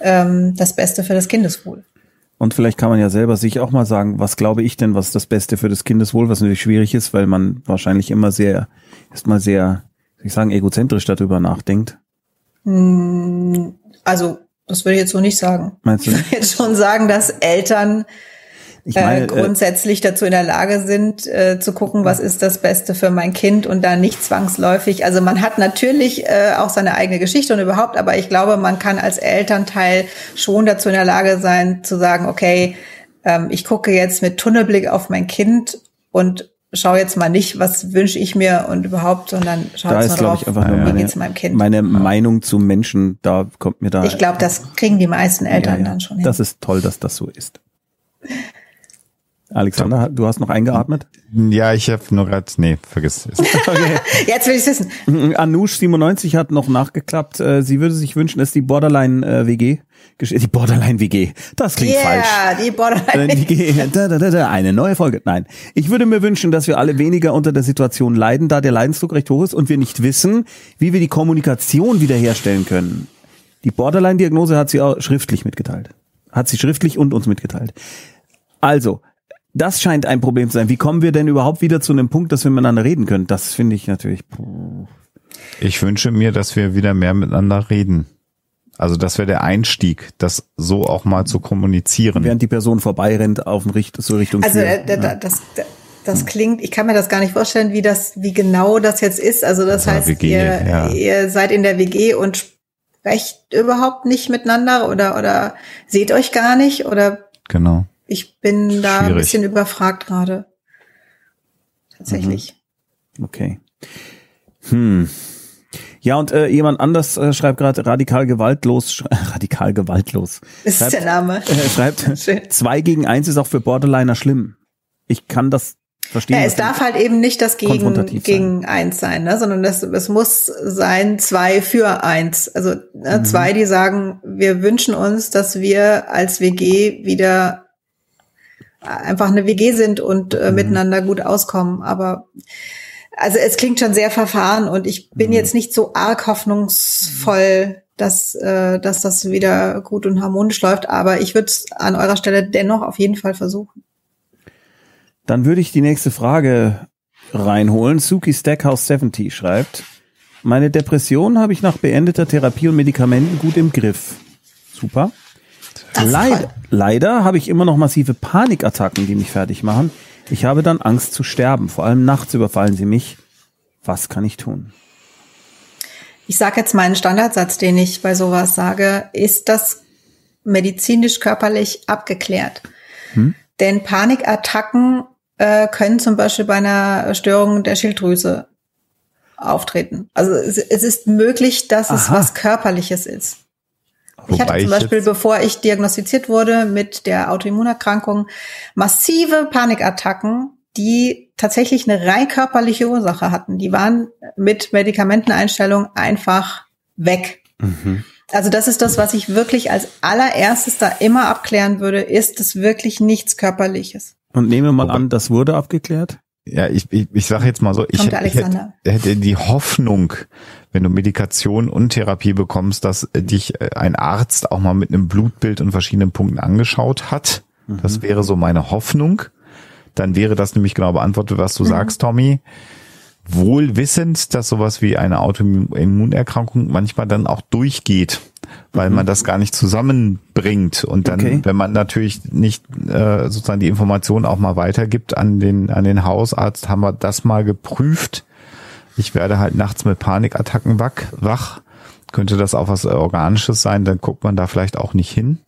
ähm, das Beste für das Kindeswohl. Und vielleicht kann man ja selber sich auch mal sagen, was glaube ich denn, was das Beste für das Kindeswohl, was natürlich schwierig ist, weil man wahrscheinlich immer sehr, erstmal sehr, ich sagen, egozentrisch darüber nachdenkt. Hm, Also, das würde ich jetzt so nicht sagen. Meinst du Ich würde jetzt schon sagen, dass Eltern meine, äh, äh, grundsätzlich dazu in der Lage sind, äh, zu gucken, was ist das Beste für mein Kind und da nicht zwangsläufig. Also man hat natürlich äh, auch seine eigene Geschichte und überhaupt, aber ich glaube, man kann als Elternteil schon dazu in der Lage sein, zu sagen, okay, ähm, ich gucke jetzt mit Tunnelblick auf mein Kind und schau jetzt mal nicht, was wünsche ich mir und überhaupt, sondern schau da jetzt ist, mal drauf, ich, einfach nur wie meine, geht's meinem Kind. meine Meinung zu Menschen, da kommt mir da. ich glaube, das kriegen die meisten Eltern ja, ja. dann schon hin. Das ist toll, dass das so ist. [LAUGHS] Alexander, du hast noch eingeatmet? Ja, ich habe nur gerade, nee, vergiss es. [LAUGHS] Okay. [LAUGHS] Jetzt will ich wissen. Anush97 hat noch nachgeklappt. äh, Sie würde sich wünschen, dass die Borderline-WG, die Borderline-WG, das klingt falsch. Ja, die Äh, Borderline. die- da, da, da, da, eine neue Folge. Nein. Ich würde mir wünschen, dass wir alle weniger unter der Situation leiden, da der Leidensdruck recht hoch ist und wir nicht wissen, wie wir die Kommunikation wiederherstellen können. Die Borderline-Diagnose hat sie auch schriftlich mitgeteilt. Hat sie schriftlich und uns mitgeteilt. Also, das scheint ein Problem zu sein. Wie kommen wir denn überhaupt wieder zu einem Punkt, dass wir miteinander reden können? Das finde ich natürlich. puh. Ich wünsche mir, dass wir wieder mehr miteinander reden. Also das wäre der Einstieg, das so auch mal zu kommunizieren. Während die Person vorbeirennt auf dem Richt so Richtung Also äh, da- da- das, das klingt, ich kann mir das gar nicht vorstellen, wie das, wie genau das jetzt ist. Also das Ja, heißt, WG, ihr, ja. ihr seid in der WG und sprecht überhaupt nicht miteinander oder oder seht euch gar nicht oder Genau. Ich bin da ein Schwierig. bisschen überfragt gerade. Tatsächlich. Okay. Hm. Ja, und äh, jemand anders äh, schreibt gerade radikal gewaltlos, [LAUGHS] radikal gewaltlos. Das ist Schreibt, der Name. äh, schreibt, [LAUGHS] Schön. zwei gegen eins ist auch für Borderliner schlimm. Ich kann das verstehen. Ja, es darf halt eben nicht das gegen, gegen eins sein, ne? sondern das, es muss sein zwei für eins. Also ne, Mhm. zwei, die sagen, wir wünschen uns, dass wir als WG wieder einfach eine WG sind und äh, Mhm. miteinander gut auskommen. Aber also es klingt schon sehr verfahren und ich bin Mhm. jetzt nicht so arg hoffnungsvoll, dass, äh, dass das wieder gut und harmonisch läuft. Aber ich würde es an eurer Stelle dennoch auf jeden Fall versuchen. Dann würde ich die nächste Frage reinholen. Suki Stackhouse 70 schreibt, meine Depression habe ich nach beendeter Therapie und Medikamenten gut im Griff. Super. Leid, leider habe ich immer noch massive Panikattacken, die mich fertig machen. Ich habe dann Angst zu sterben. Vor allem nachts überfallen sie mich. Was kann ich tun? Ich sage jetzt meinen Standardsatz, den ich bei sowas sage, ist das medizinisch körperlich abgeklärt. Denn Panikattacken äh, können zum Beispiel bei einer Störung der Schilddrüse auftreten. Also es, es ist möglich, dass es Aha. was Körperliches ist. Ich hatte zum Beispiel, bevor ich diagnostiziert wurde mit der Autoimmunerkrankung, massive Panikattacken, die tatsächlich eine rein körperliche Ursache hatten. Die waren mit Medikamenteneinstellung einfach weg. Also das ist das, was ich wirklich als allererstes da immer abklären würde, ist es wirklich nichts Körperliches. Und nehme mal Wobei- an, das wurde abgeklärt. Ja, ich, ich, ich sage jetzt mal so, ich, ich hätte, hätte die Hoffnung, wenn du Medikation und Therapie bekommst, dass äh, dich äh, ein Arzt auch mal mit einem Blutbild und verschiedenen Punkten angeschaut hat. Das wäre so meine Hoffnung. Dann wäre das nämlich genau beantwortet, was du sagst, Tommy. Wohl wissend, dass sowas wie eine Autoimmunerkrankung manchmal dann auch durchgeht, weil man das gar nicht zusammenbringt. Und dann, Okay. wenn man natürlich nicht äh, sozusagen die Information auch mal weitergibt an den, an den Hausarzt, haben wir das mal geprüft. Ich werde halt nachts mit Panikattacken wach. Könnte das auch was Organisches sein, dann guckt man da vielleicht auch nicht hin.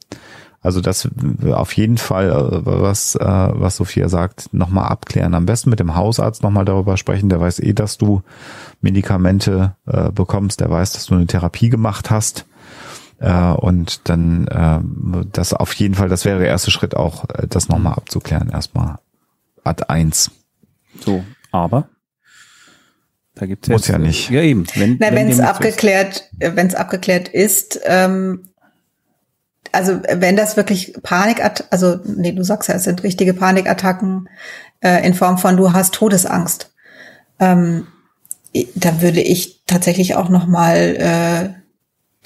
Also das auf jeden Fall, äh, was, äh, was Sophia sagt, nochmal abklären. Am besten mit dem Hausarzt nochmal darüber sprechen. Der weiß eh, dass du Medikamente äh, bekommst. Der weiß, dass du eine Therapie gemacht hast. Äh, und dann äh, das auf jeden Fall, das wäre der erste Schritt auch, äh, das nochmal abzuklären. Erstmal Ad 1. So, aber da gibt's Muss jetzt, ja nicht. Ja eben. Wenn es abgeklärt, wenn es abgeklärt ist, ähm, also wenn das wirklich Panik, also nee, du sagst ja, es sind richtige Panikattacken äh, in Form von du hast Todesangst, ähm, dann würde ich tatsächlich auch noch mal äh,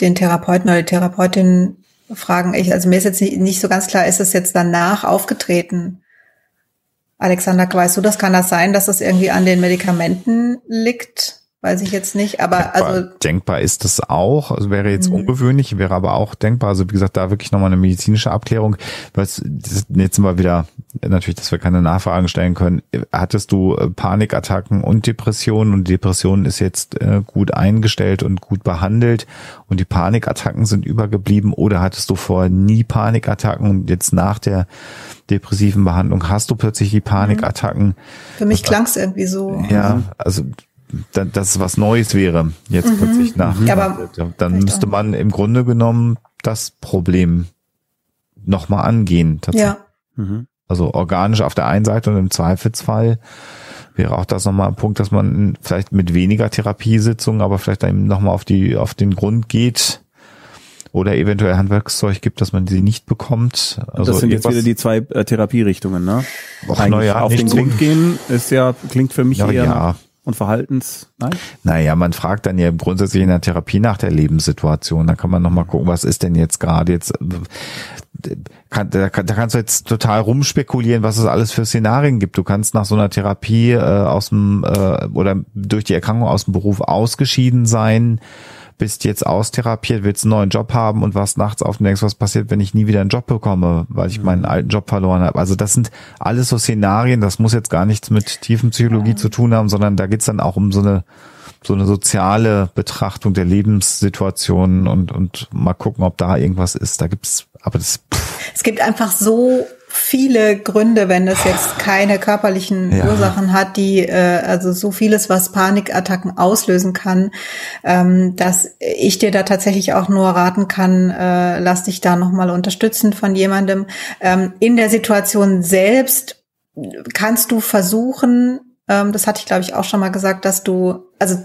den Therapeuten oder die Therapeutin fragen. Ich, also mir ist jetzt nicht, nicht so ganz klar, ist es jetzt danach aufgetreten? Alexander, weißt du, das kann das sein, dass es irgendwie an den Medikamenten liegt? Weiß ich jetzt nicht, aber denkbar, also denkbar ist das auch, also wäre jetzt Mhm. ungewöhnlich, wäre aber auch denkbar, also wie gesagt, da wirklich nochmal eine medizinische Abklärung, was jetzt sind wir wieder natürlich, dass wir keine Nachfragen stellen können. Hattest du äh, Panikattacken und Depressionen und die Depression ist jetzt äh, gut eingestellt und gut behandelt und die Panikattacken sind übergeblieben oder hattest du vorher nie Panikattacken und jetzt nach der depressiven Behandlung hast du plötzlich die Panikattacken? für mich klang es irgendwie so. Ja, also da, dass es was Neues wäre jetzt plötzlich nach. Ja, aber dann müsste man im Grunde genommen das Problem nochmal angehen. tatsächlich. Ja, Mhm. Also organisch auf der einen Seite und im Zweifelsfall wäre auch das nochmal ein Punkt, dass man vielleicht mit weniger Therapiesitzungen, aber vielleicht eben nochmal auf die, auf den Grund geht oder eventuell Handwerkszeug gibt, dass man sie nicht bekommt. Also das sind jetzt wieder die zwei äh, Therapierichtungen, ne? Och, Eigentlich na ja, auf den Grund gehen ist ja, klingt für mich Ja, eher ja. Und Verhaltens, nein? Naja, man fragt dann ja grundsätzlich in der Therapie nach der Lebenssituation. Da kann man nochmal gucken, was ist denn jetzt gerade jetzt. Kann, da, da kannst du jetzt total rumspekulieren, was es alles für Szenarien gibt. Du kannst nach so einer Therapie äh, aus dem äh, oder durch die Erkrankung aus dem Beruf ausgeschieden sein, bist jetzt austherapiert, willst einen neuen Job haben und warst nachts auf und denkst, was passiert, wenn ich nie wieder einen Job bekomme, weil ich meinen alten Job verloren habe. Also das sind alles so Szenarien, das muss jetzt gar nichts mit tiefen Psychologie zu tun haben, sondern da geht's dann auch um so eine so eine soziale Betrachtung der Lebenssituation und und mal gucken, ob da irgendwas ist. Da gibt's, aber das pff, es gibt einfach so viele Gründe, wenn es jetzt keine körperlichen Ja. Ursachen hat, die äh, also so vieles, was Panikattacken auslösen kann, ähm, dass ich dir da tatsächlich auch nur raten kann, äh, lass dich da nochmal unterstützen von jemandem. Ähm, in der Situation selbst kannst du versuchen, ähm, das hatte ich glaube ich auch schon mal gesagt, dass du, also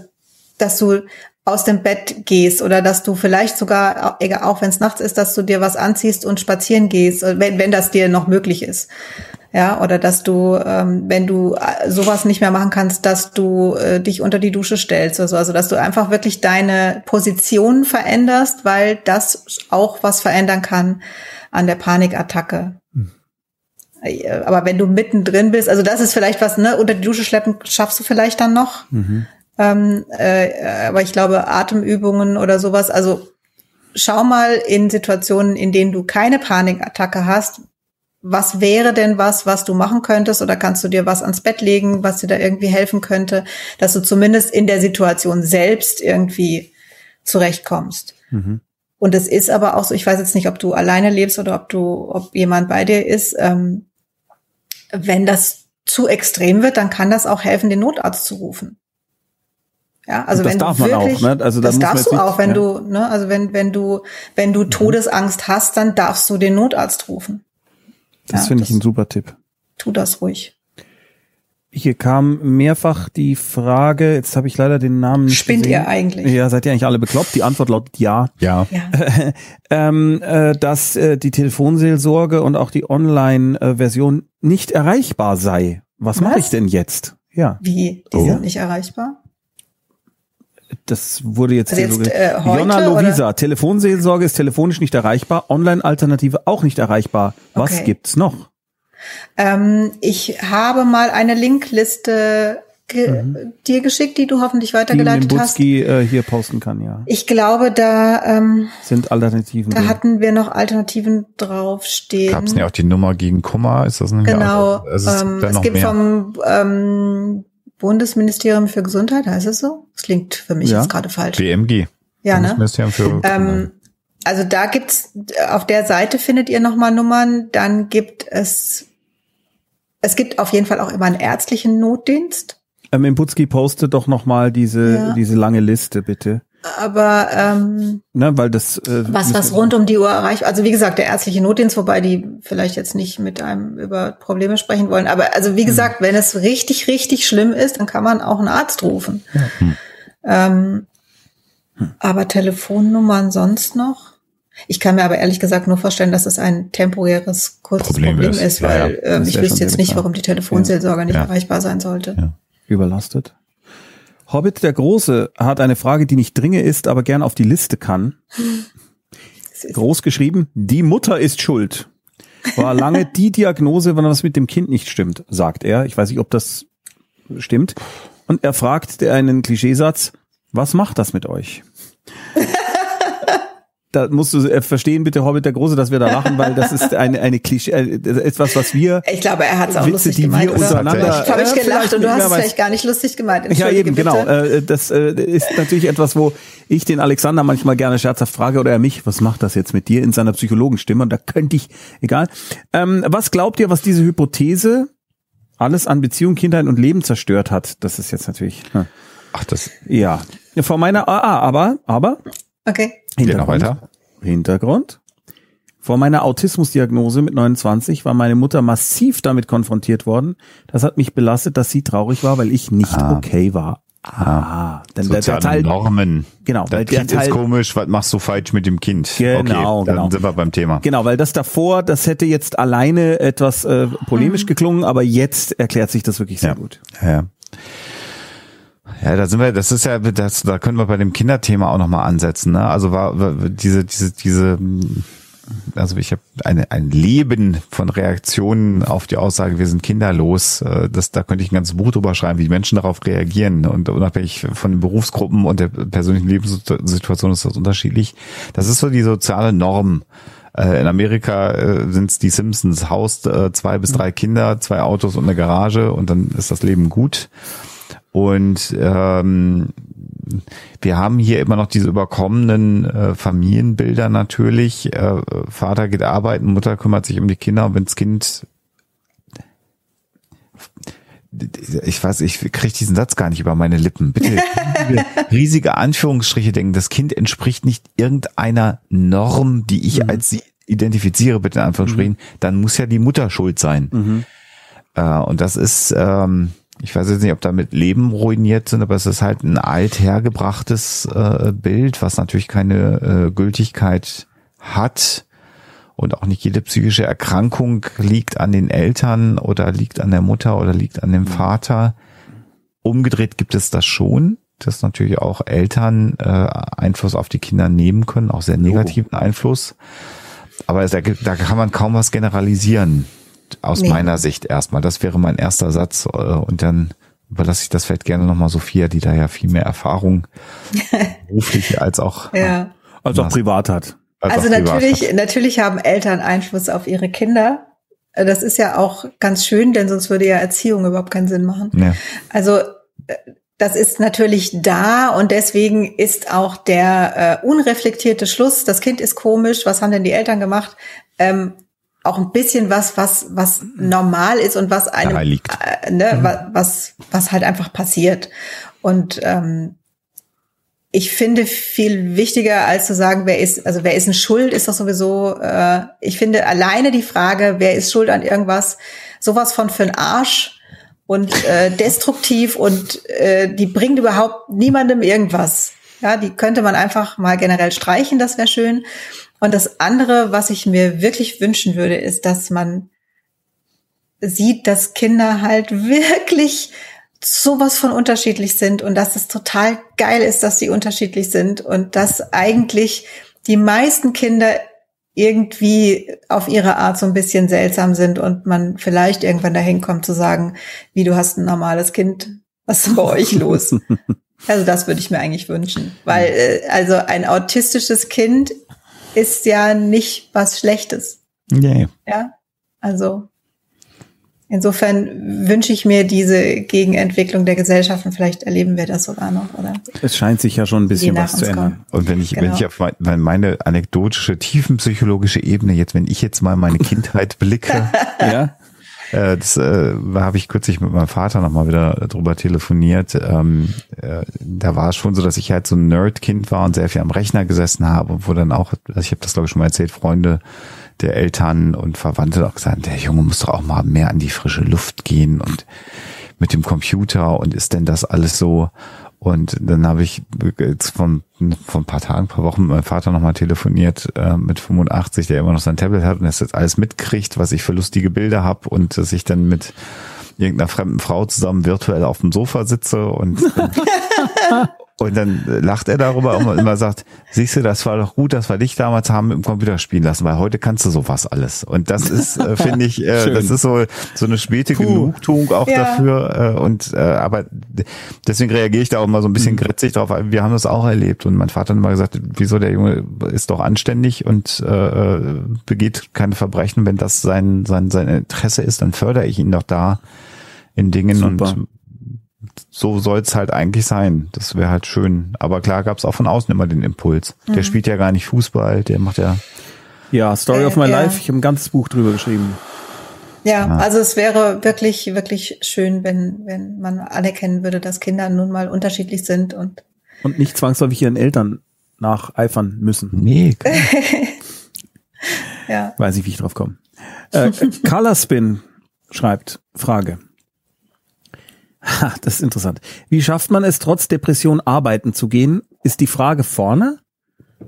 dass du aus dem Bett gehst oder dass du vielleicht sogar, auch wenn es nachts ist, dass du dir was anziehst und spazieren gehst, äh, wenn, wenn das dir noch möglich ist. Ja, oder dass du, ähm, wenn du äh, sowas nicht mehr machen kannst, dass du äh, dich unter die Dusche stellst oder so. Also, dass du einfach wirklich deine Position veränderst, weil das auch was verändern kann an der Panikattacke. Äh, Aber wenn du mittendrin bist, also das ist vielleicht was, ne, unter die Dusche schleppen schaffst du vielleicht dann noch. Ähm, äh, aber ich glaube, Atemübungen oder sowas, also schau mal in Situationen, in denen du keine Panikattacke hast, was wäre denn was, was du machen könntest oder kannst du dir was ans Bett legen, was dir da irgendwie helfen könnte, dass du zumindest in der Situation selbst irgendwie zurechtkommst. Mhm. Und es ist aber auch so, ich weiß jetzt nicht, ob du alleine lebst oder ob du, ob jemand bei dir ist, ähm, wenn das zu extrem wird, dann kann das auch helfen, den Notarzt zu rufen. Ja, also das wenn darf du man auch, wirklich, ne? Also da das muss man darfst du auch, wenn ja. du, ne, also wenn wenn du wenn du Todesangst hast, dann darfst du den Notarzt rufen. Das Ja, finde ich ein super Tipp. Tu das ruhig. Hier kam mehrfach die Frage, jetzt habe ich leider den Namen nicht Spinnt gesehen. ihr eigentlich? Ja, seid ihr eigentlich alle bekloppt? Die Antwort lautet ja. ja. Ja. [LAUGHS] ähm, äh, dass äh, die Telefonseelsorge und auch die Online-Version nicht erreichbar sei. Was mache Was? ich denn jetzt? Ja, Wie? Die Oh. sind nicht erreichbar? Das wurde jetzt, Also hier jetzt, äh, heute, Jonna Lovisa, Telefonseelsorge ist telefonisch nicht erreichbar, Online-Alternative auch nicht erreichbar. Was Okay. gibt's noch? Ähm, ich habe mal eine Linkliste ge dir geschickt, die du hoffentlich Mhm. Die weitergeleitet hast. Äh, hier posten kann, ja. Ich glaube, da, ähm, Sind Alternativen. da drin. hatten wir noch Alternativen draufstehen. Gab es nicht auch die Nummer gegen Kummer? Ist das nicht Genau. Also, es, ähm, es noch gibt mehr. vom ähm, Bundesministerium für Gesundheit, heißt es so? Das klingt für mich Ja. jetzt gerade falsch. BMG. Ja, ne? Bundesministerium für Ähm, also da gibt's auf der Seite findet ihr nochmal Nummern. Dann gibt es es gibt auf jeden Fall auch immer einen ärztlichen Notdienst. Ähm, Nimbutski poste doch noch mal diese, Ja. diese lange Liste, bitte. Aber ähm, Ne, weil das äh, was was rund um die Uhr erreicht. Also wie gesagt, der ärztliche Notdienst, wobei die vielleicht jetzt nicht mit einem über Probleme sprechen wollen. Aber also wie gesagt, wenn es richtig richtig schlimm ist, dann kann man auch einen Arzt rufen. Ähm, aber Telefonnummern sonst noch? Ich kann mir aber ehrlich gesagt nur vorstellen, dass es ein temporäres, kurzes Problem Problem, ist. ist, Ja, weil ja. ähm, Das ich wüsste jetzt nicht, warum die Telefonseelsorge nicht Ja. erreichbar sein sollte. Ja. überlastet. Hobbit der Große hat eine Frage, die nicht dringe ist, aber gern auf die Liste kann. [LAUGHS] Groß geschrieben, die Mutter ist schuld. War lange die Diagnose, wenn was mit dem Kind nicht stimmt, sagt er. Ich weiß nicht, ob das stimmt. und er fragt einen Klischeesatz, was macht das mit euch? Da musst du äh, verstehen, bitte Hobbit der Große, dass wir da lachen, weil das ist eine, eine Klischee, äh, etwas, was wir. Ich glaube, er hat es auch Witze, lustig die gemeint. wir untereinander- ich habe ich Ja, gelacht und du hast es weiß. vielleicht gar nicht lustig gemeint. Ja, eben, bitte. genau. Äh, Das äh, ist natürlich etwas, wo ich den Alexander manchmal gerne scherzhaft frage oder er mich, was macht das jetzt mit dir in seiner Psychologenstimme? Und da könnte ich, egal. Ähm, was glaubt ihr, was diese Hypothese alles an Beziehung, Kindheit und Leben zerstört hat? Das ist jetzt natürlich, hm. Ach, das ja. Vor meiner, ah, ah, aber, aber, Okay. Geht noch weiter. Hintergrund. Vor meiner Autismusdiagnose mit 29 war meine Mutter massiv damit konfrontiert worden. Das hat mich belastet, dass sie traurig war, weil ich nicht Ah. okay war. Ah, denn der, der Soziale Teil, Normen. Genau, weil Das der Kind Teil- ist komisch, was machst du falsch mit dem Kind? Genau, okay, dann genau. sind wir beim Thema. genau, weil das davor, das hätte jetzt alleine etwas äh, polemisch geklungen, aber jetzt erklärt sich das wirklich sehr Ja. gut. Ja, ja. Da sind wir, das ist ja, das, da können wir bei dem Kinderthema auch nochmal ansetzen. Ne? Also war, diese, diese, diese, also ich habe eine, ein Leben von Reaktionen auf die Aussage, wir sind kinderlos. Äh, Das, da könnte ich ein ganzes Buch drüber schreiben, wie Menschen darauf reagieren. Und unabhängig von den Berufsgruppen und der persönlichen Lebenssituation ist das unterschiedlich. Das ist so die soziale Norm. Äh, In Amerika äh, sind es die Simpsons, Haus, äh, zwei bis drei Kinder, zwei Autos und eine Garage und dann ist das Leben gut. Und ähm, wir haben hier immer noch diese überkommenen äh, Familienbilder natürlich. Äh, Vater geht arbeiten, Mutter kümmert sich um die Kinder und wenn das Kind ich weiß, ich kriege diesen Satz gar nicht über meine Lippen. Bitte [LAUGHS] riesige, Anführungsstriche denken, das Kind entspricht nicht irgendeiner Norm, die ich als sie identifiziere, bitte in Anführungsstrichen, dann muss ja die Mutter schuld sein. Äh, und das ist, ähm, ich weiß jetzt nicht, ob damit Leben ruiniert sind, aber es ist halt ein althergebrachtes äh, Bild, was natürlich keine äh, Gültigkeit hat. Und auch nicht jede psychische Erkrankung liegt an den Eltern oder liegt an der Mutter oder liegt an dem Vater. Umgedreht gibt es das schon, dass natürlich auch Eltern äh, Einfluss auf die Kinder nehmen können, auch sehr negativen Einfluss. Aber da, da kann man kaum was generalisieren, aus Nee. meiner Sicht erstmal. Das wäre mein erster Satz. äh, Und dann überlasse ich das vielleicht gerne nochmal Sophia, die da ja viel mehr Erfahrung [LAUGHS] beruflich als auch, Ja. Also auch Was? privat hat. als Also auch privat natürlich, hat. natürlich haben Eltern Einfluss auf ihre Kinder. Äh, Das ist ja auch ganz schön, denn sonst würde ja Erziehung überhaupt keinen Sinn machen. Ja. Also äh, das ist natürlich da und deswegen ist auch der äh, unreflektierte Schluss, das Kind ist komisch, was haben denn die Eltern gemacht, ähm, auch ein bisschen was, was, was normal ist und was einem, äh, ne, wa- was, was halt einfach passiert. Und ähm, ich finde viel wichtiger als zu sagen, wer ist, also wer ist ein Schuld, ist doch sowieso, äh, ich finde alleine die Frage, wer ist schuld an irgendwas, sowas von für den Arsch und äh, destruktiv und äh, die bringt überhaupt niemandem irgendwas. Ja, die könnte man einfach mal generell streichen, das wäre schön. Und das andere, was ich mir wirklich wünschen würde, ist, dass man sieht, dass Kinder halt [LAUGHS] wirklich sowas von unterschiedlich sind und dass es total geil ist, dass sie unterschiedlich sind und dass eigentlich die meisten Kinder irgendwie auf ihre Art so ein bisschen seltsam sind und man vielleicht irgendwann dahin kommt zu sagen, wie du hast ein normales Kind, was ist bei euch los? [LAUGHS] Also das würde ich mir eigentlich wünschen, weil äh, also ein autistisches Kind ist ja nicht was Schlechtes. Yeah. Ja, also insofern wünsche ich mir diese Gegenentwicklung der Gesellschaft und vielleicht erleben wir das sogar noch, oder? Es scheint sich ja schon ein bisschen was zu ändern. kommen. Und wenn ich, wenn Genau. ich auf mein, wenn meine anekdotische, tiefenpsychologische Ebene jetzt, wenn ich jetzt mal meine Kindheit blicke, [LAUGHS] Ja? Äh, das äh, habe ich kürzlich mit meinem Vater nochmal wieder drüber telefoniert. Ähm, äh, da war es schon so, dass ich halt so ein Nerd-Kind war und sehr viel am Rechner gesessen habe, wo dann auch, also ich habe das glaube ich schon mal erzählt, Freunde der Eltern und Verwandte auch gesagt, der Junge muss doch auch mal mehr an die frische Luft gehen und mit dem Computer und ist denn das alles so? Und dann habe ich jetzt von, von ein paar Tagen, ein paar Wochen mit meinem Vater nochmal telefoniert, äh, mit 85, der immer noch sein Tablet hat und das jetzt alles mitkriegt, was ich für lustige Bilder habe und dass ich dann mit irgendeiner fremden Frau zusammen virtuell auf dem Sofa sitze und [LAUGHS] [LAUGHS] Und dann lacht er darüber und immer sagt, siehst du, das war doch gut, dass wir dich damals haben im Computer spielen lassen, weil heute kannst du sowas alles. Und das ist, äh, [LAUGHS] finde ich, äh, das ist so, so eine späte Puh. Genugtuung auch ja. dafür. Äh, und äh, aber deswegen reagiere ich da auch mal so ein bisschen mhm. gritzig drauf. Wir haben das auch erlebt. Und mein Vater hat immer gesagt, wieso der Junge ist doch anständig und äh, begeht keine Verbrechen. Wenn das sein, sein, sein Interesse ist, dann fördere ich ihn doch da in Dingen Super. und so soll es halt eigentlich sein. Das wäre halt schön. Aber klar gab es auch von außen immer den Impuls. Mhm. Der spielt ja gar nicht Fußball, der macht ja. Ja, Story äh, of My ja. Life, ich habe ein ganzes Buch drüber geschrieben. Ja, ja, also es wäre wirklich, wirklich schön, wenn, wenn man anerkennen würde, dass Kinder nun mal unterschiedlich sind und. Und nicht zwangsläufig ihren Eltern nacheifern müssen. Nee. [LAUGHS] ja. Weiß ich, wie ich drauf komme. Äh, Color Spin schreibt, Frage. Ha, das ist interessant. Wie schafft man es, trotz Depression arbeiten zu gehen? Ist die Frage vorne?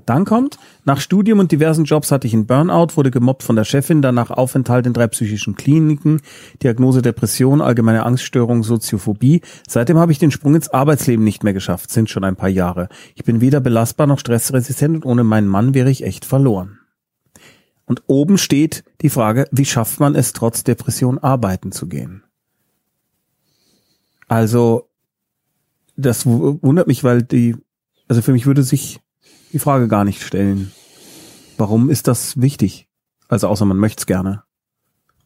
Dann kommt, nach Studium und diversen Jobs hatte ich einen Burnout, wurde gemobbt von der Chefin, danach Aufenthalt in drei psychischen Kliniken, Diagnose Depression, allgemeine Angststörung, Soziophobie. Seitdem habe ich den Sprung ins Arbeitsleben nicht mehr geschafft, sind schon ein paar Jahre. Ich bin weder belastbar noch stressresistent und ohne meinen Mann wäre ich echt verloren. Und oben steht die Frage, wie schafft man es, trotz Depression arbeiten zu gehen? Also, das wundert mich, weil die, also für mich würde sich die Frage gar nicht stellen. Warum ist das wichtig? Also außer man möchte es gerne.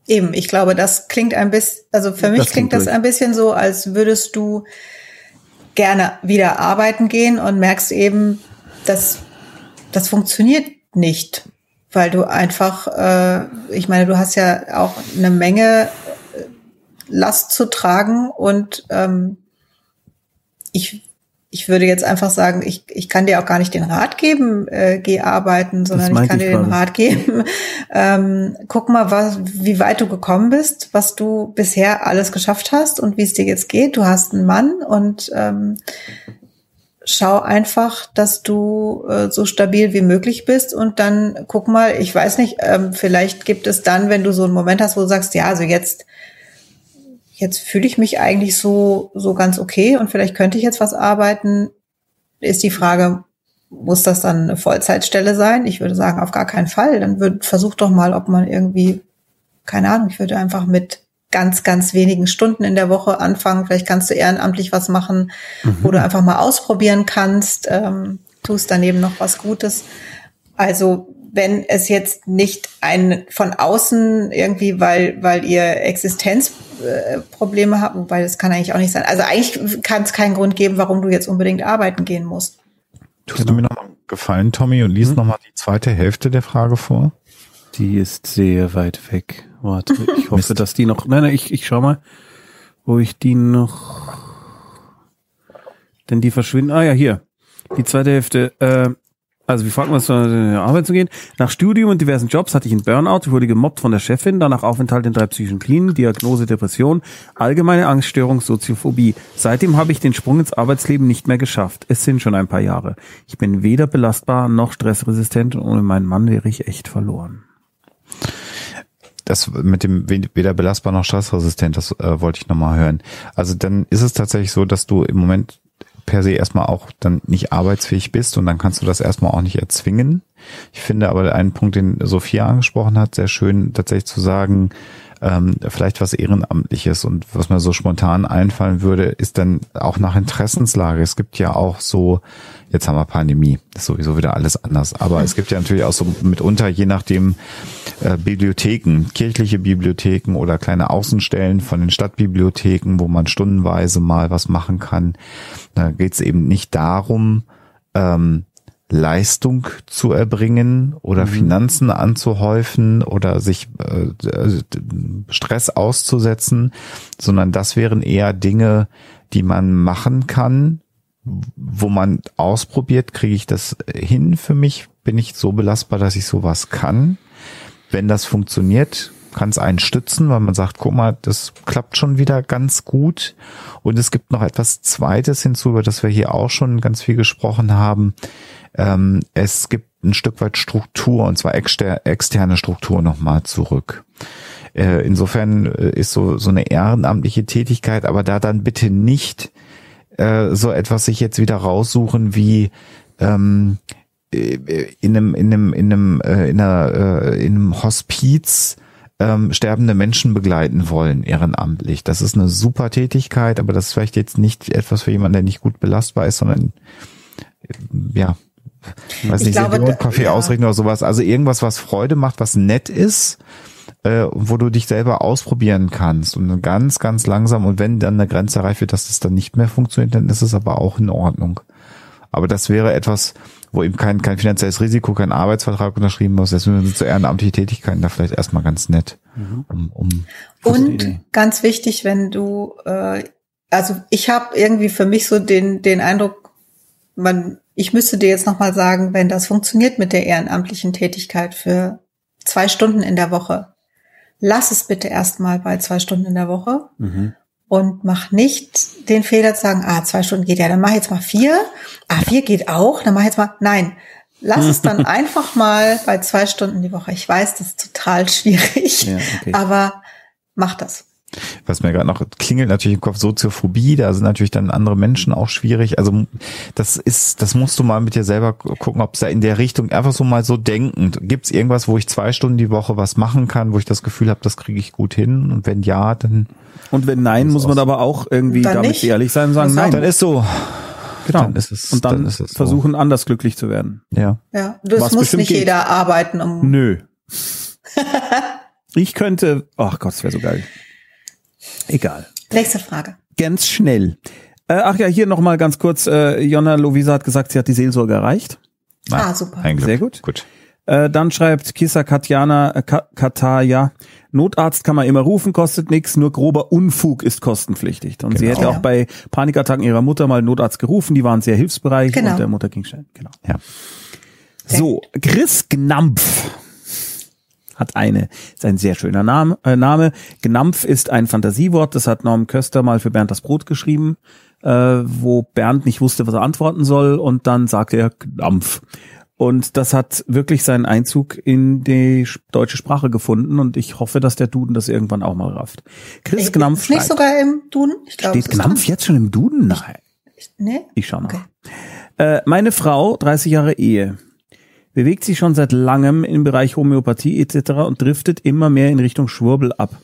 Eben, ich glaube, das klingt ein bisschen, also für mich das klingt, klingt das ein bisschen so, als würdest du gerne wieder arbeiten gehen und merkst eben, dass das funktioniert nicht, weil du einfach, äh, ich meine, du hast ja auch eine Menge Last zu tragen. Und ähm, ich ich würde jetzt einfach sagen, ich, ich kann dir auch gar nicht den Rat geben, äh, geh arbeiten, sondern ich kann ich dir den Rat geben, [LAUGHS] ähm, guck mal, was, wie weit du gekommen bist, was du bisher alles geschafft hast und wie es dir jetzt geht. Du hast einen Mann und ähm, schau einfach, dass du äh, so stabil wie möglich bist. Und dann guck mal, ich weiß nicht, ähm, vielleicht gibt es dann, wenn du so einen Moment hast, wo du sagst, ja, also jetzt jetzt fühle ich mich eigentlich so, so ganz okay und vielleicht könnte ich jetzt was arbeiten, ist die Frage, muss das dann eine Vollzeitstelle sein? Ich würde sagen, auf gar keinen Fall. Dann wird, versuch doch mal, ob man irgendwie, keine Ahnung, ich würde einfach mit ganz, ganz wenigen Stunden in der Woche anfangen. Vielleicht kannst du ehrenamtlich was machen, mhm. wo du einfach mal ausprobieren kannst, ähm, tust daneben noch was Gutes. Also wenn es jetzt nicht ein von außen irgendwie, weil, weil ihr Existenzprobleme habt, wobei das kann eigentlich auch nicht sein. Also eigentlich kann es keinen Grund geben, warum du jetzt unbedingt arbeiten gehen musst. Tust du mir noch mal gefallen, Tommy, und liest mhm. noch mal die zweite Hälfte der Frage vor? Die ist sehr weit weg. Warte, ich hoffe, dass die noch. Nein, nein, ich, ich schau mal, wo ich die noch. Denn die verschwinden. Ah ja, hier. Die zweite Hälfte. Äh, also wie fragt man es, in die Arbeit zu gehen? Nach Studium und diversen Jobs hatte ich einen Burnout, wurde gemobbt von der Chefin, danach Aufenthalt in drei psychischen Kliniken, Diagnose Depression, allgemeine Angststörung, Soziophobie. Seitdem habe ich den Sprung ins Arbeitsleben nicht mehr geschafft. Es sind schon ein paar Jahre. Ich bin weder belastbar noch stressresistent und ohne meinen Mann wäre ich echt verloren. Das mit dem weder belastbar noch stressresistent, das äh, wollte ich nochmal hören. Also dann ist es tatsächlich so, dass du im Moment per se erstmal auch dann nicht arbeitsfähig bist und dann kannst du das erstmal auch nicht erzwingen. Ich finde aber einen Punkt, den Sophia angesprochen hat, sehr schön tatsächlich zu sagen, ähm, vielleicht was Ehrenamtliches und was mir so spontan einfallen würde, ist dann auch nach Interessenslage. Es gibt ja auch so, jetzt haben wir Pandemie, ist sowieso wieder alles anders, aber es gibt ja natürlich auch so mitunter, je nachdem, äh, Bibliotheken, kirchliche Bibliotheken oder kleine Außenstellen von den Stadtbibliotheken, wo man stundenweise mal was machen kann. Da geht es eben nicht darum, ähm, Leistung zu erbringen oder mhm. Finanzen anzuhäufen oder sich äh, Stress auszusetzen, sondern das wären eher Dinge, die man machen kann, wo man ausprobiert, kriege ich das hin für mich, bin ich so belastbar, dass ich sowas kann. Wenn das funktioniert, kann es einen stützen, weil man sagt, guck mal, das klappt schon wieder ganz gut. Und es gibt noch etwas Zweites hinzu, über das wir hier auch schon ganz viel gesprochen haben ähm, es gibt ein Stück weit Struktur und zwar exter externe Struktur nochmal zurück. Äh, insofern äh, ist so, so eine ehrenamtliche Tätigkeit, aber da dann bitte nicht äh, so etwas sich jetzt wieder raussuchen wie ähm, äh, in einem in einem in einem äh, in einer äh, in einem Hospiz ähm, sterbende Menschen begleiten wollen ehrenamtlich. Das ist eine super Tätigkeit, aber das ist vielleicht jetzt nicht etwas für jemanden, der nicht gut belastbar ist, sondern äh, ja, weiß Ich nicht, glaube, da- Kaffee ja. ausrichten oder sowas. Also irgendwas, was Freude macht, was nett ist, äh, wo du dich selber ausprobieren kannst und ganz, ganz langsam und wenn dann eine Grenze erreicht wird, dass das dann nicht mehr funktioniert, dann ist es aber auch in Ordnung. Aber das wäre etwas, wo eben kein, kein finanzielles Risiko, kein Arbeitsvertrag unterschrieben muss. Deswegen sind so ehrenamtliche Tätigkeiten da vielleicht erstmal ganz nett. Um, um Gute Und ganz wichtig, wenn du, äh, also ich habe irgendwie für mich so den, den Eindruck, man, ich müsste dir jetzt nochmal sagen, wenn das funktioniert mit der ehrenamtlichen Tätigkeit für zwei Stunden in der Woche, lass es bitte erstmal bei zwei Stunden in der Woche Mhm. Und mach nicht den Fehler zu sagen, ah, zwei Stunden geht ja, dann mach jetzt mal vier. Ah, vier geht auch, dann mach jetzt mal, nein. Lass es dann [LAUGHS] einfach mal bei zwei Stunden die Woche. Ich weiß, das ist total schwierig, Ja, okay. aber mach das. Was mir gerade noch klingelt natürlich im Kopf, Soziophobie, da sind natürlich dann andere Menschen auch schwierig. Also das ist, das musst du mal mit dir selber gucken, ob es da in der Richtung einfach so mal so denkend, gibt es irgendwas, wo ich zwei Stunden die Woche was machen kann, wo ich das Gefühl habe, das kriege ich gut hin und wenn ja, dann, Und wenn nein, muss man aber auch irgendwie damit nicht. ehrlich sein und sagen, nein. dann ist so. genau. dann ist es- und dann, dann ist es so. versuchen, anders glücklich zu werden. Ja. Ja, das Was muss nicht geht. jeder arbeiten, um. Nö. [LAUGHS] ich könnte, ach Gott, das wäre so geil. Egal. Nächste Frage. Ganz schnell. Äh, ach ja, hier nochmal ganz kurz. Äh, Jonna Lovisa hat gesagt, sie hat die Seelsorge erreicht. Ah, super. Ein Glück. Sehr gut. Gut. Äh, dann schreibt Kissa Katjana äh, Ka Kataya, Notarzt kann man immer rufen, kostet nichts, nur grober Unfug ist kostenpflichtig. Und sie Genau. hätte auch bei Panikattacken ihrer Mutter mal Notarzt gerufen, die waren sehr hilfsbereit Genau. und der Mutter ging schnell. Genau. Ja. So, Chris Gnampf hat eine, ist ein sehr schöner Name. Äh, Name. Gnampf ist ein Fantasiewort, das hat Norm Köster mal für Bernd das Brot geschrieben, äh, wo Bernd nicht wusste, was er antworten soll und dann sagte er Gnampf. Und das hat wirklich seinen Einzug in die sch- deutsche Sprache gefunden und ich hoffe, dass der Duden das irgendwann auch mal rafft. Chris Gnampf Ist nicht sogar im Duden? Ich glaube, steht Gnampf jetzt schon im Duden? Nein. Nee? Ich schau mal. Okay. Äh, meine Frau, 30 Jahre Ehe, bewegt sich schon seit langem im Bereich Homöopathie etc. und driftet immer mehr in Richtung Schwurbel ab.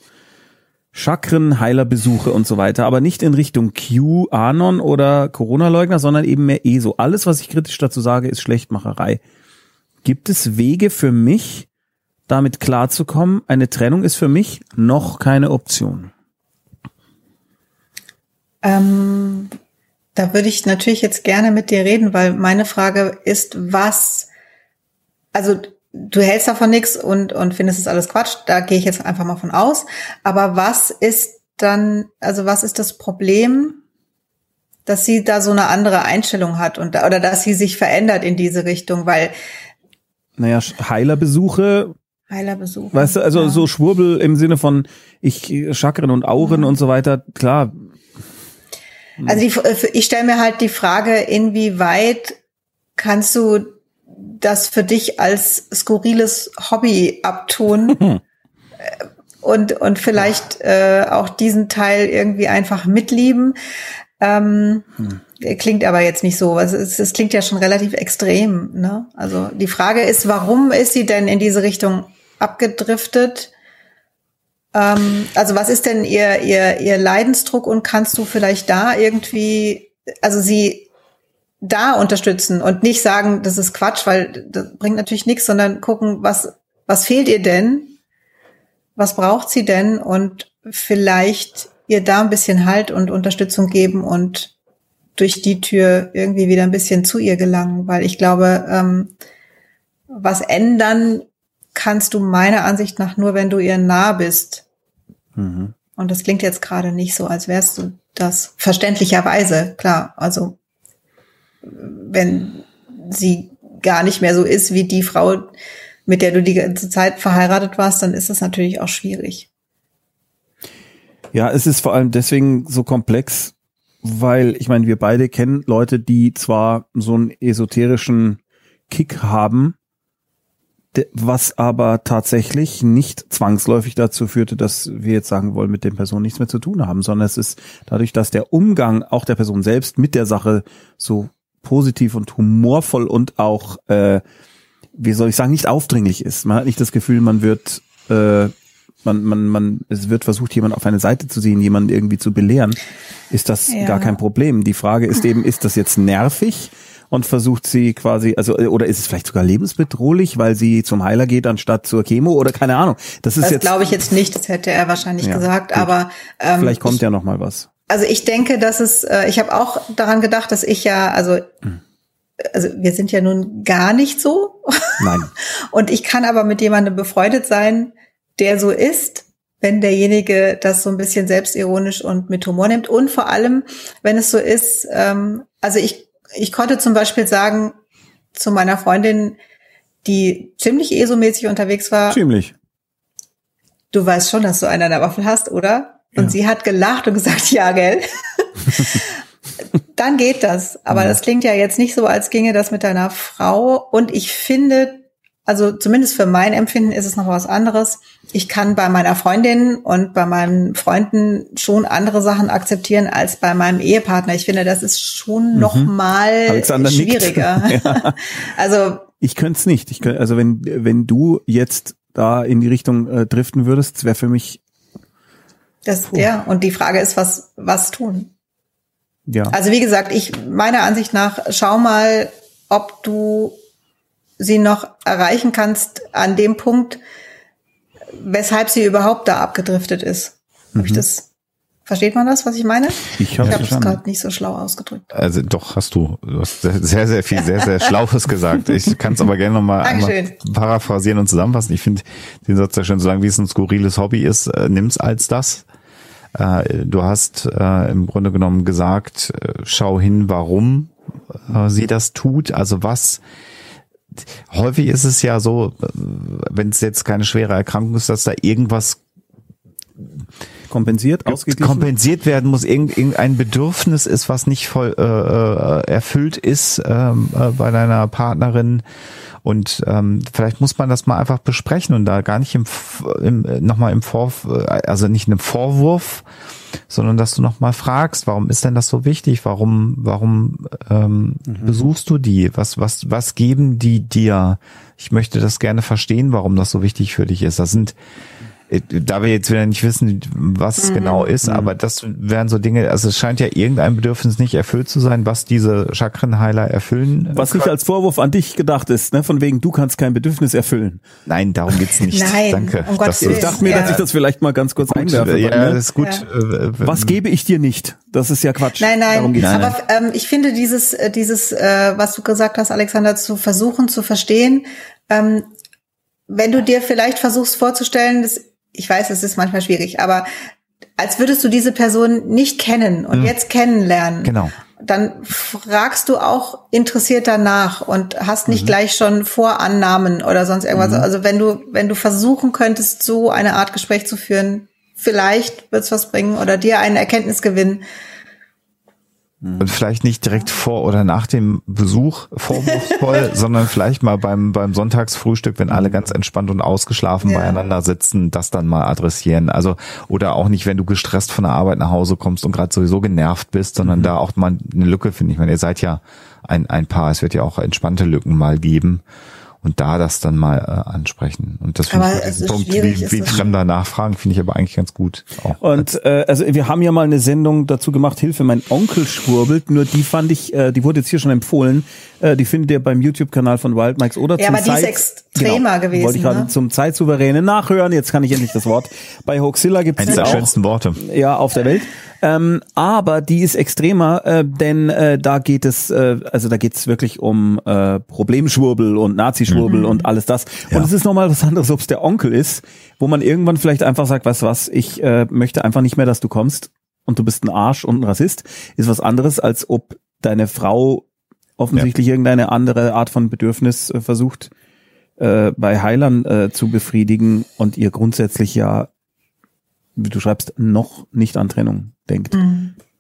Chakren, Heilerbesuche und so weiter, aber nicht in Richtung Q, Anon oder Corona-Leugner, sondern eben mehr ESO. Alles, was ich kritisch dazu sage, ist Schlechtmacherei. Gibt es Wege für mich, damit klarzukommen? Eine Trennung ist für mich noch keine Option. Ähm, da würde ich natürlich jetzt gerne mit dir reden, weil meine Frage ist, was, also du hältst davon nichts und, und findest es alles Quatsch, da gehe ich jetzt einfach mal von aus. Aber was ist dann, also was ist das Problem, dass sie da so eine andere Einstellung hat und oder dass sie sich verändert in diese Richtung, weil Naja, Heilerbesuche Heilerbesuch. Weißt du, also ja. so Schwurbel im Sinne von ich Chakren und Auren und so weiter, klar. Also die, ich stelle mir halt die Frage, inwieweit kannst du das für dich als skurriles Hobby abtun [LAUGHS] Hm. Und, und vielleicht äh, auch diesen Teil irgendwie einfach mitlieben. Ähm, Hm. Klingt aber jetzt nicht so. Es, es klingt ja schon relativ extrem. Ne? Also die Frage ist, warum ist sie denn in diese Richtung abgedriftet? Ähm, also was ist denn ihr, ihr, ihr Leidensdruck und kannst du vielleicht da irgendwie, also sie da unterstützen und nicht sagen, das ist Quatsch, weil das bringt natürlich nichts, sondern gucken, was, was fehlt ihr denn? Was braucht sie denn? Und vielleicht ihr da ein bisschen Halt und Unterstützung geben und durch die Tür irgendwie wieder ein bisschen zu ihr gelangen, weil ich glaube, ähm, was ändern kannst du meiner Ansicht nach nur, wenn du ihr nah bist. Mhm. Und das klingt jetzt gerade nicht so, als wärst du das verständlicherweise, klar. Also wenn sie gar nicht mehr so ist wie die Frau, mit der du die ganze Zeit verheiratet warst, dann ist es natürlich auch schwierig. Ja, es ist vor allem deswegen so komplex, weil ich meine, wir beide kennen Leute, die zwar so einen esoterischen Kick haben, was aber tatsächlich nicht zwangsläufig dazu führte, dass wir jetzt sagen wollen, mit den Personen nichts mehr zu tun haben, sondern es ist dadurch, dass der Umgang auch der Person selbst mit der Sache so positiv und humorvoll und auch, äh, wie soll ich sagen, nicht aufdringlich ist. Man hat nicht das Gefühl, man wird, äh, man, man, man, es wird versucht, jemand auf eine Seite zu ziehen, jemanden irgendwie zu belehren, ist das Ja. gar kein Problem. Die Frage ist eben, ist das jetzt nervig? Und versucht sie quasi, also, oder ist es vielleicht sogar lebensbedrohlich, weil sie zum Heiler geht anstatt zur Chemo oder keine Ahnung. Das ist Das jetzt, glaube ich jetzt nicht, das hätte er wahrscheinlich Ja, gesagt, gut. aber ähm, vielleicht kommt ich, ja noch mal was. Also ich denke, dass es, äh, ich habe auch daran gedacht, dass ich ja, also, Hm. also wir sind ja nun gar nicht so. Nein. [LAUGHS] Und ich kann aber mit jemandem befreundet sein, der so ist, wenn derjenige das so ein bisschen selbstironisch und mit Humor nimmt. Und vor allem, wenn es so ist, ähm, also ich, ich konnte zum Beispiel sagen zu meiner Freundin, die ziemlich ESO-mäßig unterwegs war, Ziemlich. du weißt schon, dass du einen an der Waffel hast, oder? Und Ja. sie hat gelacht und gesagt, ja, gell? [LAUGHS] Dann geht das. Aber Ja. das klingt ja jetzt nicht so, als ginge das mit deiner Frau. Und ich finde, also zumindest für mein Empfinden ist es noch was anderes. Ich kann bei meiner Freundin und bei meinen Freunden schon andere Sachen akzeptieren als bei meinem Ehepartner. Ich finde, das ist schon noch mal Mhm. Alexander schwieriger. [LAUGHS] Ja. [LAUGHS] Also Ich könnte es nicht. Ich könnt, also wenn, wenn du jetzt da in die Richtung äh, driften würdest, wäre für mich, das, ja. Und die Frage ist, was, was tun? ja. Also wie gesagt, ich meiner Ansicht nach schau mal, ob du sie noch erreichen kannst an dem Punkt, weshalb sie überhaupt da abgedriftet ist. Hab ich das versteht man das, was ich meine? ich Ich habe es gerade nicht so schlau ausgedrückt. Also doch hast du, du hast sehr, sehr viel, sehr, sehr Schlaues gesagt. Ich kann es aber gerne nochmal Dankeschön. paraphrasieren und zusammenfassen. Ich finde den Satz sehr schön, solange wie es ein skurriles Hobby ist, äh, nimm's als das. Äh, du hast äh, im Grunde genommen gesagt, äh, schau hin, warum sie das tut. Also was häufig ist es ja so, wenn es jetzt keine schwere Erkrankung ist, dass da irgendwas kompensiert, ausgeglichen. kompensiert werden muss, irgend, irgendein Bedürfnis ist, was nicht voll äh, äh, erfüllt ist ähm, äh, bei deiner Partnerin. Und ähm, vielleicht muss man das mal einfach besprechen und da gar nicht im, im äh, nochmal im Vorwurf, also nicht in einem Vorwurf, sondern dass du nochmal fragst, warum ist denn das so wichtig? Warum, warum ähm, besuchst du die? Was, was, was geben die dir? Ich möchte das gerne verstehen, warum das so wichtig für dich ist. Das sind äh, da wir jetzt wieder nicht wissen, was es genau ist, aber das wären so Dinge, also es scheint ja irgendein Bedürfnis nicht erfüllt zu sein, was diese Chakrenheiler erfüllen. Was nicht als Vorwurf an dich gedacht ist, ne? von wegen, du kannst kein Bedürfnis erfüllen. Nein, darum geht's nicht. [LAUGHS] Nein, Danke. um Gottes Das Ich dachte mir, Ja. dass ich das vielleicht mal ganz kurz gut, einwerfe. ja, ne? ist gut. Äh, Was gebe ich dir nicht? Das ist ja Quatsch. Nein, Darum nein, geht's aber ähm, ich finde dieses, äh, dieses, äh, was du gesagt hast, Alexander, zu versuchen zu verstehen, ähm, wenn du dir vielleicht versuchst vorzustellen, dass, ich weiß, es ist manchmal schwierig, aber als würdest du diese Person nicht kennen und jetzt kennenlernen, Genau. dann fragst du auch interessiert danach und hast nicht gleich schon Vorannahmen oder sonst irgendwas. Also wenn du, wenn du versuchen könntest, so eine Art Gespräch zu führen, vielleicht wird's was bringen oder dir einen Erkenntnisgewinn. Und vielleicht nicht direkt vor oder nach dem Besuch vorwurfsvoll, [LAUGHS] sondern vielleicht mal beim, beim Sonntagsfrühstück, wenn alle ganz entspannt und ausgeschlafen Ja. beieinander sitzen, das dann mal adressieren. Also, oder auch nicht, wenn du gestresst von der Arbeit nach Hause kommst und gerade sowieso genervt bist, sondern da auch mal eine Lücke, finde ich. Ich meine, ihr seid ja ein, ein Paar, es wird ja auch entspannte Lücken mal geben. Und da das dann mal äh, ansprechen. Und das finde ich bei es diesem ist Punkt, wie, wie fremder Nachfragen, finde ich aber eigentlich ganz gut. Auch. Und äh, also wir haben ja mal eine Sendung dazu gemacht, Hilfe, mein Onkel schwurbelt, nur die fand ich, äh, die wurde jetzt hier schon empfohlen, äh, die findet ihr beim YouTube-Kanal von Wild Mikes oder Ja, zum aber die ist Zeit- extremer gewesen, Wollte ich gerade ne? zum zeitsouveränen Nachhören, jetzt kann ich endlich das Wort. Bei Hoaxilla gibt Eines es der auch schönsten Worte. ja auf der Welt. Ähm, aber die ist extremer, äh, denn äh, da geht es, äh, also da geht es wirklich um äh, Problemschwurbel und Nazischwurbel und alles das. Ja. Und es ist nochmal was anderes, ob es der Onkel ist, wo man irgendwann vielleicht einfach sagt, weißt du was, ich äh, möchte einfach nicht mehr, dass du kommst und du bist ein Arsch und ein Rassist, ist was anderes, als ob deine Frau offensichtlich irgendeine andere Art von Bedürfnis äh, versucht äh, bei Heilern äh, zu befriedigen und ihr grundsätzlich ja, wie du schreibst, noch nicht an Trennung denkt.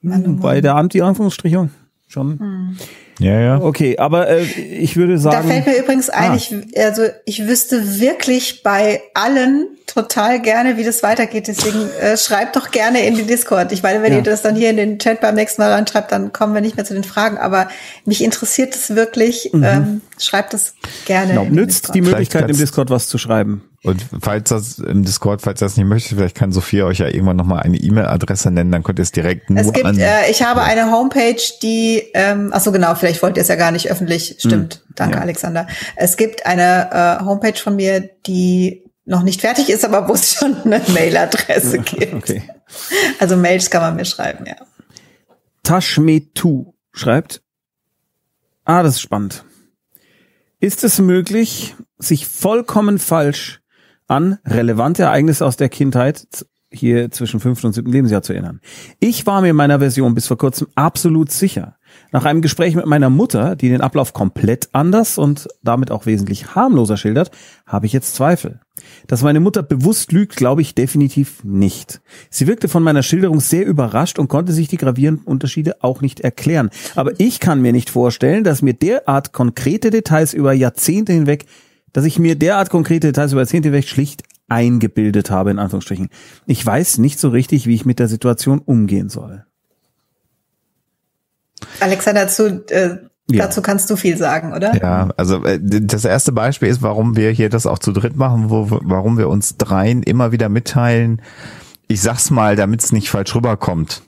Mann. Bei der Anti-Anführungsstriche schon. Ja, ja. Okay, aber äh, ich würde sagen. Da fällt mir übrigens ein, Ah. ich, also ich wüsste wirklich bei allen total gerne, wie das weitergeht. Deswegen äh, schreibt doch gerne in die Discord. Ich meine, wenn Ja. ihr das dann hier in den Chat beim nächsten Mal reinschreibt, dann kommen wir nicht mehr zu den Fragen. Aber mich interessiert es wirklich. Ähm, schreibt es gerne. Genau, in den nützt Discord. die Möglichkeit, im Discord was zu schreiben. Und falls das im Discord, falls ihr das nicht möchtet, vielleicht kann Sophia euch ja irgendwann nochmal eine E-Mail-Adresse nennen, dann könnt ihr es direkt nur Es gibt, an. äh, ich habe eine Homepage, die, ähm, ach so genau, vielleicht wollt ihr es ja gar nicht öffentlich. Stimmt, danke ja. Alexander. Es gibt eine äh, Homepage von mir, die noch nicht fertig ist, aber wo es schon eine [LAUGHS] Mailadresse gibt. Okay. Also Mails kann man mir schreiben, ja. Tashmetu schreibt, ah, das ist spannend. Ist es möglich, sich vollkommen falsch an relevante Ereignisse aus der Kindheit hier zwischen fünften und siebten Lebensjahr zu erinnern? Ich war mir in meiner Version bis vor kurzem absolut sicher. Nach einem Gespräch mit meiner Mutter, die den Ablauf komplett anders und damit auch wesentlich harmloser schildert, habe ich jetzt Zweifel. Dass meine Mutter bewusst lügt, glaube ich definitiv nicht. Sie wirkte von meiner Schilderung sehr überrascht und konnte sich die gravierenden Unterschiede auch nicht erklären. Aber ich kann mir nicht vorstellen, dass mir derart konkrete Details über Jahrzehnte hinweg, dass ich mir derart konkrete Details über Jahrzehnte hinweg schlicht eingebildet habe, in Anführungsstrichen. Ich weiß nicht so richtig, wie ich mit der Situation umgehen soll. Alexander, zu, äh, Ja. dazu kannst du viel sagen, oder? Ja, also äh, das erste Beispiel ist, warum wir hier das auch zu dritt machen, wo, warum wir uns dreien immer wieder mitteilen. Ich sag's mal, damit es nicht falsch rüberkommt.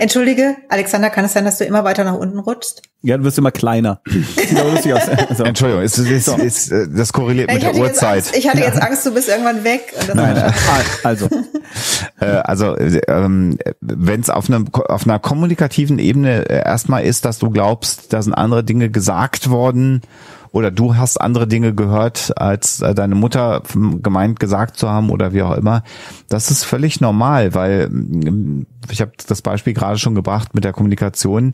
Entschuldige, Alexander, kann es sein, dass du immer weiter nach unten rutschst? Ja, du wirst immer kleiner. [LAUGHS] Sieht aber lustig aus. [LAUGHS] So. Entschuldigung, ist, ist, ist, äh, das korreliert mit der Uhrzeit. Angst, ich hatte jetzt Angst, du bist irgendwann weg. Und das Nein, war- Ah, Also, [LAUGHS] Äh, also äh, ähm, wenn es auf, einem, auf einer kommunikativen Ebene äh, erstmal ist, dass du glaubst, da sind andere Dinge gesagt worden oder du hast andere Dinge gehört, als äh, deine Mutter gemeint gesagt zu haben oder wie auch immer, das ist völlig normal, weil ähm, ich habe das Beispiel gerade schon gebracht mit der Kommunikation.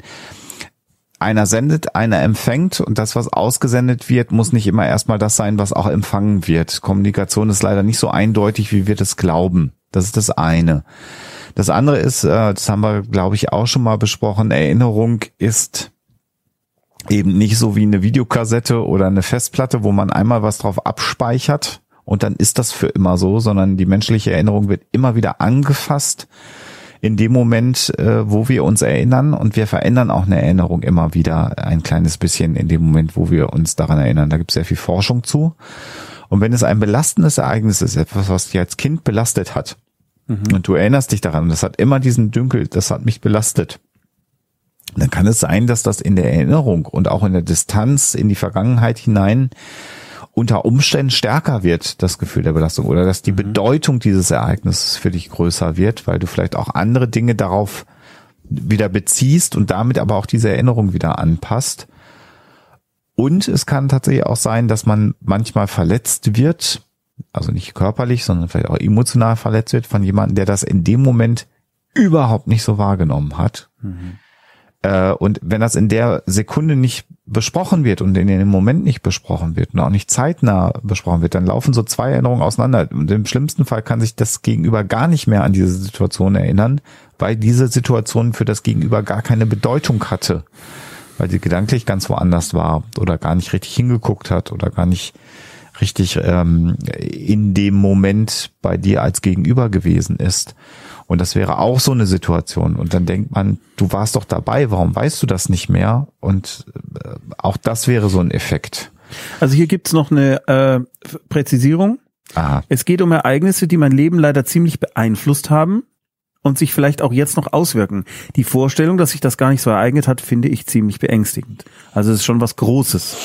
Einer sendet, einer empfängt und das, was ausgesendet wird, muss nicht immer erstmal das sein, was auch empfangen wird. Kommunikation ist leider nicht so eindeutig, wie wir das glauben. Das ist das eine. Das andere ist, äh, das haben wir, glaube ich, auch schon mal besprochen, Erinnerung ist eben nicht so wie eine Videokassette oder eine Festplatte, wo man einmal was drauf abspeichert und dann ist das für immer so, sondern die menschliche Erinnerung wird immer wieder angefasst in dem Moment, äh, wo wir uns erinnern und wir verändern auch eine Erinnerung immer wieder ein kleines bisschen in dem Moment, wo wir uns daran erinnern. Da gibt es sehr viel Forschung zu. Und wenn es ein belastendes Ereignis ist, etwas, was dich als Kind belastet hat, und du erinnerst dich daran, das hat immer diesen Dünkel, das hat mich belastet, dann kann es sein, dass das in der Erinnerung und auch in der Distanz in die Vergangenheit hinein unter Umständen stärker wird, das Gefühl der Belastung, oder dass die Bedeutung dieses Ereignisses für dich größer wird, weil du vielleicht auch andere Dinge darauf wieder beziehst und damit aber auch diese Erinnerung wieder anpasst. Und es kann tatsächlich auch sein, dass man manchmal verletzt wird, also nicht körperlich, sondern vielleicht auch emotional verletzt wird von jemandem, der das in dem Moment überhaupt nicht so wahrgenommen hat. Äh, und wenn das in der Sekunde nicht besprochen wird und in dem Moment nicht besprochen wird und auch nicht zeitnah besprochen wird, dann laufen so zwei Erinnerungen auseinander. Und im schlimmsten Fall kann sich das Gegenüber gar nicht mehr an diese Situation erinnern, weil diese Situation für das Gegenüber gar keine Bedeutung hatte, weil sie gedanklich ganz woanders war oder gar nicht richtig hingeguckt hat oder gar nicht richtig ähm, in dem Moment bei dir als Gegenüber gewesen ist. Und das wäre auch so eine Situation. Und dann denkt man, du warst doch dabei, warum weißt du das nicht mehr? Und äh, auch das wäre so ein Effekt. also hier gibt's noch eine äh, Präzisierung. Aha. Es geht um Ereignisse, die mein Leben leider ziemlich beeinflusst haben und sich vielleicht auch jetzt noch auswirken. Die Vorstellung, dass sich das gar nicht so ereignet hat, finde ich ziemlich beängstigend. Also es ist schon was Großes.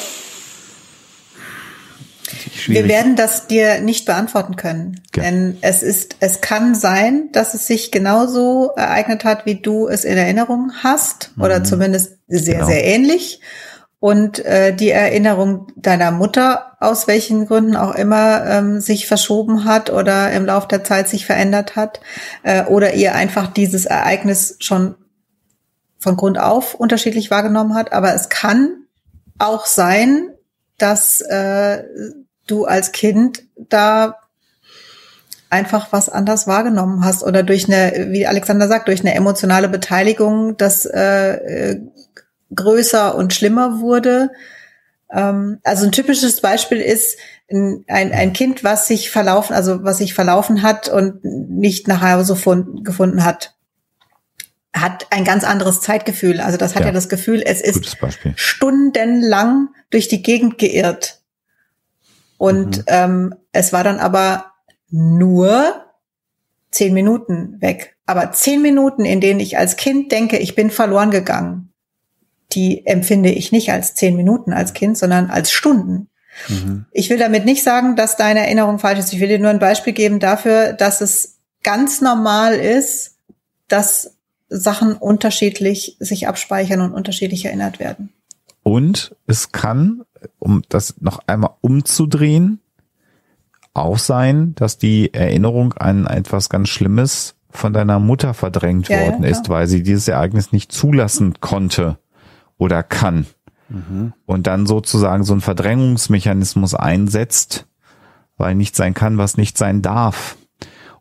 Wir werden das dir nicht beantworten können. Ja. Denn es ist, es kann sein, dass es sich genauso ereignet hat, wie du es in Erinnerung hast, oder zumindest sehr, Genau. sehr ähnlich. Und äh, die Erinnerung deiner Mutter, aus welchen Gründen auch immer, ähm, sich verschoben hat oder im Laufe der Zeit sich verändert hat, äh, oder ihr einfach dieses Ereignis schon von Grund auf unterschiedlich wahrgenommen hat. Aber es kann auch sein, dass äh, du als Kind da einfach was anders wahrgenommen hast oder durch eine, wie Alexander sagt, durch eine emotionale Beteiligung, das äh, äh, größer und schlimmer wurde. Ähm, also ein typisches Beispiel ist ein, ein Kind, was sich verlaufen, also was sich verlaufen hat und nicht nach Hause gefunden hat hat ein ganz anderes Zeitgefühl. Also das hat ja, ja das Gefühl, es ist stundenlang durch die Gegend geirrt. Und mhm. ähm, es war dann aber nur zehn Minuten weg. Aber zehn Minuten, in denen ich als Kind denke, ich bin verloren gegangen, die empfinde ich nicht als zehn Minuten als Kind, sondern als Stunden. Mhm. Ich will damit nicht sagen, dass deine Erinnerung falsch ist. Ich will dir nur ein Beispiel geben dafür, dass es ganz normal ist, dass Sachen unterschiedlich sich abspeichern und unterschiedlich erinnert werden. Und es kann, um das noch einmal umzudrehen, auch sein, dass die Erinnerung an etwas ganz Schlimmes von deiner Mutter verdrängt ja, worden ja, ist, weil sie dieses Ereignis nicht zulassen konnte oder kann. Mhm. Und dann sozusagen so ein Verdrängungsmechanismus einsetzt, weil nicht sein kann, was nicht sein darf.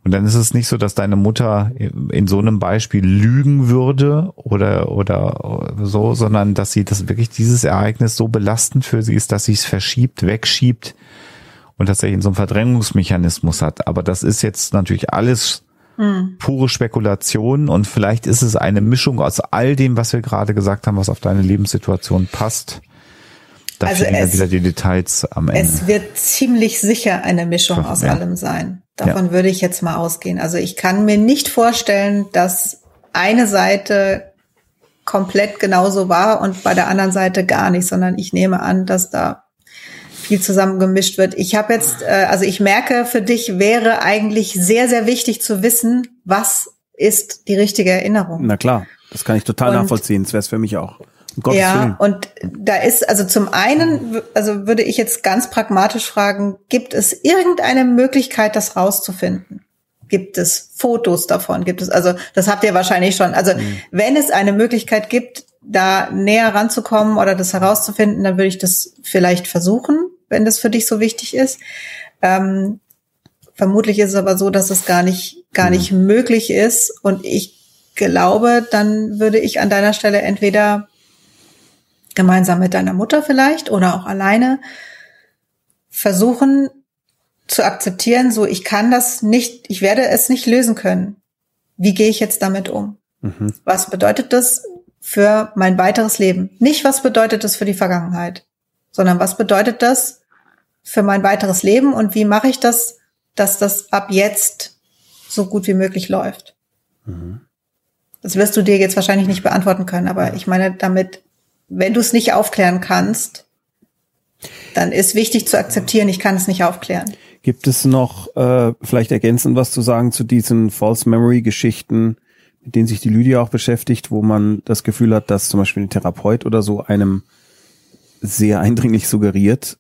Und dann ist es nicht so, dass deine Mutter in so einem Beispiel lügen würde oder, oder so, sondern dass sie das wirklich dieses Ereignis so belastend für sie ist, dass sie es verschiebt, wegschiebt und tatsächlich in so einem Verdrängungsmechanismus hat. Aber das ist jetzt natürlich alles hm. pure Spekulation und vielleicht ist es eine Mischung aus all dem, was wir gerade gesagt haben, was auf deine Lebenssituation passt. Da also fehlen es, wieder die Details am Ende. Es wird ziemlich sicher eine Mischung aus ja. allem sein. Davon ja. würde ich jetzt mal ausgehen. Also ich kann mir nicht vorstellen, dass eine Seite komplett genauso war und bei der anderen Seite gar nicht, sondern ich nehme an, dass da viel zusammengemischt wird. Ich habe jetzt, äh, also ich merke, für dich wäre eigentlich sehr, sehr wichtig zu wissen, was ist die richtige Erinnerung. Na klar, das kann ich total und, nachvollziehen. Das wäre es für mich auch. Um ja, und da ist, also zum einen, also würde ich jetzt ganz pragmatisch fragen, gibt es irgendeine Möglichkeit, das rauszufinden? Gibt es Fotos davon? Gibt es, also das habt ihr wahrscheinlich schon. Also mhm. wenn es eine Möglichkeit gibt, da näher ranzukommen oder das herauszufinden, dann würde ich das vielleicht versuchen, wenn das für dich so wichtig ist. Ähm, vermutlich ist es aber so, dass es gar nicht, gar mhm. nicht möglich ist. Und ich glaube, dann würde ich an deiner Stelle entweder gemeinsam mit deiner Mutter vielleicht oder auch alleine versuchen zu akzeptieren, so ich kann das nicht, ich werde es nicht lösen können. Wie gehe ich jetzt damit um? Mhm. Was bedeutet das für mein weiteres Leben? Nicht, was bedeutet das für die Vergangenheit, sondern was bedeutet das für mein weiteres Leben und wie mache ich das, dass das ab jetzt so gut wie möglich läuft? Mhm. Das wirst du dir jetzt wahrscheinlich nicht beantworten können, aber ich meine damit wenn du es nicht aufklären kannst, dann ist wichtig zu akzeptieren, ich kann es nicht aufklären. Gibt es noch äh, vielleicht ergänzend was zu sagen zu diesen False Memory Geschichten, mit denen sich die Lydia auch beschäftigt, wo man das Gefühl hat, dass zum Beispiel ein Therapeut oder so einem sehr eindringlich suggeriert,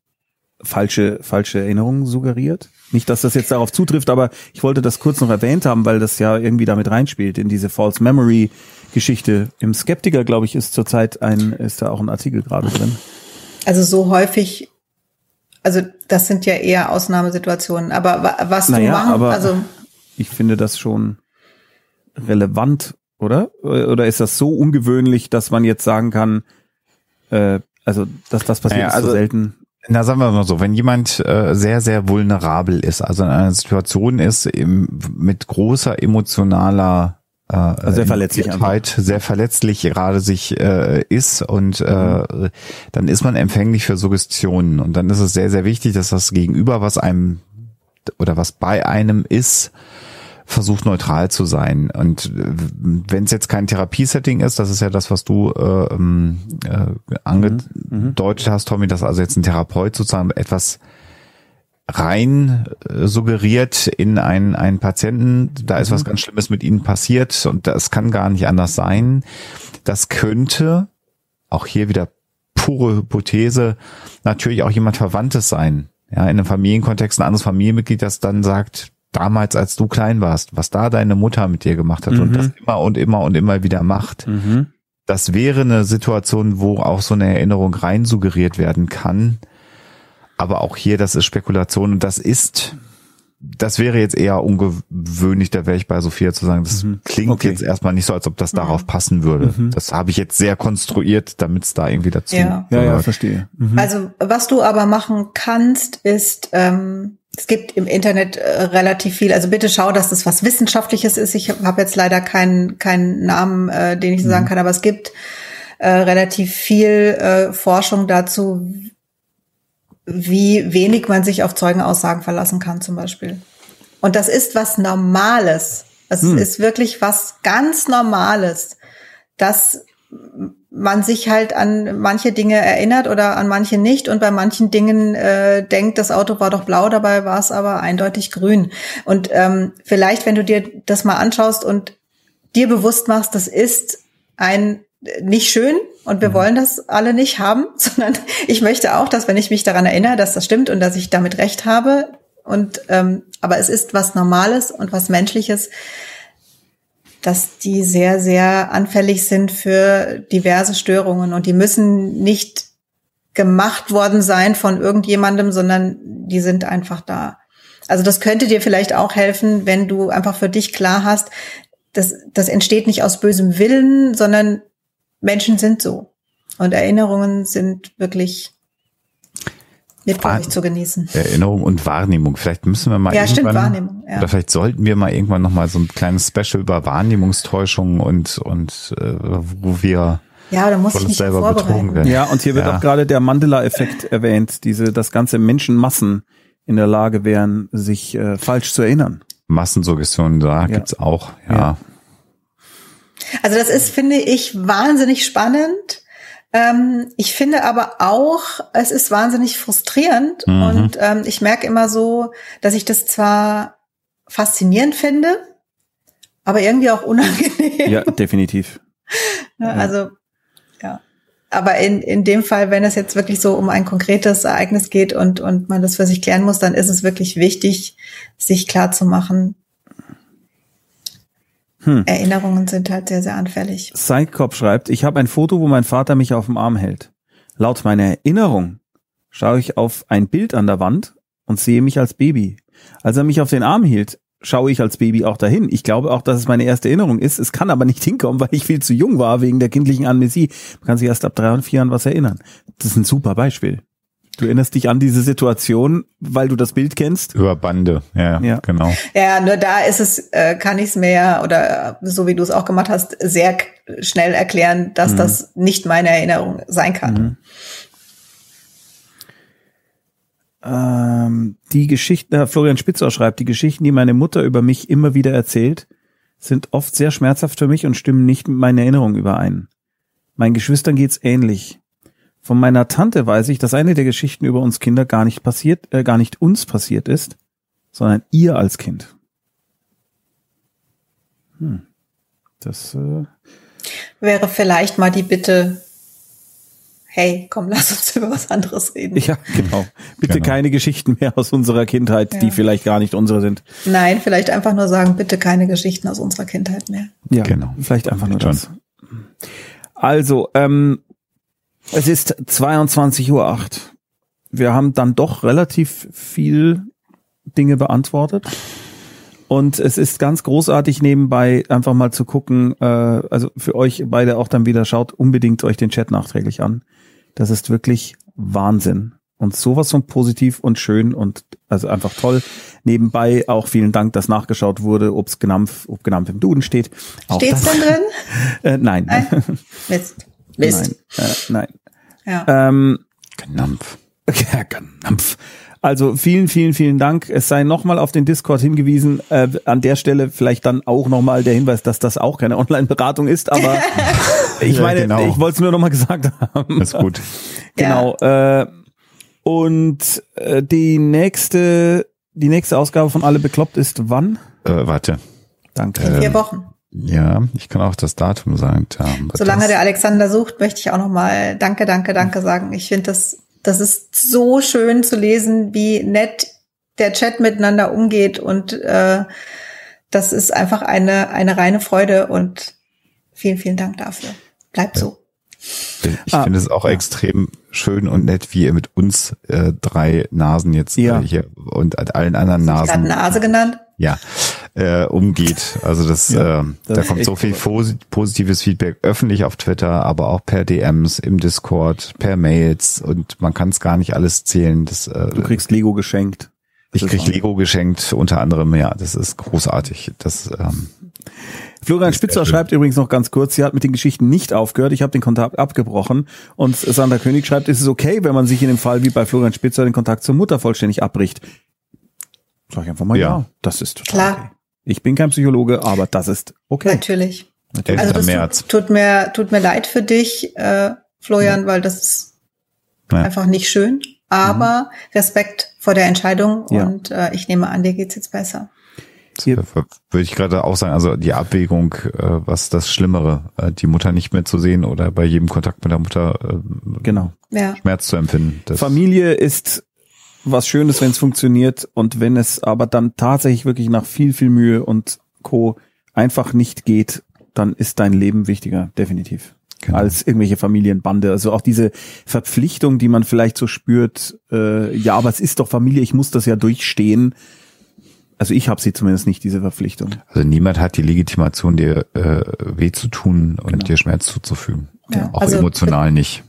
falsche, falsche Erinnerungen suggeriert? Nicht, dass das jetzt darauf zutrifft, aber ich wollte das kurz noch erwähnt haben, weil das ja irgendwie damit reinspielt in diese False Memory Geschichte. Im Skeptiker, glaube ich, ist zurzeit ein, ist da auch ein Artikel gerade drin. Also so häufig, also das sind ja eher Ausnahmesituationen, aber was naja, du machen, aber also. Ich finde das schon relevant, oder? Oder ist das so ungewöhnlich, dass man jetzt sagen kann, äh, also dass das passiert naja, also, so selten? Na, sagen wir mal so, wenn jemand äh, sehr, sehr vulnerabel ist, also in einer Situation ist im, mit großer emotionaler äh, also sehr verletzlich sehr verletzlich gerade sich äh, ist und äh, dann ist man empfänglich für Suggestionen. Und dann ist es sehr sehr wichtig, dass das Gegenüber, was einem oder was bei einem ist, versucht neutral zu sein. Und äh, wenn es jetzt kein Therapiesetting ist, das ist ja das, was du äh, ähm, äh, angedeutet mhm. hast, Tommy, dass also jetzt ein Therapeut sozusagen etwas rein äh, suggeriert in einen, einen Patienten, da ist mhm. was ganz Schlimmes mit ihnen passiert und das kann gar nicht anders sein. Das könnte, auch hier wieder pure Hypothese, natürlich auch jemand Verwandtes sein. Ja, in einem Familienkontext ein anderes Familienmitglied, das dann sagt, damals, als du klein warst, was da deine Mutter mit dir gemacht hat mhm. und das immer und immer und immer wieder macht. Mhm. Das wäre eine Situation, wo auch so eine Erinnerung rein suggeriert werden kann aber auch hier, das ist Spekulation und das ist das wäre jetzt eher ungewöhnlich, da wäre ich bei Sophia zu sagen, das Mhm. klingt Okay. jetzt erstmal nicht so, als ob das darauf passen würde. Mhm. Das habe ich jetzt sehr konstruiert, damit es da irgendwie dazu Ja. Ja, ja, verstehe. Mhm. Also was du aber machen kannst, ist, ähm, es gibt im Internet äh, relativ viel. Also bitte schau, dass das was Wissenschaftliches ist. Ich habe jetzt leider keinen keinen Namen, äh, den ich so sagen kann, aber es gibt äh, relativ viel äh, Forschung dazu, wie wenig man sich auf Zeugenaussagen verlassen kann, zum Beispiel. Und das ist was Normales. Es Hm. ist wirklich was ganz Normales, dass man sich halt an manche Dinge erinnert oder an manche nicht und bei manchen Dingen äh, denkt, das Auto war doch blau, dabei war es aber eindeutig grün. Und ähm, vielleicht, wenn du dir das mal anschaust und dir bewusst machst, das ist ein nicht schön und wir wollen das alle nicht haben, [LAUGHS] sondern ich möchte auch, dass wenn ich mich daran erinnere, dass das stimmt und dass ich damit recht habe und ähm, aber es ist was Normales und was Menschliches, dass die sehr, sehr anfällig sind für diverse Störungen und die müssen nicht gemacht worden sein von irgendjemandem, sondern die sind einfach da. Also das könnte dir vielleicht auch helfen, wenn du einfach für dich klar hast, das, das entsteht nicht aus bösem Willen, sondern Menschen sind so. Und Erinnerungen sind wirklich Vorsicht zu genießen. Erinnerung und Wahrnehmung. Vielleicht müssen wir mal Ja, stimmt, Wahrnehmung, ja. oder vielleicht sollten wir mal irgendwann noch mal so ein kleines Special über Wahrnehmungstäuschung und und äh, wo wir Ja, da muss von ich uns mich selber vorbereiten. betrogen werden. Ja, und hier wird Ja. auch gerade der Mandela-Effekt erwähnt, diese, dass ganze Menschenmassen in der Lage wären, sich äh, falsch zu erinnern. Massensuggestion, da gibt's auch, ja. Ja. Also das ist, finde ich, wahnsinnig spannend. Ähm, ich finde aber auch, es ist wahnsinnig frustrierend Mhm. und ähm, ich merke immer so, dass ich das zwar faszinierend finde, aber irgendwie auch unangenehm. Ja, definitiv. [LAUGHS] Ne? Also ja. Aber in, in dem Fall, wenn es jetzt wirklich so um ein konkretes Ereignis geht und, und man das für sich klären muss, dann ist es wirklich wichtig, sich klar zu machen, Hm. Erinnerungen sind halt sehr, sehr anfällig. Sidecop schreibt, ich habe ein Foto, wo mein Vater mich auf dem Arm hält. Laut meiner Erinnerung schaue ich auf ein Bild an der Wand und sehe mich als Baby. Als er mich auf den Arm hielt, schaue ich als Baby auch dahin. Ich glaube auch, dass es meine erste Erinnerung ist. Es kann aber nicht [LAUGHS] hinkommen, weil ich viel zu jung war wegen der kindlichen Amnesie. Man kann sich erst ab drei und vier Jahren was erinnern. Das ist ein super Beispiel. Du erinnerst dich an diese Situation, weil du das Bild kennst. Über Bande, ja, Ja. genau. Ja, nur da ist es, äh, kann ich es mir ja, oder so wie du es auch gemacht hast, sehr schnell erklären, dass das nicht meine Erinnerung sein kann. Ähm, die Geschichten, äh, Florian Spitzer schreibt, die Geschichten, die meine Mutter über mich immer wieder erzählt, sind oft sehr schmerzhaft für mich und stimmen nicht mit meinen Erinnerungen überein. Meinen Geschwistern geht's ähnlich. Von meiner Tante weiß ich, dass eine der Geschichten über uns Kinder gar nicht passiert, äh, gar nicht uns passiert ist, sondern ihr als Kind. Hm. Das äh, Wäre vielleicht mal die Bitte, hey, komm, lass uns [LAUGHS] über was anderes reden. ja genau. Bitte Genau. keine Geschichten mehr aus unserer Kindheit, Ja. die vielleicht gar nicht unsere sind. Nein, vielleicht einfach nur sagen, bitte keine Geschichten aus unserer Kindheit mehr. Ja, Genau. Vielleicht einfach nur das. Also, ähm, es ist 22.08 Uhr. Wir haben dann doch relativ viel Dinge beantwortet. Und es ist ganz großartig nebenbei einfach mal zu gucken, äh, also für euch beide auch dann wieder, schaut unbedingt euch den Chat nachträglich an. Das ist wirklich Wahnsinn. Und sowas von positiv und schön und also einfach toll. Nebenbei auch vielen Dank, dass nachgeschaut wurde, ob's Gnampf, ob Gnampf im Duden steht. Auch Steht's das, denn drin? [LAUGHS] Äh, nein. Mist. Mist. Nein. Äh, nein. Ja. Ähm, Knampf. [LAUGHS] ja, Gnampf. Also vielen, vielen, vielen Dank. Es sei nochmal auf den Discord hingewiesen. Äh, an der Stelle vielleicht dann auch nochmal der Hinweis, dass das auch keine [LAUGHS] Online-Beratung ist, aber [LAUGHS] ich Ja, meine, genau. ich wollte es nur nochmal gesagt haben. Ist gut. Genau. Äh, und äh, die nächste, die nächste Ausgabe von Alle bekloppt ist wann? Äh, warte. Danke. In vier Wochen. Ja, ich kann auch das Datum sagen. Tam, Solange das, der Alexander sucht, möchte ich auch noch mal Danke, Danke, Danke sagen. Ich finde das, das ist so schön zu lesen, wie nett der Chat miteinander umgeht und äh, das ist einfach eine eine reine Freude und vielen, vielen Dank dafür. Bleibt so. Ich Ah, finde es auch ja. extrem schön und nett, wie ihr mit uns äh, drei Nasen jetzt Ja. äh, hier und allen anderen Nasen Nase genannt. ja, äh, umgeht. Also das, Ja, äh, das da ist kommt so viel posi- positives Feedback öffentlich auf Twitter, aber auch per DMs, im Discord, per Mails und man kann es gar nicht alles zählen. Das, äh, Du kriegst Lego geschenkt. Das ich ist krieg. Lego geschenkt, unter anderem, ja, das ist großartig. Das, ähm, Florian Ist Spitzer schreibt übrigens noch ganz kurz, sie hat mit den Geschichten nicht aufgehört, ich habe den Kontakt abgebrochen und Sandra König schreibt, ist es okay, wenn man sich in dem Fall wie bei Florian Spitzer den Kontakt zur Mutter vollständig abbricht? Sag ich einfach mal ja, Ja. das ist total Klar. okay. Ich bin kein Psychologe, aber das ist okay. Natürlich. Natürlich. 11. Also das März. tut, tut mir tut mir leid für dich, äh, Florian, weil das ist Ja. einfach nicht schön. Aber Respekt vor der Entscheidung Ja. und äh, ich nehme an, dir geht's jetzt besser. Hier- würde ich gerade auch sagen, also die Abwägung, äh, was das Schlimmere, äh, die Mutter nicht mehr zu sehen oder bei jedem Kontakt mit der Mutter äh, Genau. Ja. Schmerz zu empfinden. Das, Familie ist was Schönes, wenn es funktioniert und wenn es aber dann tatsächlich wirklich nach viel, viel Mühe und Co. einfach nicht geht, dann ist dein Leben wichtiger, definitiv. Genau. Als irgendwelche Familienbande. Also auch diese Verpflichtung, die man vielleicht so spürt, äh, ja, aber es ist doch Familie, ich muss das ja durchstehen. Also ich habe sie zumindest nicht, diese Verpflichtung. Also niemand hat die Legitimation, dir äh, weh zu tun und Genau. dir Schmerz zuzufügen. Ja, Auch also emotional nicht.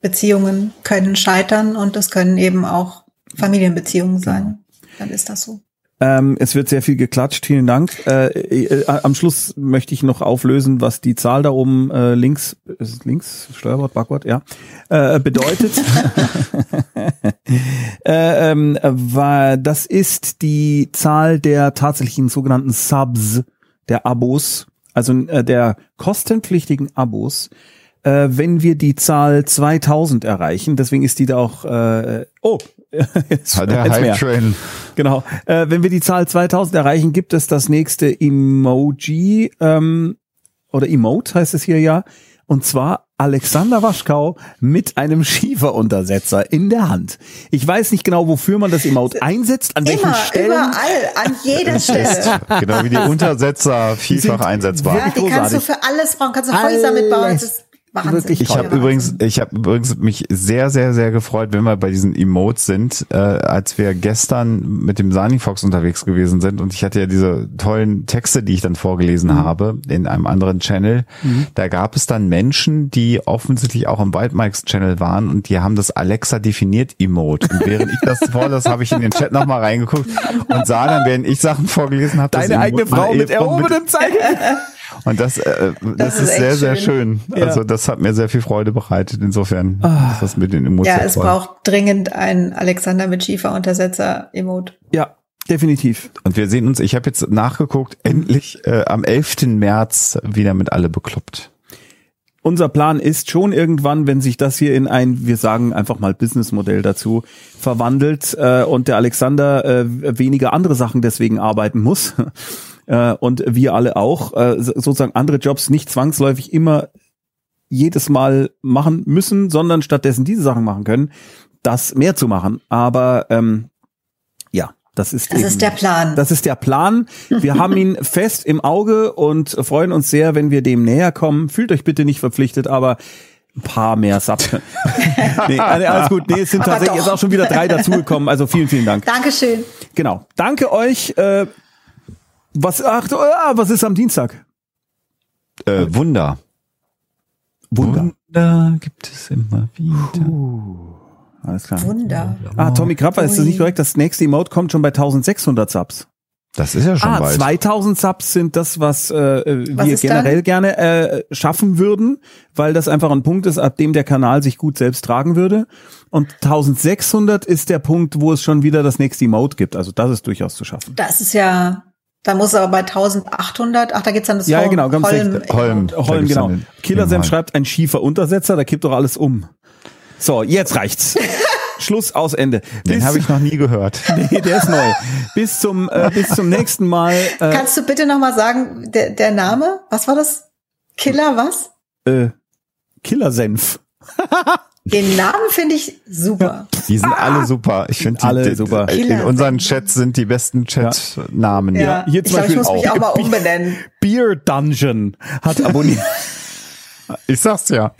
Beziehungen können scheitern und das können eben auch Familienbeziehungen sein. Dann ist das so. Ähm, es wird sehr viel geklatscht, vielen Dank. Äh, äh, am Schluss möchte ich noch auflösen, was die Zahl da oben äh, links, ist es links, Steuerwort, Backwort, ja, äh, bedeutet. [LAUGHS] äh, ähm, war, das ist die Zahl der tatsächlichen sogenannten Subs, der Abos, also äh, der kostenpflichtigen Abos. Äh, wenn wir die Zahl 2000 erreichen, deswegen ist die da auch, äh, oh, [LAUGHS] jetzt, Der jetzt mehr. Hype Train. Genau. Äh, wenn wir die Zahl 2000 erreichen, gibt es das nächste Emoji ähm, oder Emote heißt es hier ja. Und zwar Alexander Waschkau mit einem Schieferuntersetzer in der Hand. Ich weiß nicht genau, wofür man das Emote einsetzt, an welchen Immer, Stellen. überall, an jeder Stelle. [LAUGHS] Genau wie die Untersetzer vielfach einsetzbar. Ja, die kannst du großartig. für alles brauchen, kannst du Häuser mitbauen. Das ist Wahnsinn. Wirklich Ich habe übrigens, ich habe übrigens mich sehr, sehr, sehr gefreut, wenn wir bei diesen Emotes sind, äh, als wir gestern mit dem Sani Fox unterwegs gewesen sind und ich hatte ja diese tollen Texte, die ich dann vorgelesen habe in einem anderen Channel. Da gab es dann Menschen, die offensichtlich auch im Waldmikes Channel waren und die haben das Alexa definiert Emote. Und während ich das vorlas, habe ich in den Chat nochmal reingeguckt und sah dann, während ich Sachen vorgelesen habe, das Deine eigene Frau mit erhobenem Zeigefinger. [LAUGHS] und das, äh, das, Das ist, ist sehr, echt sehr schön. schön. Ja. Also das hat mir sehr viel Freude bereitet. Insofern Ah. ist das mit den Ja, Emotionen. es braucht dringend ein Alexander mit Schieferuntersetzer-Emote. Ja, definitiv. Und wir sehen uns, ich habe jetzt nachgeguckt, endlich äh, am 11. März wieder mit alle bekloppt. Unser Plan ist schon irgendwann, wenn sich das hier in ein, wir sagen einfach mal Businessmodell dazu, verwandelt äh, und der Alexander äh, weniger andere Sachen deswegen arbeiten muss äh, und wir alle auch, äh, so- sozusagen andere Jobs nicht zwangsläufig immer jedes Mal machen müssen, sondern stattdessen diese Sachen machen können, das mehr zu machen. Aber ähm, ja, das ist Das eben, ist der Plan. das ist der Plan. Wir haben ihn [LAUGHS] fest im Auge und freuen uns sehr, wenn wir dem näher kommen. Fühlt euch bitte nicht verpflichtet, aber ein paar mehr Subs. [LAUGHS] nee, alles gut. Nee, es sind Aber tatsächlich doch. jetzt auch schon wieder drei dazugekommen. Also vielen, vielen Dank. Dankeschön. Genau. Danke euch. Äh, was, ach, ah, was ist am Dienstag? Äh, Wunder. Wunder. Wunder gibt es immer wieder. Alles klar. Wunder. Ah, Tommy Krapper, ist das nicht korrekt? Das nächste Emote kommt schon bei 1600 Subs. Das ist ja schon Ah, bald. 2000 Subs sind das, was, äh, Was wir generell dann? gerne äh, schaffen würden, weil das einfach ein Punkt ist, ab dem der Kanal sich gut selbst tragen würde. Und 1600 ist der Punkt, wo es schon wieder das nächste Emote gibt. Also das ist durchaus zu schaffen. Das ist ja, da muss aber bei 1800, ach, da geht's dann das Ja, Holm, genau, ganz Holm, recht. Holm. Holm, genau. dann den- Killer den Sam Holm. schreibt ein schiefer Untersetzer, da kippt doch alles um. So, jetzt reicht's. [LAUGHS] Schluss aus Ende. Den Bis- habe ich noch nie gehört. [LAUGHS] Nee, der ist neu. Bis zum äh, bis zum nächsten Mal. Äh, Kannst du bitte noch mal sagen, der, der Name, was war das? Killer was? äh, Killersenf. [LAUGHS] Den Namen finde ich super. Die sind alle super. Ich finde Alle die, super. In Killer unseren sind- Chats sind die besten Chatnamen. Ja, hier ich zum ich Beispiel muss mich auch. auch mal umbenennen. Beer Dungeon hat [LAUGHS] abonniert. Ich sag's ja.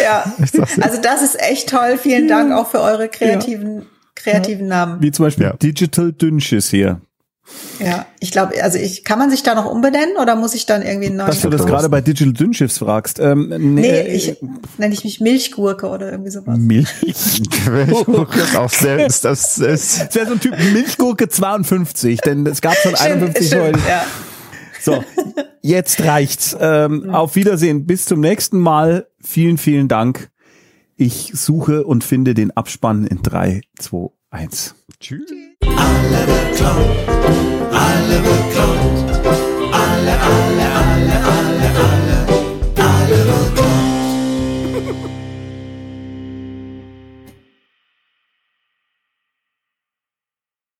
Ja, also das ist echt toll. Vielen Dank auch für eure kreativen, kreativen Namen. Wie zum Beispiel Ja. Digital Dünnschiss hier. Ja, ich glaube, also ich, kann man sich da noch umbenennen oder muss ich dann irgendwie einen neuen? Dass du das gerade bei Digital Dünnschiffs fragst. Ähm, nee, Nee, ich nenne ich mich Milchgurke oder irgendwie sowas. Milch. Milchgurke ist auch selbst, das ist, Das wäre so ein Typ Milchgurke 52, denn es gab schon 51 [LAUGHS] stimmt, ja. So, jetzt reicht's. Ähm, auf Wiedersehen, bis zum nächsten Mal. Vielen, vielen Dank. Ich suche und finde den Abspann in 3, 2, 1. tschüss. Alle beklaut, alle beklaut, alle, alle,